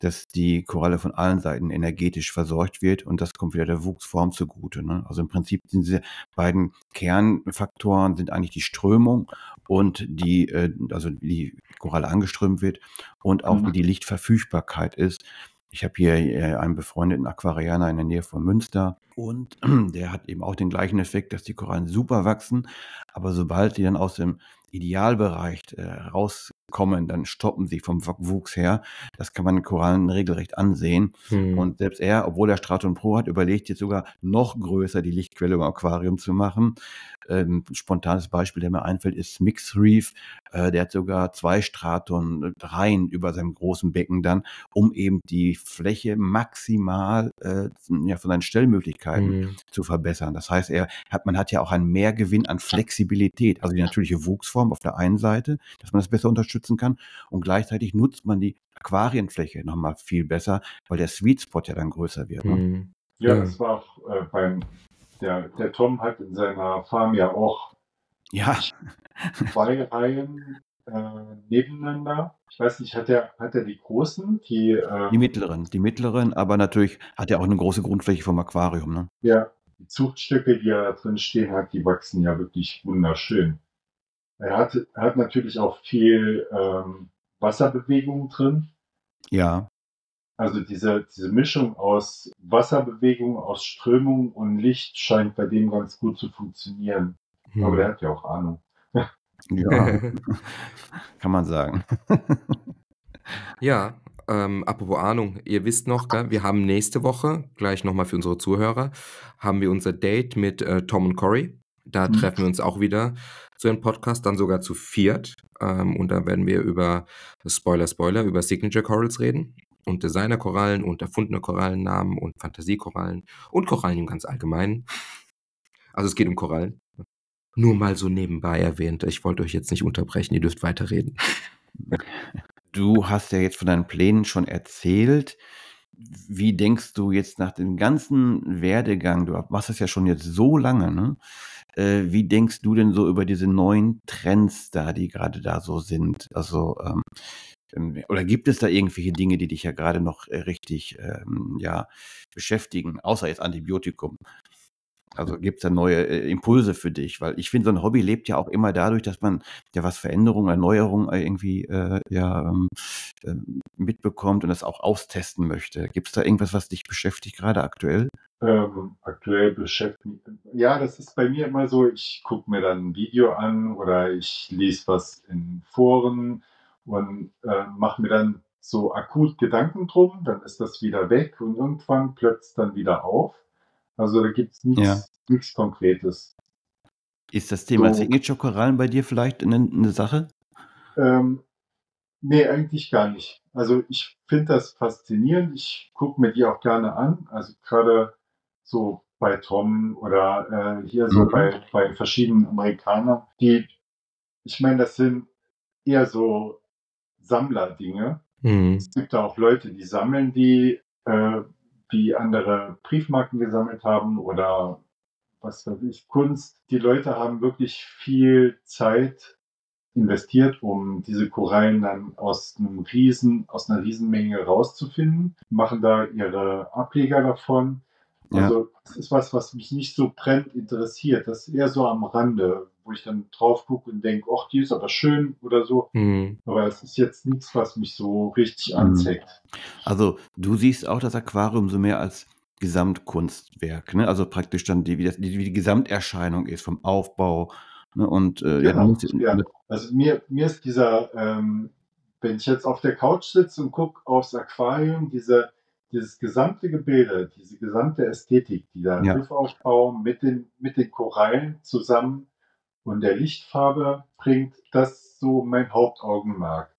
dass die Koralle von allen Seiten energetisch versorgt wird und das kommt wieder der Wuchsform zugute. Ne? Also im Prinzip sind diese beiden Kernfaktoren sind eigentlich die Strömung und die, äh, also wie die Koralle angeströmt wird und auch Mhm. wie die Lichtverfügbarkeit ist. Ich habe hier äh, einen befreundeten Aquarianer in der Nähe von Münster und (clears throat) der hat eben auch den gleichen Effekt, dass die Korallen super wachsen, aber sobald die dann aus dem Idealbereich äh, rauskommen, dann stoppen sie vom Wuchs her. Das kann man den Korallen regelrecht ansehen. Mhm. Und selbst er, obwohl er Straton Pro hat, überlegt jetzt sogar noch größer die Lichtquelle im Aquarium zu machen. Ähm, ein spontanes Beispiel, der mir einfällt, ist Mix Reef. Äh, der hat sogar zwei Straton Reihen über seinem großen Becken dann, um eben die Fläche maximal äh, ja, von seinen Stellmöglichkeiten Mhm. zu verbessern. Das heißt, er hat, man hat ja auch einen Mehrgewinn an Flexibilität, also die natürliche Wuchsform auf der einen Seite, dass man das besser unterstützen kann und gleichzeitig nutzt man die Aquarienfläche nochmal viel besser, weil der Sweet Spot ja dann größer wird. Ne? Mhm. Ja, Ja. das war auch äh, beim, der, der Tom hat in seiner Farm ja auch Ja, (laughs) zwei Reihen äh, nebeneinander. Ich weiß nicht, hat er, hat er die großen, die, ähm, die mittleren, die mittleren, aber natürlich hat er auch eine große Grundfläche vom Aquarium. Ne? Ja, die Zuchtstücke, die er da drin stehen hat, die wachsen ja wirklich wunderschön. Er hat, hat natürlich auch viel ähm, Wasserbewegung drin. Ja, Also diese, diese Mischung aus Wasserbewegung, aus Strömung und Licht scheint bei dem ganz gut zu funktionieren. Aber der hat ja auch Ahnung. ja, (laughs) kann man sagen. Ja, ähm, apropos Ahnung, ihr wisst noch, gell, wir haben nächste Woche, gleich nochmal für unsere Zuhörer, haben wir unser Date mit äh, Tom und Cory. Da Mhm. treffen wir uns auch wieder zu einem Podcast, dann sogar zu viert. Ähm, und da werden wir über, Spoiler, Spoiler, über Signature Corals reden und Designer-Korallen und erfundene Korallennamen und Fantasiekorallen und Korallen im ganz Allgemeinen. Also es geht um Korallen. Nur mal so nebenbei erwähnt. Ich wollte euch jetzt nicht unterbrechen, ihr dürft weiterreden. Du hast ja jetzt von deinen Plänen schon erzählt. Wie denkst du jetzt nach dem ganzen Werdegang, du machst das ja schon jetzt so lange, ne? Äh, wie denkst du denn so über diese neuen Trends da, die gerade da so sind? Also, ähm, ähm, oder gibt es da irgendwelche Dinge, die dich ja gerade noch äh, richtig ähm, ja, beschäftigen, außer jetzt Antibiotikum? Also gibt es da neue äh, Impulse für dich? Weil ich finde, so ein Hobby lebt ja auch immer dadurch, dass man ja was Veränderung, Erneuerung äh, irgendwie äh, ja, ähm, mitbekommt und das auch austesten möchte. Gibt es da irgendwas, was dich beschäftigt, gerade aktuell? Ähm, aktuell beschäftigt. Ja, das ist bei mir immer so, ich gucke mir dann ein Video an oder ich lese was in Foren und äh, mache mir dann so akut Gedanken drum, dann ist das wieder weg und irgendwann plötzt dann wieder auf. Also da gibt es Ja. nichts nichts Konkretes. Ist das Thema So. Signature-Korallen bei dir vielleicht eine, eine Sache? Ähm, Nee, eigentlich gar nicht. Also ich finde das faszinierend. Ich gucke mir die auch gerne an. Also gerade so bei Tom oder äh, hier so Mhm. bei, bei verschiedenen Amerikanern, die, ich meine, das sind eher so Sammlerdinge. Mhm. Es gibt da auch Leute, die sammeln die, äh, die andere Briefmarken gesammelt haben oder was weiß ich, Kunst. Die Leute haben wirklich viel Zeit investiert, um diese Korallen dann aus einem riesen, aus einer Riesenmenge rauszufinden, machen da ihre Ableger davon. Ja. Also das ist was, was mich nicht so brennend interessiert. Das ist eher so am Rande, wo ich dann drauf gucke und denke, ach, die ist aber schön oder so. Mhm. Aber es ist jetzt nichts, was mich so richtig Mhm. anzeigt. Also du siehst auch das Aquarium so mehr als Gesamtkunstwerk, ne? Also praktisch dann die, wie, das, die, wie die Gesamterscheinung ist vom Aufbau. Ne? Und äh, ja, Genau, musst, ja. Also mir, mir ist dieser, ähm, wenn ich jetzt auf der Couch sitze und gucke aufs Aquarium, diese, dieses gesamte Gebilde, diese gesamte Ästhetik, die da Ja. Riffaufbau mit den, mit den Korallen zusammen und der Lichtfarbe bringt, das ist so mein Hauptaugenmerk.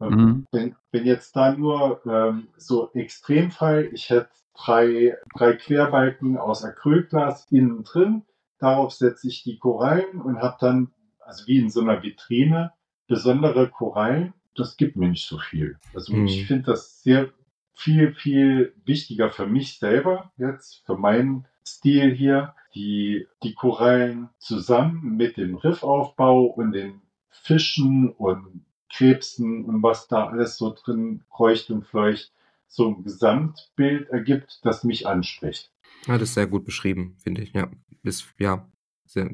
Ähm, Mhm. Wenn, wenn jetzt da nur ähm, so Extremfall, ich hätte drei, drei Querbalken aus Acrylglas innen drin, darauf setze ich die Korallen und habe dann, also wie in so einer Vitrine, besondere Korallen. Das gibt mir nicht so viel. Also Mhm. ich finde das sehr viel, viel wichtiger für mich selber jetzt, für meinen Stil hier, die, die Korallen zusammen mit dem Riffaufbau und den Fischen und Krebsen und was da alles so drin kreucht und fleucht, so ein Gesamtbild ergibt, das mich anspricht. Ja, das ist sehr gut beschrieben, finde ich. Ja, ist, ja, sehr,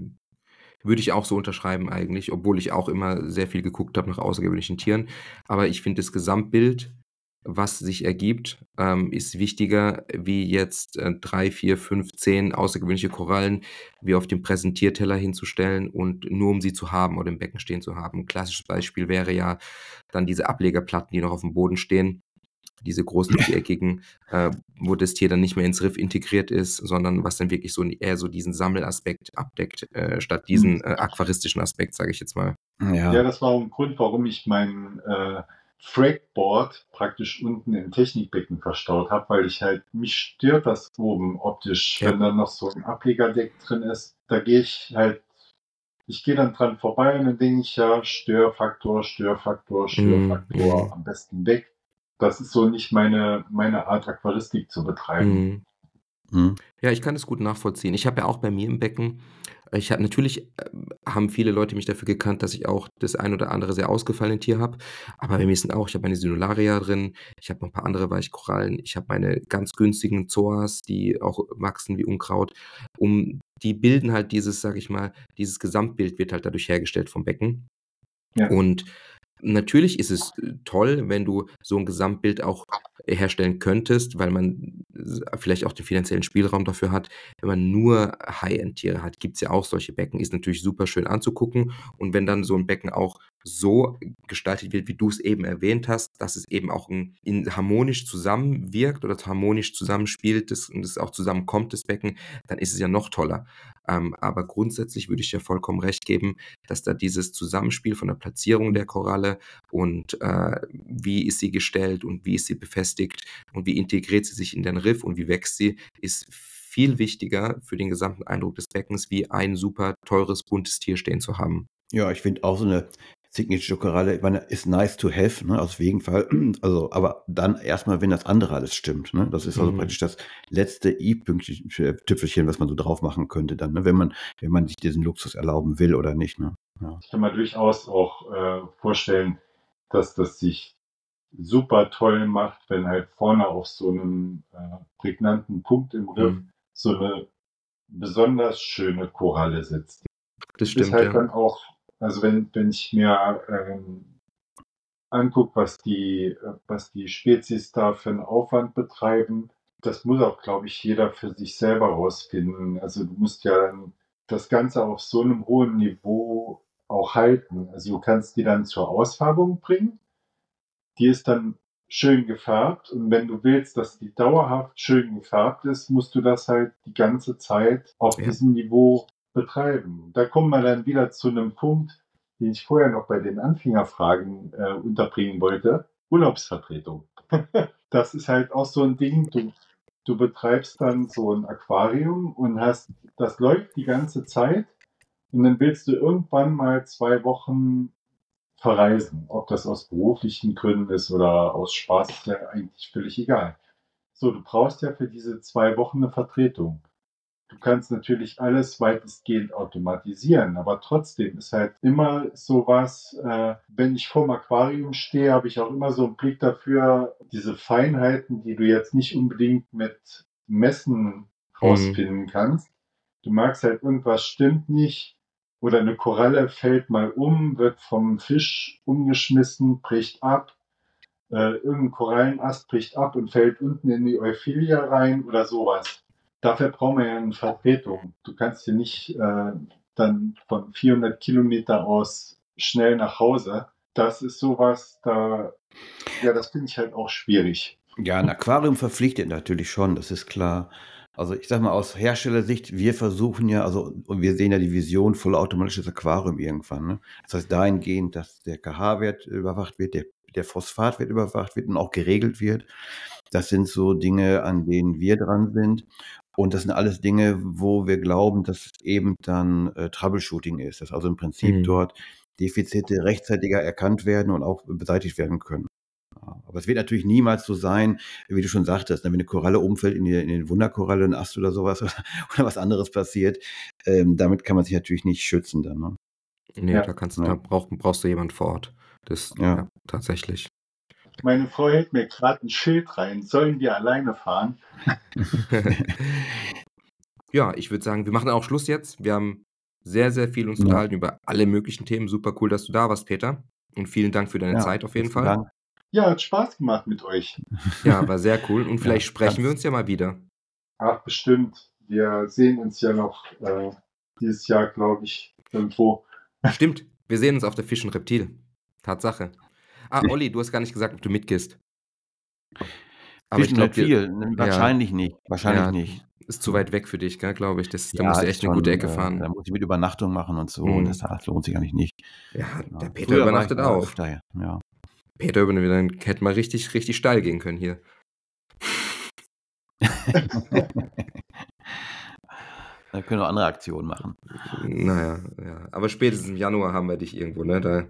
würde ich auch so unterschreiben eigentlich, obwohl ich auch immer sehr viel geguckt habe nach außergewöhnlichen Tieren. Aber ich finde das Gesamtbild, was sich ergibt, ähm, ist wichtiger, wie jetzt äh, drei, vier, fünf, zehn außergewöhnliche Korallen wie auf dem Präsentierteller hinzustellen und nur um sie zu haben oder im Becken stehen zu haben. Ein klassisches Beispiel wäre ja dann diese Ablegerplatten, die noch auf dem Boden stehen, diese großen viereckigen, äh, wo das Tier dann nicht mehr ins Riff integriert ist, sondern was dann wirklich so eher so diesen Sammelaspekt abdeckt, äh, statt diesen äh, aquaristischen Aspekt, sage ich jetzt mal. Ja. Ja, das war auch ein Grund, warum ich mein Frakeboard praktisch unten im Technikbecken verstaut habe, weil ich halt, mich stört das oben optisch, Ja. wenn da noch so ein Ablegerdeck drin ist. Da gehe ich halt, ich gehe dann dran vorbei und dann denke ich ja, Störfaktor, Störfaktor, Störfaktor, Mhm. am besten weg. Das ist so nicht meine, meine Art, Aquaristik zu betreiben. Mhm. Mhm. Ja, ich kann das gut nachvollziehen. Ich habe ja auch bei mir im Becken, ich habe natürlich äh, haben viele Leute mich dafür gekannt, dass ich auch das ein oder andere sehr ausgefallene Tier habe. Aber bei mir sind auch, ich habe meine Sinularia drin, ich habe noch ein paar andere Weichkorallen, ich habe meine ganz günstigen Zoas, die auch wachsen wie Unkraut. Um, die bilden halt dieses, sage ich mal, dieses Gesamtbild wird halt dadurch hergestellt vom Becken. Ja. Und natürlich ist es äh, toll, wenn du so ein Gesamtbild auch herstellen könntest, weil man s- vielleicht auch den finanziellen Spielraum dafür hat. Wenn man nur High-End-Tiere hat, gibt es ja auch solche Becken, ist natürlich super schön anzugucken. Und wenn dann so ein Becken auch so gestaltet wird, wie du es eben erwähnt hast, dass es eben auch ein, in, harmonisch zusammenwirkt oder harmonisch zusammenspielt das, und es auch zusammenkommt, das Becken, dann ist es ja noch toller. Ähm, aber grundsätzlich würde ich dir vollkommen recht geben, dass da dieses Zusammenspiel von der Platzierung der Koralle und äh, wie ist sie gestellt und wie ist sie befestigt und wie integriert sie sich in den Riff und wie wächst sie, ist viel wichtiger für den gesamten Eindruck des Beckens, wie ein super teures, buntes Tier stehen zu haben. Ja, ich finde auch so eine Signature-Koralle, ich meine, ist nice to have, ne, auf jeden Fall. (clears throat) Also, aber dann erstmal, wenn das andere alles stimmt, ne? Das ist also Mhm. praktisch das letzte i-Tüpfelchen, was man so drauf machen könnte dann, ne? Wenn man, wenn man sich diesen Luxus erlauben will oder nicht, ne? Ja. Ich kann mir durchaus auch äh, vorstellen, dass das sich super toll macht, wenn halt vorne auf so einem äh, prägnanten Punkt im Riff Mhm. so eine besonders schöne Koralle sitzt. Das ist stimmt, halt ja. dann auch, also wenn, wenn ich mir ähm, angucke, was die, was die Spezies da für einen Aufwand betreiben, das muss auch, glaube ich, jeder für sich selber rausfinden. Also du musst ja dann das Ganze auf so einem hohen Niveau auch halten. Also du kannst die dann zur Ausfärbung bringen. Die ist dann schön gefärbt und wenn du willst, dass die dauerhaft schön gefärbt ist, musst du das halt die ganze Zeit auf Ja. diesem Niveau betreiben. Da kommen wir dann wieder zu einem Punkt, den ich vorher noch bei den Anfängerfragen äh, unterbringen wollte. Urlaubsvertretung. (laughs) das ist halt auch so ein Ding. Du, du betreibst dann so ein Aquarium und hast, das läuft die ganze Zeit und dann willst du irgendwann mal zwei Wochen verreisen. Ob das aus beruflichen Gründen ist oder aus Spaß, ist ja eigentlich völlig egal. So, du brauchst ja für diese zwei Wochen eine Vertretung. Du kannst natürlich alles weitestgehend automatisieren, aber trotzdem ist halt immer sowas, äh, wenn ich vorm Aquarium stehe, habe ich auch immer so einen Blick dafür, diese Feinheiten, die du jetzt nicht unbedingt mit Messen rausfinden mhm. kannst. Du merkst halt, irgendwas stimmt nicht oder eine Koralle fällt mal um, wird vom Fisch umgeschmissen, bricht ab. Äh, irgendein Korallenast bricht ab und fällt unten in die Euphilia rein oder sowas dafür brauchen wir ja eine Vertretung. Du kannst hier nicht äh, dann von 400 Kilometer aus schnell nach Hause. Das ist sowas, da, ja, das finde ich halt auch schwierig. Ja, ein Aquarium verpflichtet natürlich schon, das ist klar. Also ich sag mal aus Herstellersicht, wir versuchen ja, also und wir sehen ja die Vision vollautomatisches Aquarium irgendwann. Ne? Das heißt dahingehend, dass der KH-Wert überwacht wird, der, der Phosphatwert überwacht wird und auch geregelt wird. Das sind so Dinge, an denen wir dran sind. Und das sind alles Dinge, wo wir glauben, dass eben dann äh, Troubleshooting ist, dass also im Prinzip mhm. dort Defizite rechtzeitiger erkannt werden und auch beseitigt werden können. Aber es wird natürlich niemals so sein, wie du schon sagtest, ne, wenn eine Koralle umfällt in, die, in den Wunderkoralle, ein Ast oder sowas (laughs) oder, oder was anderes passiert. Ähm, damit kann man sich natürlich nicht schützen dann. Ne? Nee, ja. da, kannst du, ja. da brauch, brauchst du jemanden vor Ort. Das ja. ja tatsächlich. Meine Frau hält mir gerade ein Schild rein. Sollen wir alleine fahren? (laughs) ja, ich würde sagen, wir machen auch Schluss jetzt. Wir haben sehr, sehr viel uns ja. unterhalten über alle möglichen Themen. Super cool, dass du da warst, Peter. Und vielen Dank für deine ja, Zeit auf jeden Fall. Dank. Ja, hat Spaß gemacht mit euch. (laughs) Ja, war sehr cool. Und vielleicht ja, sprechen wir uns ja mal wieder. Ach, bestimmt. Wir sehen uns ja noch äh, dieses Jahr, glaube ich, irgendwo. Stimmt. Wir sehen uns auf der Fisch und Reptil. Tatsache. Ah, Olli, du hast gar nicht gesagt, ob du mitgehst. Aber ich glaube, viel. Wahrscheinlich ja, nicht. Wahrscheinlich ja, nicht. Ist zu weit weg für dich, glaube ich. Das, da ja, musst du echt eine gute Ecke äh, fahren. Da muss ich mit Übernachtung machen und so. Mhm. Und das, das, lohnt sich eigentlich nicht. Ja, der Peter Früher übernachtet auch. Öfter, ja. Peter übernachtet, dann hätte mal richtig, richtig steil gehen können hier. (laughs) Da können wir andere Aktionen machen. Naja, ja. Aber spätestens im Januar haben wir dich irgendwo, ne? Da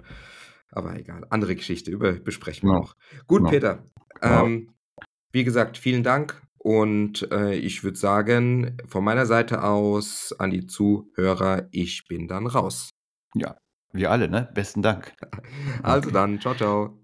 aber egal, andere Geschichte, über, besprechen wir ja. noch. Gut, ja. Peter. Ähm, wie gesagt, vielen Dank. Und äh, ich würde sagen, von meiner Seite aus an die Zuhörer, ich bin dann raus. Ja, wir alle, ne? Besten Dank. (laughs) Also dann, ciao, ciao.